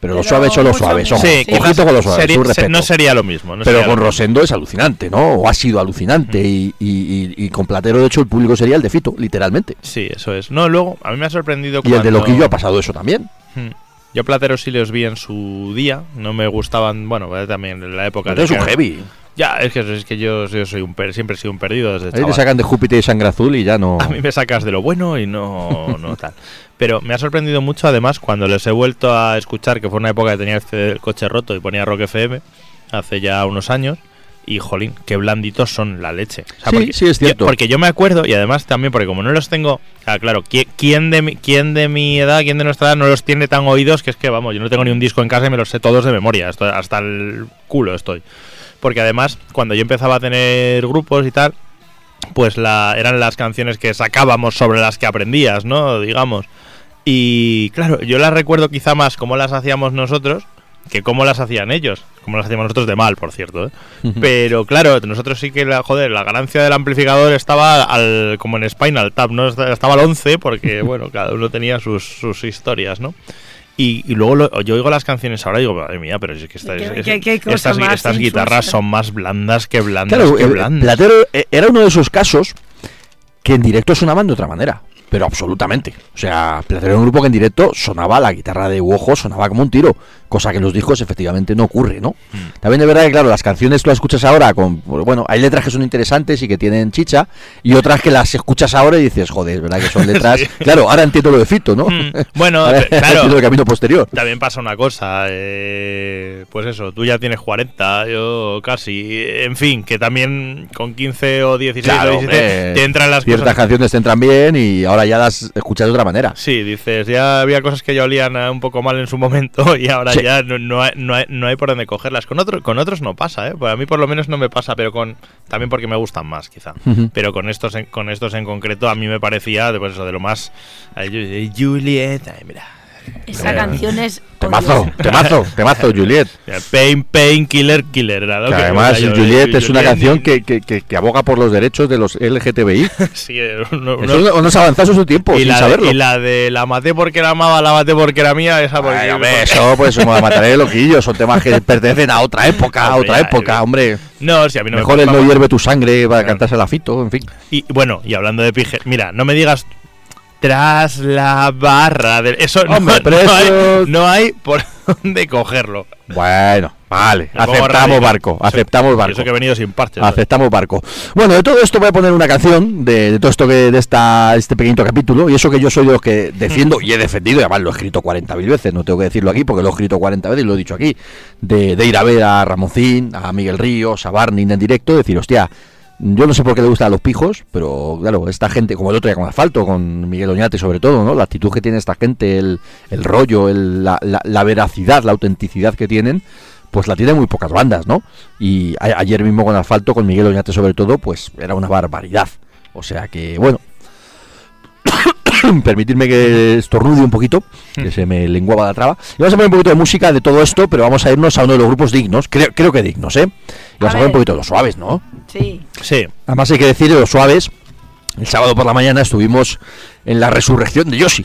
pero los Pero suaves son los suaves, ojo, Sí, ojito quizás con los suaves, se- no sería lo mismo. no Pero con. Rosendo es alucinante, ¿no? O ha sido alucinante. Y, y- y- y con Platero, de hecho, el público sería el de Fito, literalmente. Sí, eso es. No, luego, a mí me ha sorprendido Y el de Loquillo ha pasado eso también. Hmm. Yo Platero sí los vi en su día, no me gustaban, bueno, eh, también en la época Platero es de un heavy. Ya, es que, es que yo, yo soy un per- siempre he sido un perdido desde Ahí te sacan de Júpiter y sangre azul y ya no. A mí me sacas de lo bueno y no, no tal. Pero me ha sorprendido mucho, además, cuando les he vuelto a escuchar, que fue una época que tenía el del coche roto y ponía Rock FM, hace ya unos años, y jolín, qué blanditos son la leche. O Sí, sí, es cierto. yo- porque yo me acuerdo, y además también, porque como no los tengo, ah, claro, ¿quién, de mi, ¿quién de mi edad, quién de nuestra edad no los tiene tan oídos que es que, vamos, yo no tengo ni un disco en casa y me los sé todos de memoria, hasta el culo estoy. Porque además, cuando yo empezaba a tener grupos y tal, pues la, eran las canciones que sacábamos sobre las que aprendías, ¿no? Digamos. Y claro, yo las recuerdo quizá más como las hacíamos nosotros que cómo las hacían ellos. Como las hacíamos nosotros de mal, por cierto. ¿eh? Pero claro, nosotros sí que, la, joder, la ganancia del amplificador estaba al, como en Spinal Tap, ¿no? Esta- Estaba al 11 porque, bueno, cada uno tenía sus, sus historias, ¿no? Y, y luego lo- yo oigo las canciones ahora y digo, madre mía, pero es que esta- ¿Qué- es- qué- qué cosa estas, guitarras son más blandas que blandas Claro, que el- blandas. Platero eh, era uno de esos casos que en directo sonaban de otra manera. Pero absolutamente. O sea, Platero era un grupo que en directo sonaba la guitarra de Uojo, sonaba como un tiro. Cosa que en los discos efectivamente no ocurre, ¿no? Mm. También de verdad que, claro, las canciones tú las escuchas ahora con. Bueno, hay letras que son interesantes y que tienen chicha, y otras que las escuchas ahora y dices, joder, es verdad que son letras. Claro, ahora entiendo lo de Fito, ¿no? Mm, bueno, claro. el camino posterior. También pasa una cosa, eh, pues eso, tú ya tienes 40, yo casi, en fin, que también con 15 o 16 Claro, o 17 hombre, te entran las Ciertas cosas. canciones te entran bien y ahora ya las escuchas de otra manera. Sí, dices, ya había cosas que ya olían un poco mal en su momento y ahora Sí. ya no, no hay, no, hay, no hay por dónde cogerlas. Con, otro, con otros no pasa, ¿eh? Pues a mí por lo menos no me pasa, pero con también porque me gustan más, quizá. Pero con estos, en, con estos en concreto a mí me parecía pues eso, de lo más... ay, Ju- Juliet, ay, mira. Esa canción es. Temazo, temazo, temazo, Juliet. Pain, Pain, Killer, Killer. era lo Que que- además, yo- Juliet es una canción que, que, que- que aboga por los derechos de los LGTBI. Sí, eh, Eso unos avanzados en su tiempo, y, sin la de, saberlo. y la de la maté porque la amaba, la maté porque era mía, esa porque... Ay, hombre, eso, pues, como la mataré de loquillo, son temas que pertenecen a otra época, a otra ya, época, hombre. No, si a mí no me Mejor el no hierve tu sangre para Claro. cantarse la fito, en fin. Y bueno, y hablando de pije, mira, no me digas tras la barra de eso no, Hombre, hay, no hay por dónde cogerlo. Bueno, vale, aceptamos barco, aceptamos barco. Eso que he venido sin parches. Aceptamos barco. Bueno, de todo esto voy a poner una canción de, de todo esto que de esta este pequeñito capítulo y eso que yo soy de los que defiendo y he defendido y además lo he escrito 40.000 veces, no tengo que decirlo aquí porque lo he escrito 40 veces y lo he dicho aquí, de, de ir a ver a Ramoncín, a Miguel Ríos, a Barney en directo, decir, hostia, yo no sé por qué le gustan a los pijos, pero claro, esta gente, como el otro día con Asfalto, con Miguel Oñate sobre todo, ¿no? La actitud que tiene esta gente, el, el rollo, el- la, la- la veracidad, la autenticidad que tienen, pues la tienen muy pocas bandas, ¿no? Y ayer mismo con Asfalto, con Miguel Oñate sobre todo, pues era una barbaridad. O sea que, bueno, permitirme que estornude un poquito, que se me lenguaba la traba. Y vamos a poner un poquito de música de todo esto, pero vamos a irnos a uno de los grupos dignos, creo, creo que dignos, ¿eh? Y vamos a, A poner un poquito de los suaves, ¿no? Sí. Sí. Además hay que decir de los suaves el sábado por la mañana estuvimos en la resurrección de Yoshi.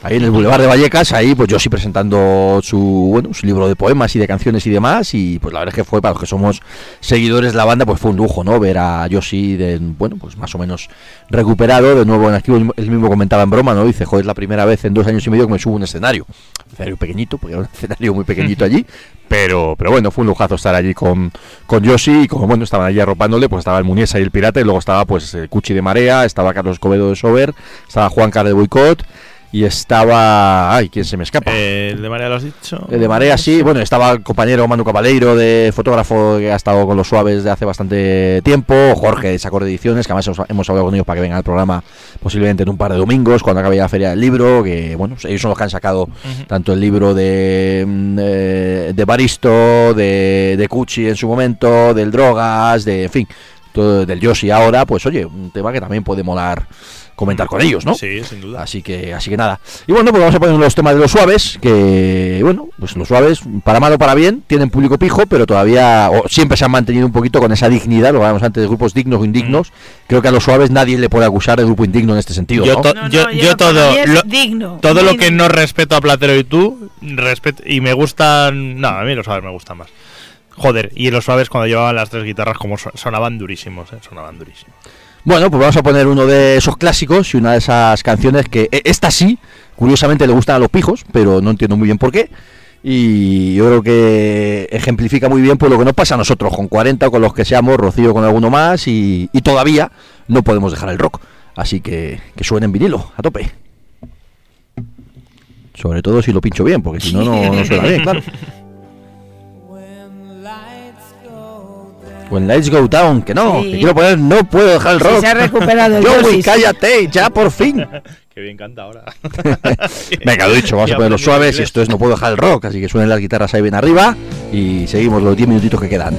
Ahí en el Boulevard de Vallecas, ahí pues Yoshi presentando su bueno su libro de poemas y de canciones y demás. Y pues la verdad es que fue para los que somos seguidores de la banda, pues fue un lujo, ¿no? Ver a Yoshi de, bueno, pues más o menos recuperado, de nuevo en activo. Él mismo comentaba en broma, ¿no? Dice, joder, es la primera vez en dos años y medio que me subo a un escenario. Un escenario pequeñito, porque era un escenario muy pequeñito allí. Pero, pero bueno, fue un lujazo estar allí con, con Yoshi y como bueno, estaban allí arropándole, pues estaba el Muniesa y el Pirata y luego estaba pues el Cuchi de Marea, estaba Carlos Escobedo de Sober, estaba Juan Car de Boicot y estaba... Ay, ¿quién se me escapa? Eh, ¿El de Marea lo has dicho? El de Marea sí, bueno, estaba el compañero Manu Cabaleiro, de fotógrafo que ha estado con los suaves de hace bastante tiempo, Jorge de Sacor de Ediciones, que además hemos, hablado con ellos para que vengan al programa posiblemente en un par de domingos, cuando acabe la feria del libro, que bueno, ellos son los que han sacado tanto el libro de, mm, eh, de Baristo, de, de Cuchi en su momento, del Drogas, de, en fin, todo del Yoshi ahora, pues oye, un tema que también puede molar comentar con ellos, ¿no? Sí, sin duda. Así que, así que nada. Y bueno, pues vamos a poner los temas de los suaves, que bueno, pues los suaves, para mal o para bien, tienen público pijo, pero todavía, o siempre se han mantenido un poquito con esa dignidad, lo hablamos antes de grupos dignos o indignos. Creo que a los suaves nadie le puede acusar de grupo indigno en este sentido. Yo ¿no? to- No, yo, no, yo yo para todo lo, digno, todo lo que no respeto a Platero y tú respeto y me gustan no a mí los suaves me gustan más joder y los suaves cuando llevaban las tres guitarras como so- sonaban durísimos eh, sonaban durísimos Bueno, pues vamos a poner uno de esos clásicos y una de esas canciones que e- esta sí, curiosamente le gustan a los pijos, pero no entiendo muy bien por qué. Y yo creo que ejemplifica muy bien pues, lo que nos pasa a nosotros, con 40 o con los que seamos, Rocío con alguno más, y, y todavía no podemos dejar el rock. Así que que suene en vinilo, a tope. Sobre todo si lo pincho bien, porque si no, no suena bien, claro. When Lights Go Down, que no, Sí. que quiero poner, no puedo dejar el Sí, rock. se ha recuperado el Joey, sí. cállate, ya por fin. que bien canta ahora Venga, lo dicho, vamos a Ya poner los aprendí suaves y esto es No Puedo Dejar el Rock, así que suenen las guitarras ahí bien arriba y seguimos los 10 minutitos que quedan.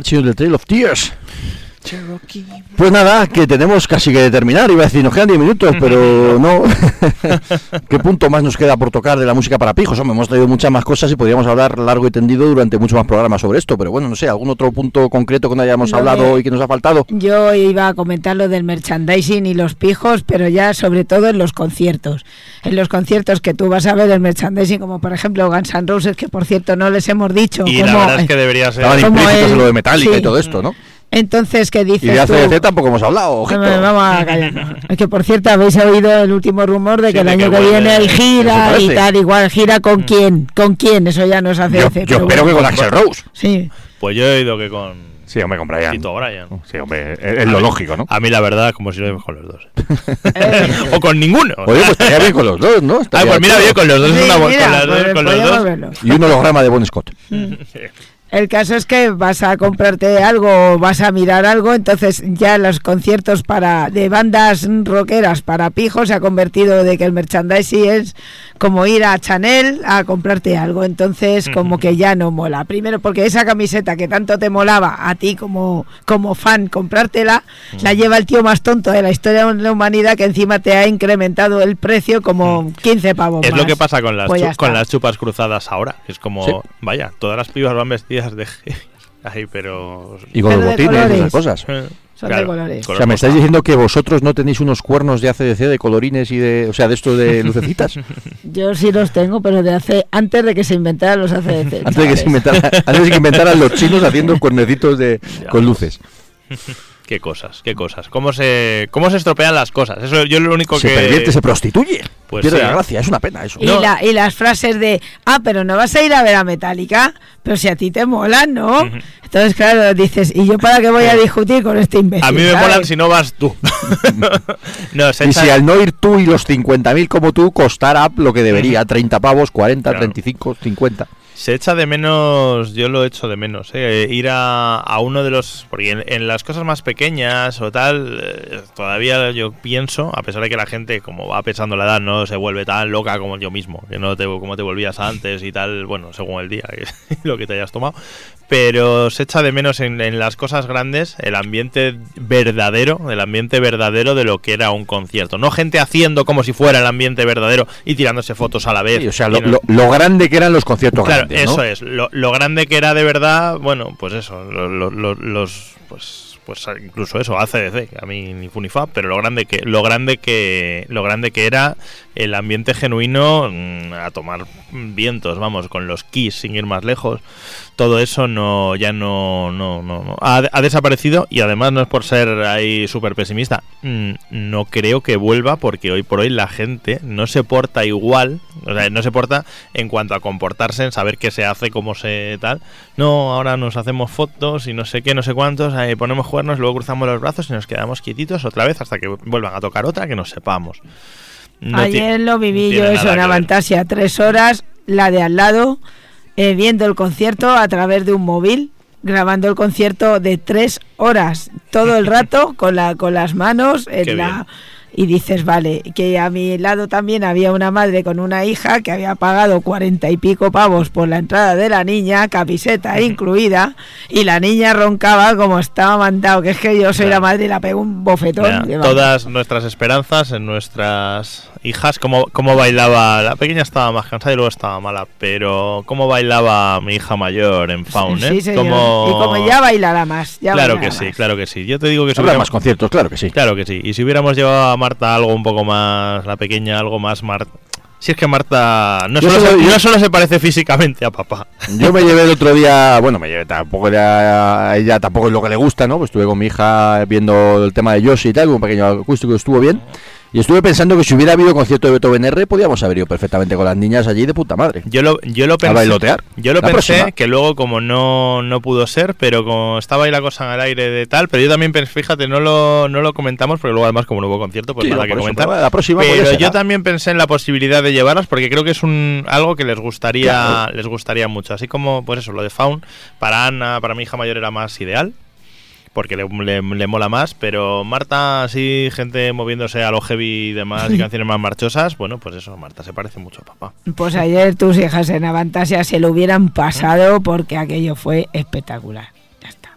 Marching on the Trail of Tears. Pues nada, que tenemos casi que terminar. Iba a decir, nos quedan 10 minutos, pero no. ¿Qué punto más nos queda por tocar de la música para pijos? Hombre, hemos traído muchas más cosas y podríamos hablar largo y tendido durante muchos más programas sobre esto. Pero bueno, no sé, ¿algún otro punto concreto que no hayamos hablado y que nos ha faltado? Yo iba a comentar lo del merchandising y los pijos, pero ya sobre todo en los conciertos. En los conciertos que tú vas a ver el merchandising, como por ejemplo Guns N' Roses, que por cierto no les hemos dicho. Y la verdad es que debería ser. Estaban como implícitos el- en lo de Metallica sí. y todo esto, ¿no? Entonces, ¿qué dices Y de tú? ACDC tampoco hemos hablado, ojito. Bueno, Vamos a callarnos. Es que por cierto habéis oído el último rumor de Sí, que el de año que que, viene Eso gira y tal, igual gira con quién, con quién, eso ya no se hace. Yo, yo pero espero que con Axel Rose. Sí, Pues yo he oído que con Sí, hombre, con Brian. Tito Bryan. Sí, hombre, es, es lo lógico, ¿no? A mí la verdad, como si no con los dos. O con ninguno. Oye, pues estaría bien con los dos, ¿no? Ay, Estaría pues mira, bien, con los dos es sí, una mira, con, las dos- pues con los dos. Y un holograma de Bon Scott. El caso es que vas a comprarte algo o vas a mirar algo, entonces ya los conciertos para de bandas rockeras para pijos se ha convertido de que el merchandising es como ir a Chanel a comprarte algo, entonces como que ya no mola. Primero porque esa camiseta que tanto te molaba a ti como, como fan comprártela, la lleva el tío más tonto de la historia de la humanidad que encima te ha incrementado el precio como 15 pavos Es lo que pasa con las, Pues con las chupas cruzadas ahora. Es como, Sí. vaya, todas las pibas van vestidas de. Ay, pero. Y con Pero los botines y esas cosas. Son de colores. O sea, me estáis diciendo que vosotros no tenéis unos cuernos de ACDC, de colorines y de. O sea, de esto de lucecitas. Yo sí los tengo, pero de hace antes de que se inventaran los ACDC. antes, de que se inventara- antes de que inventaran los chinos haciendo cuernecitos de, con luces. Qué cosas, qué cosas. ¿Cómo se, cómo se estropean las cosas? Eso yo lo único Se que. pervierte, se prostituye. Pues Pierde sí. la gracia, es una pena eso. Y, No. la, y las frases de, ah, pero no vas a ir a ver a Metallica, pero si a ti te molan, ¿no? Entonces, claro, dices, ¿y yo para qué voy a discutir con este imbécil? A mí me ¿sabes? molan si no vas tú. no, se Y echa- si al no ir tú y los 50.000 como tú costara lo que debería, 30 pavos, 40, Claro. 35, 50. Se echa de menos, yo lo echo de menos, ¿eh? ir a, a uno de los... Porque en, en las cosas más pequeñas o tal, eh, todavía yo pienso, a pesar de que la gente, como va pesando la edad, no se vuelve tan loca como yo mismo, que no te, como te volvías antes y tal, bueno, según el día, que- lo que te hayas tomado, pero se echa de menos en, en las cosas grandes el ambiente verdadero, el ambiente verdadero de lo que era un concierto. No gente haciendo como si fuera el ambiente verdadero y tirándose fotos a la vez. Sí, o sea, y lo, no- lo- lo grande que eran los conciertos Claro, eso es. Lo, lo grande que era de verdad, bueno, pues eso, lo- los, pues, pues incluso eso, ACDC, que a mí ni fu ni fa, pero lo grande que, lo grande que, lo grande que era el ambiente genuino mm, a tomar vientos, vamos, con los Kiss sin ir más lejos. Todo eso no, ya no, no, no. Ha, desaparecido y además no es por ser ahí súper pesimista. mm, No creo que vuelva porque hoy por hoy la gente no se porta igual, o sea, no se porta en cuanto a comportarse, en saber qué se hace, cómo se tal. No, ahora nos hacemos fotos y no sé qué, no sé cuántos, ahí ponemos luego cruzamos los brazos y nos quedamos quietitos otra vez hasta que vuelvan a tocar otra que no sepamos. No Ayer lo viví tiene yo eso en. Avantasia, tres horas, la de al lado, eh, viendo el concierto a través de un móvil, grabando el concierto de tres horas, todo el rato, con, la, con las manos en Qué la... bien. Y dices, vale, que a mi lado también había una madre con una hija que había pagado cuarenta y pico pavos por la entrada de la niña, camiseta incluida, y la niña roncaba como estaba mandado, que es que yo soy Ya. la madre y la pego un bofetón. Mira, todas nuestras esperanzas en nuestras hijas, cómo, cómo bailaba, la pequeña estaba más cansada y luego estaba mala, pero cómo bailaba mi hija mayor en Faun, ¿eh? Sí, señor. Cómo- Y como ya bailará más. Ya claro bailará que sí, más. claro que sí. Yo te digo que si Habrá hubiéramos- más conciertos, claro que sí. Claro que sí. Y si hubiéramos llevado a Marta algo un poco más, la pequeña, algo más Marta... Si es que Marta no Yo solo, solo- se, yo- no solo se parece físicamente a papá. Yo me llevé el otro día, bueno, me llevé tampoco era, a ella tampoco es lo que le gusta, ¿no? Pues estuve con mi hija viendo el tema de Yoshi y tal, un pequeño acústico estuvo bien. Y estuve pensando que si hubiera habido concierto de Beethoven R, podíamos haber ido perfectamente con las niñas allí de puta madre. Yo lo, yo lo pensé. bailotear. Yo lo La pensé próxima. que luego como no, no pudo ser, pero como estaba ahí la cosa en el aire de tal, pero yo también pensé, fíjate, no lo, no lo comentamos porque luego además como no hubo concierto, pues Sí, nada que eso, comentar. pero la próxima pero yo también pensé en la posibilidad de llevarlas porque creo que es un algo que les gustaría Claro. les gustaría mucho, así como pues eso, lo de Faun para Ana, para mi hija mayor era más ideal. Porque le, le- le mola más, pero Marta, así, gente moviéndose a lo heavy y demás, y canciones más marchosas, bueno, pues eso, Marta se parece mucho a papá. Pues ayer tus hijas en Avantasia se lo hubieran pasado porque aquello fue espectacular. Ya está.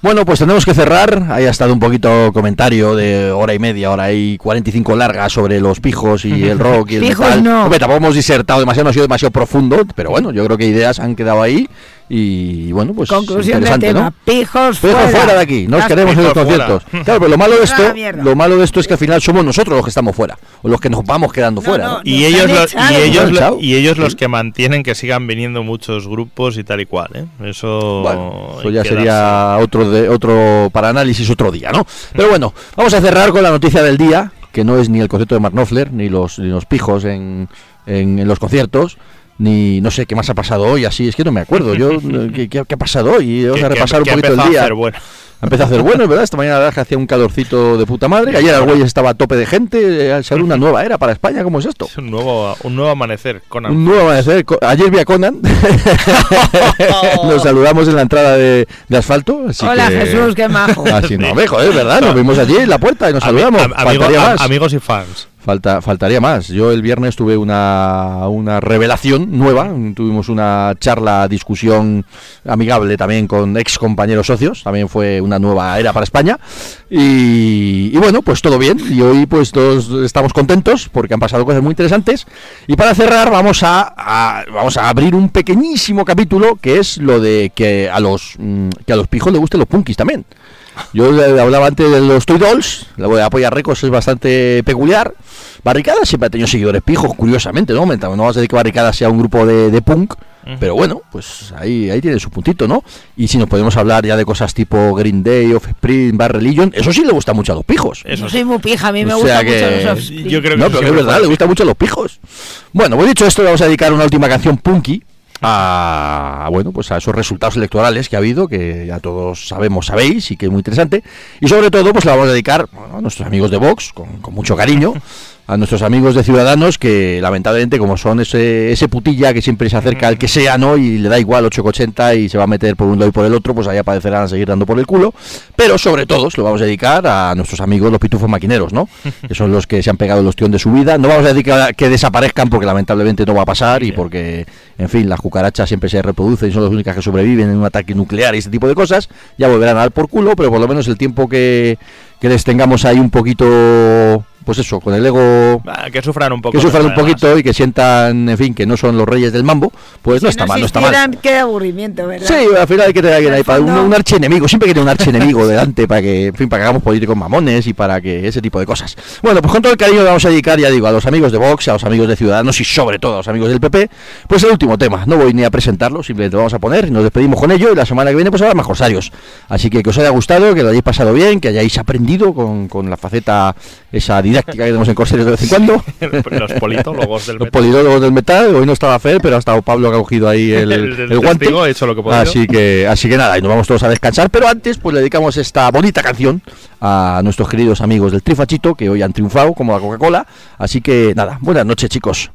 Bueno, pues tenemos que cerrar. Ahí ha estado un poquito comentario de hora y media, hora y 45 larga sobre los pijos y el rock y el Pijos metal. no. Hombre, tampoco hemos disertado demasiado, no ha sido demasiado profundo, pero bueno, yo creo que ideas han quedado ahí y bueno, pues Conclusión del interesante, tema. ¿no? Pijos fuera. fuera de aquí, nos Las queremos en los pijos fuera. conciertos. Claro, pero lo malo de esto, lo malo de esto es que al final somos nosotros los que estamos fuera, o los que nos vamos quedando No, fuera. no, ¿no? Y ellos, han lo- echado. y, ellos, lo- y ellos los que mantienen que sigan viniendo muchos grupos y tal y cual, ¿eh? Eso, Bueno, eso ya sería otro de, otro para análisis otro día, ¿no? Pero bueno, vamos a cerrar con la noticia del día, que no es ni el concierto de Mark Knopfler, ni los, ni los pijos en, en, en los conciertos, ni no sé qué más ha pasado hoy, así es que no me acuerdo. Yo qué, qué- qué ha pasado hoy, vamos a repasar que un poquito empezó el a día. hacer bueno. Ha empezado a hacer bueno, ¿verdad? Esta mañana la verdad que hacía un calorcito de puta madre. Ayer el güey estaba a tope de gente. eh, Se abre una nueva era para España. ¿Cómo es esto? Es un nuevo, un nuevo amanecer, Conan. Un nuevo amanecer. Ayer vi a Conan. Nos saludamos en la entrada de, de asfalto. así Hola que- Jesús, qué majo. Así no, ve, joder, ¿verdad? Nos vimos allí en la puerta y nos Ami- saludamos. am- amigo- amigos y fans. Falta, faltaría más. Yo el viernes tuve una, una revelación nueva. Tuvimos una charla, discusión amigable también con ex compañeros socios. También fue una nueva era para España. Y, bueno, pues todo bien. Y hoy pues todos estamos contentos porque han pasado cosas muy interesantes. Y para cerrar vamos a, a- vamos a abrir un pequeñísimo capítulo que es lo de que a los mm, que a los pijos les gusten los punkis también. Yo hablaba antes de los Toy Dolls, la de Apoya Records es bastante peculiar. Barricada siempre ha tenido seguidores pijos, curiosamente, ¿no? No vamos a decir que Barricada sea un grupo de, de punk, pero bueno, pues ahí, ahí tiene su puntito, ¿no? Y si nos podemos hablar ya de cosas tipo Green Day, Offspring, Bad Religion, eso sí le gusta mucho a los pijos. Eso sí. soy muy pija, a mí me O gusta mucho que- los Offspring. Yo creo que No, pero es verdad, le así. gustan mucho los pijos. Bueno, pues dicho esto, le vamos a dedicar una última canción punky a bueno pues a esos resultados electorales que ha habido que ya todos sabemos sabéis y que es muy interesante y sobre todo pues la vamos a dedicar bueno, a nuestros amigos de Vox con, con mucho cariño a nuestros amigos de Ciudadanos que lamentablemente como son ese, ese putilla que siempre se acerca al que sea no y le da igual 8,80 y se va a meter por un lado y por el otro pues ahí aparecerán a seguir dando por el culo. Pero sobre todo lo vamos a dedicar a nuestros amigos los pitufos maquineros no que son los que se han pegado el ostión de su vida. No vamos a dedicar a que desaparezcan porque lamentablemente no va a pasar y porque en fin las cucarachas siempre se reproducen y son las únicas que sobreviven en un ataque nuclear y este tipo de cosas. Ya volverán a dar por culo pero por lo menos el tiempo que, que les tengamos ahí un poquito pues eso con el ego Ah, Que sufran un poco. que sufran un además. poquito y que sientan, en fin, que no son los reyes del mambo, pues no está mal, no está mal. Qué aburrimiento, ¿verdad? Sí, al final hay que tener alguien En ahí para un, un archienemigo, siempre que tener un archienemigo delante para que, en fin, para que hagamos políticos mamones y para que ese tipo de cosas. Bueno, pues con todo el cariño le vamos a dedicar, ya digo, a los amigos de Vox, a los amigos de Ciudadanos y sobre todo a los amigos del PP, pues el último tema. No voy ni a presentarlo, simplemente lo vamos a poner y nos despedimos con ello y la semana que viene pues habrá más corsarios. Así que que os haya gustado, que lo hayáis pasado bien, que hayáis aprendido con, con la faceta esa didáctica que tenemos en corsarios de vez en cuando. Los politólogos del Los metal. politólogos del metal, hoy no estaba Fer, pero ha estado Pablo que ha cogido ahí el, El- el, el guante. he hecho lo que. Así que, así que nada, y nos vamos todos a descansar, pero antes pues le dedicamos esta bonita canción a nuestros queridos amigos del Trifachito, que hoy han triunfado como la Coca-Cola. Así que nada, buenas noches chicos.